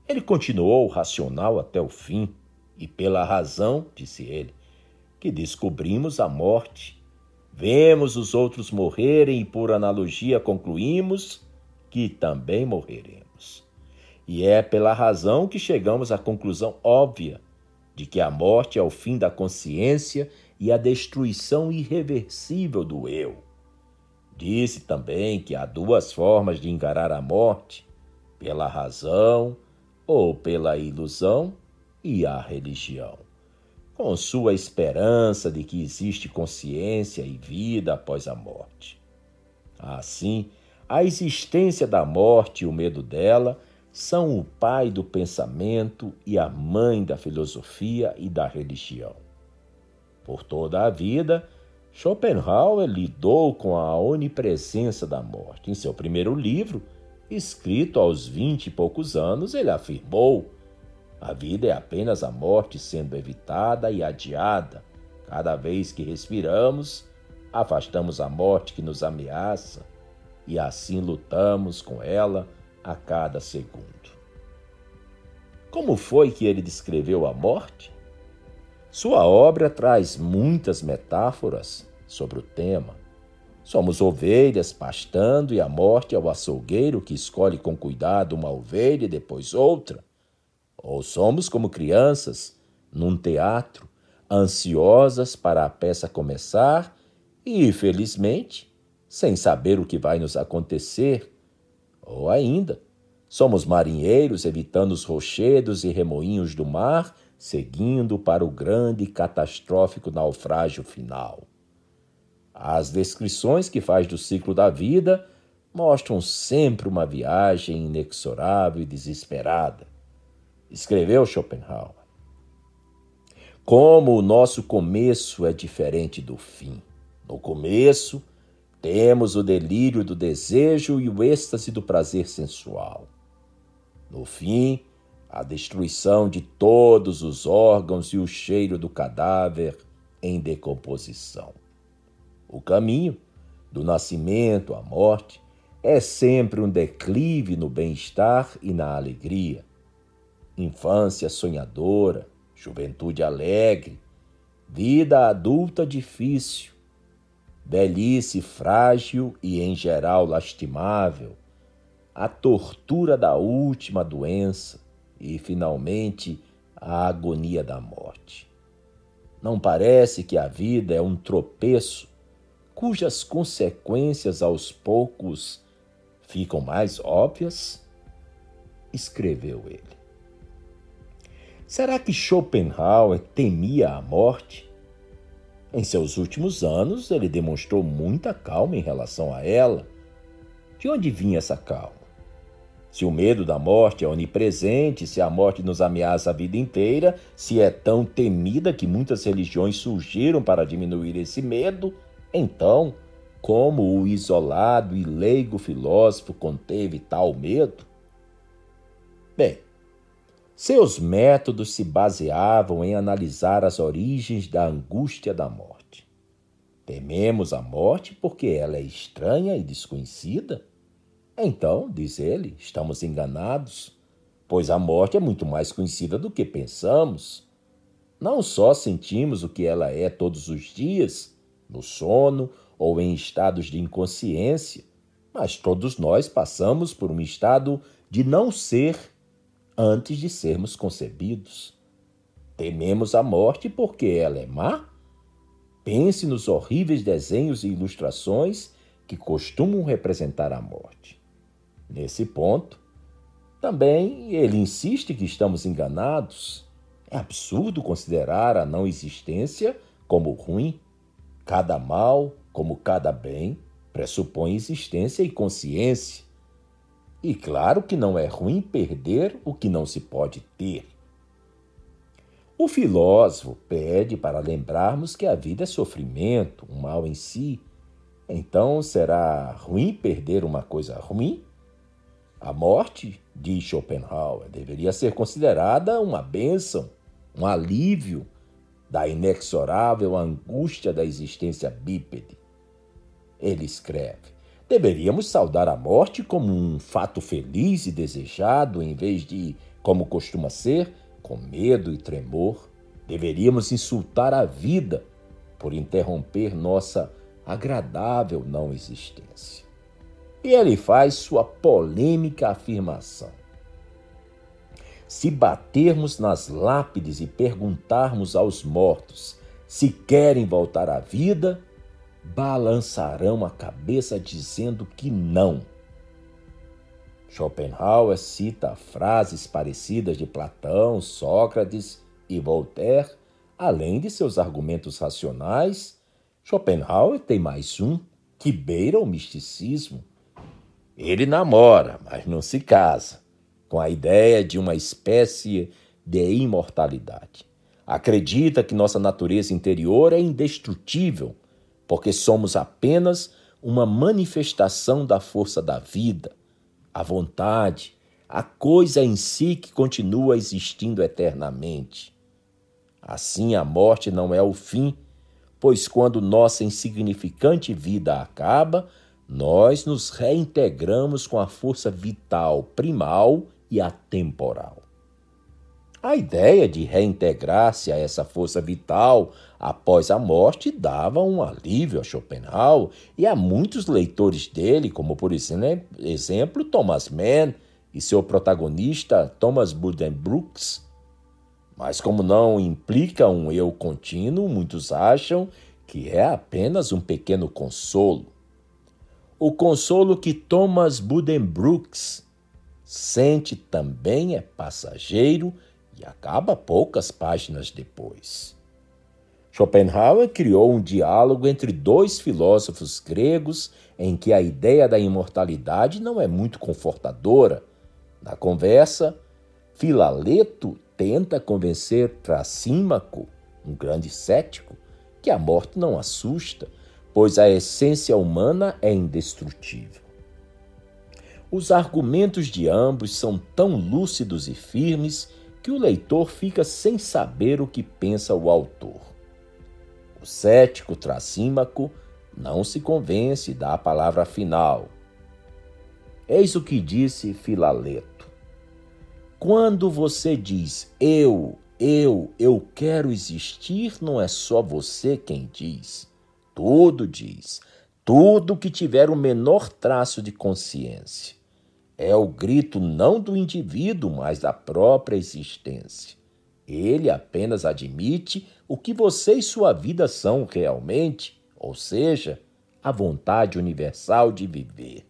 Ele continuou racional até o fim, e pela razão, disse ele, que descobrimos a morte. Vemos os outros morrerem e, por analogia, concluímos que também morreremos. E é pela razão que chegamos à conclusão óbvia de que a morte é o fim da consciência e a destruição irreversível do eu. Disse também que há duas formas de encarar a morte: pela razão ou pela ilusão e a religião. Com sua esperança de que existe consciência e vida após a morte. Assim, a existência da morte e o medo dela são o pai do pensamento e a mãe da filosofia e da religião. Por toda a vida, Schopenhauer lidou com a onipresença da morte. Em seu primeiro livro, escrito aos vinte e poucos anos, ele afirmou: a vida é apenas a morte sendo evitada e adiada. Cada vez que respiramos, afastamos a morte que nos ameaça e assim lutamos com ela a cada segundo. Como foi que ele descreveu a morte? Sua obra traz muitas metáforas sobre o tema. Somos ovelhas pastando e a morte é o açougueiro que escolhe com cuidado uma ovelha e depois outra. Ou somos como crianças num teatro, ansiosas para a peça começar e, felizmente, sem saber o que vai nos acontecer, ou ainda, somos marinheiros evitando os rochedos e remoinhos do mar, seguindo para o grande e catastrófico naufrágio final. As descrições que faz do ciclo da vida mostram sempre uma viagem inexorável e desesperada. Escreveu Schopenhauer. Como o nosso começo é diferente do fim. No começo, temos o delírio do desejo e o êxtase do prazer sensual. No fim, a destruição de todos os órgãos e o cheiro do cadáver em decomposição. O caminho, do nascimento à morte, é sempre um declive no bem-estar e na alegria. Infância sonhadora, juventude alegre, vida adulta difícil, velhice frágil e em geral lastimável, a tortura da última doença e, finalmente, a agonia da morte. Não parece que a vida é um tropeço cujas consequências aos poucos ficam mais óbvias? Escreveu ele. Será que Schopenhauer temia a morte? Em seus últimos anos, ele demonstrou muita calma em relação a ela. De onde vinha essa calma? Se o medo da morte é onipresente, se a morte nos ameaça a vida inteira, se é tão temida que muitas religiões surgiram para diminuir esse medo, então como o isolado e leigo filósofo conteve tal medo? Bem, seus métodos se baseavam em analisar as origens da angústia da morte. Tememos a morte porque ela é estranha e desconhecida? Então, diz ele, estamos enganados, pois a morte é muito mais conhecida do que pensamos. Não só sentimos o que ela é todos os dias, no sono ou em estados de inconsciência, mas todos nós passamos por um estado de não ser antes de sermos concebidos. Tememos a morte porque ela é má? Pense nos horríveis desenhos e ilustrações que costumam representar a morte. Nesse ponto, também ele insiste que estamos enganados. É absurdo considerar a não existência como ruim. Cada mal, como cada bem, pressupõe existência e consciência. E claro que não é ruim perder o que não se pode ter. O filósofo pede para lembrarmos que a vida é sofrimento, um mal em si. Então será ruim perder uma coisa ruim? A morte, diz Schopenhauer, deveria ser considerada uma bênção, um alívio da inexorável angústia da existência bípede. Ele escreve: Deveríamos saudar a morte como um fato feliz e desejado, em vez de, como costuma ser, com medo e tremor. Deveríamos insultar a vida por interromper nossa agradável não existência. E ele faz sua polêmica afirmação. Se batermos nas lápides e perguntarmos aos mortos se querem voltar à vida, balançarão a cabeça dizendo que não. Schopenhauer cita frases parecidas de Platão, Sócrates e Voltaire, além de seus argumentos racionais. Schopenhauer tem mais um que beira o misticismo. Ele namora, mas não se casa, com a ideia de uma espécie de imortalidade. Acredita que nossa natureza interior é indestrutível porque somos apenas uma manifestação da força da vida, a vontade, a coisa em si que continua existindo eternamente. Assim, a morte não é o fim, pois quando nossa insignificante vida acaba, nós nos reintegramos com a força vital primal e atemporal. A ideia de reintegrar-se a essa força vital após a morte dava um alívio a Schopenhauer e a muitos leitores dele, como por exemplo Thomas Mann e seu protagonista Thomas Buddenbrooks. Mas como não implica um eu contínuo, muitos acham que é apenas um pequeno consolo. O consolo que Thomas Buddenbrooks sente também é passageiro acaba poucas páginas depois. Schopenhauer criou um diálogo entre dois filósofos gregos em que a ideia da imortalidade não é muito confortadora. Na conversa, Filaleto tenta convencer Trasímaco, um grande cético, que a morte não assusta, pois a essência humana é indestrutível. Os argumentos de ambos são tão lúcidos e firmes que o leitor fica sem saber o que pensa o autor. O cético Tracímaco não se convence da palavra final. Eis o que disse Filaleto. Quando você diz eu, eu, eu quero existir, não é só você quem diz. Tudo diz. Tudo que tiver o menor traço de consciência. É o grito não do indivíduo, mas da própria existência. Ele apenas admite o que você e sua vida são realmente, ou seja, a vontade universal de viver.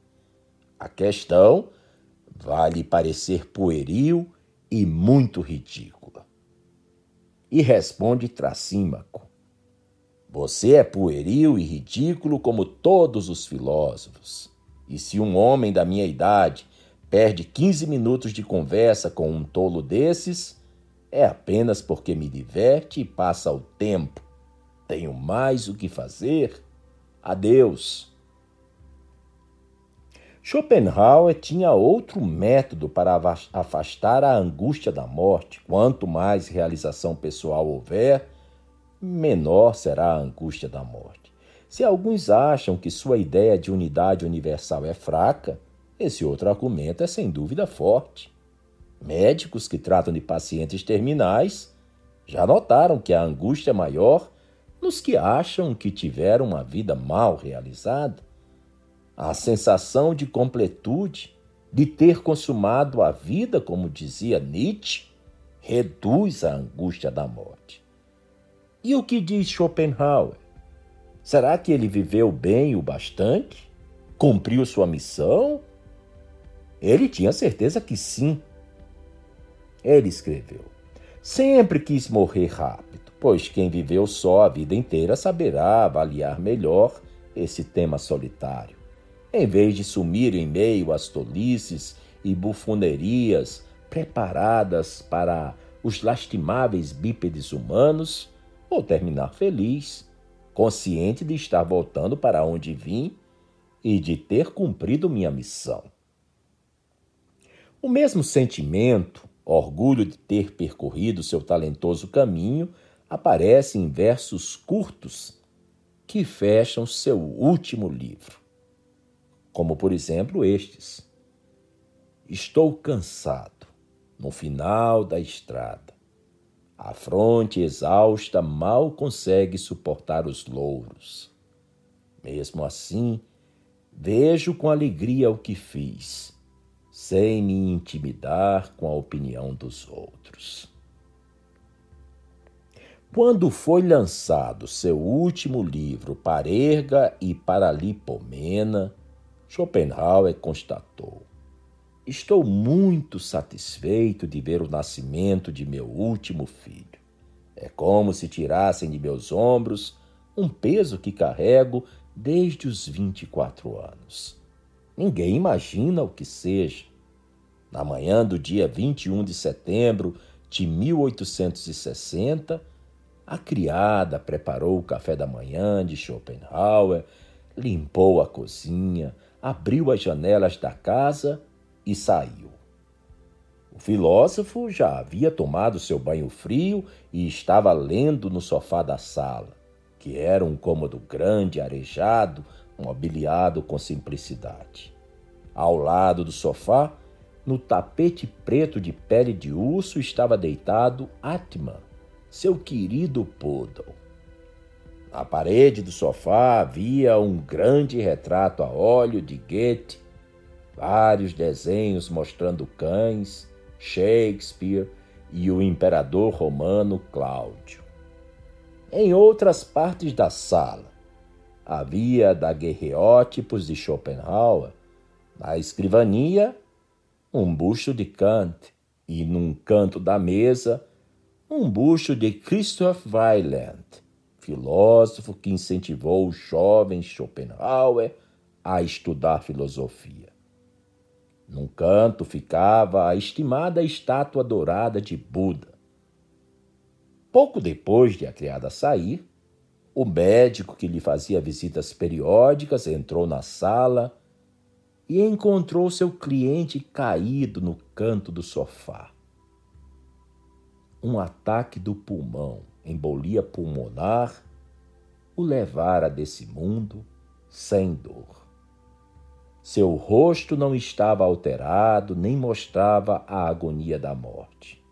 A questão vai lhe parecer pueril e muito ridícula. E responde Tracímaco: Você é pueril e ridículo como todos os filósofos. E se um homem da minha idade perde 15 minutos de conversa com um tolo desses, é apenas porque me diverte e passa o tempo. Tenho mais o que fazer. Adeus. Schopenhauer tinha outro método para afastar a angústia da morte. Quanto mais realização pessoal houver, menor será a angústia da morte. Se alguns acham que sua ideia de unidade universal é fraca, esse outro argumento é sem dúvida forte. Médicos que tratam de pacientes terminais já notaram que a angústia é maior nos que acham que tiveram uma vida mal realizada. A sensação de completude, de ter consumado a vida, como dizia Nietzsche, reduz a angústia da morte. E o que diz Schopenhauer? Será que ele viveu bem o bastante? Cumpriu sua missão? Ele tinha certeza que sim. Ele escreveu: Sempre quis morrer rápido, pois quem viveu só a vida inteira saberá avaliar melhor esse tema solitário. Em vez de sumir em meio às tolices e bufonerias preparadas para os lastimáveis bípedes humanos, vou terminar feliz, consciente de estar voltando para onde vim e de ter cumprido minha missão. O mesmo sentimento, orgulho de ter percorrido seu talentoso caminho, aparece em versos curtos que fecham seu último livro. Como, por exemplo, estes: Estou cansado, no final da estrada. A fronte exausta mal consegue suportar os louros. Mesmo assim, vejo com alegria o que fiz sem me intimidar com a opinião dos outros. Quando foi lançado seu último livro, Parerga e Paralipomena, Schopenhauer constatou: Estou muito satisfeito de ver o nascimento de meu último filho. É como se tirassem de meus ombros um peso que carrego desde os 24 anos. Ninguém imagina o que seja. Na manhã do dia 21 de setembro de 1860, a criada preparou o café da manhã de Schopenhauer, limpou a cozinha, abriu as janelas da casa e saiu. O filósofo já havia tomado seu banho frio e estava lendo no sofá da sala, que era um cômodo grande, arejado, mobiliado com simplicidade. Ao lado do sofá, no tapete preto de pele de urso, estava deitado Atman, seu querido poodle. Na parede do sofá havia um grande retrato a óleo de Goethe, vários desenhos mostrando cães, Shakespeare e o imperador romano Cláudio. Em outras partes da sala, havia daguerreótipos de Schopenhauer, na escrivania, um busto de Kant e, num canto da mesa, um busto de Christoph Weiland, filósofo que incentivou o jovem Schopenhauer a estudar filosofia. Num canto ficava a estimada estátua dourada de Buda. Pouco depois de a criada sair, o médico que lhe fazia visitas periódicas entrou na sala e encontrou seu cliente caído no canto do sofá. Um ataque do pulmão, embolia pulmonar, o levara desse mundo sem dor. Seu rosto não estava alterado, nem mostrava a agonia da morte.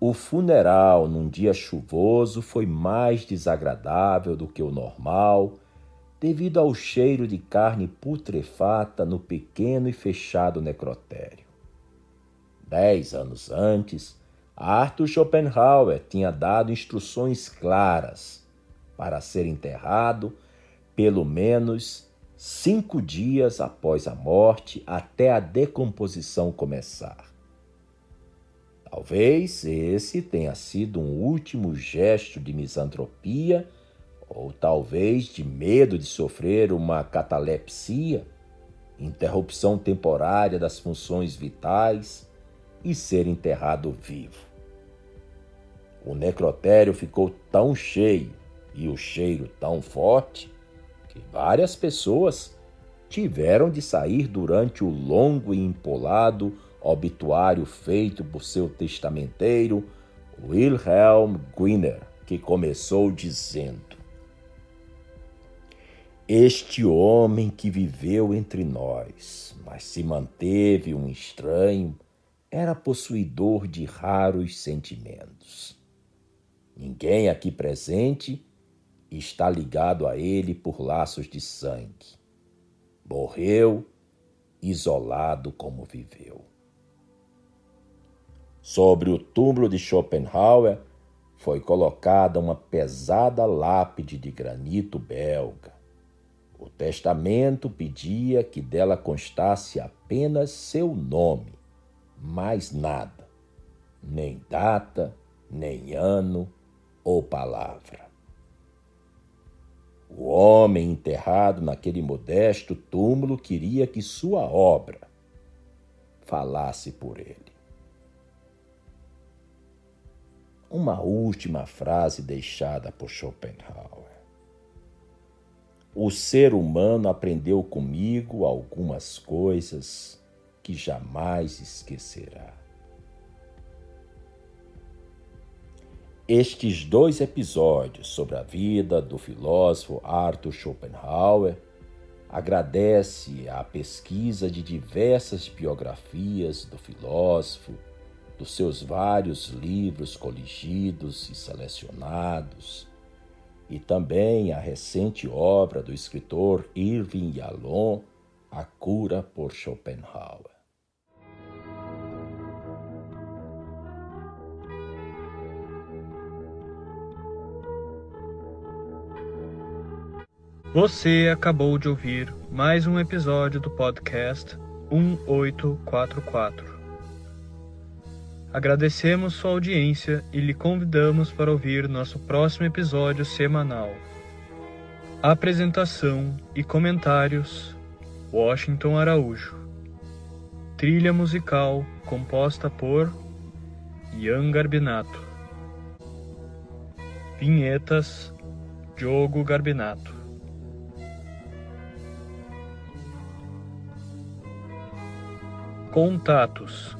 O funeral num dia chuvoso foi mais desagradável do que o normal, devido ao cheiro de carne putrefata no pequeno e fechado necrotério. Dez anos antes, Arthur Schopenhauer tinha dado instruções claras para ser enterrado pelo menos cinco dias após a morte até a decomposição começar. Talvez esse tenha sido um último gesto de misantropia, ou talvez de medo de sofrer uma catalepsia, interrupção temporária das funções vitais e ser enterrado vivo. O necrotério ficou tão cheio e o cheiro tão forte que várias pessoas tiveram de sair durante o longo e empolado obituário feito por seu testamenteiro, Wilhelm Gwinner, que começou dizendo: Este homem que viveu entre nós, mas se manteve um estranho, era possuidor de raros sentimentos. Ninguém aqui presente está ligado a ele por laços de sangue. Morreu isolado como viveu. Sobre o túmulo de Schopenhauer foi colocada uma pesada lápide de granito belga. O testamento pedia que dela constasse apenas seu nome, mais nada, nem data, nem ano ou palavra. O homem enterrado naquele modesto túmulo queria que sua obra falasse por ele. uma última frase deixada por Schopenhauer. O ser humano aprendeu comigo algumas coisas que jamais esquecerá. Estes dois episódios sobre a vida do filósofo Arthur Schopenhauer agradece à pesquisa de diversas biografias do filósofo dos seus vários livros coligidos e selecionados, e também a recente obra do escritor Irving Yalom, A Cura por Schopenhauer. Você acabou de ouvir mais um episódio do podcast 1844. Agradecemos sua audiência e lhe convidamos para ouvir nosso próximo episódio semanal. Apresentação e comentários: Washington Araújo. Trilha musical composta por Ian Garbinato. Vinhetas: Diogo Garbinato. Contatos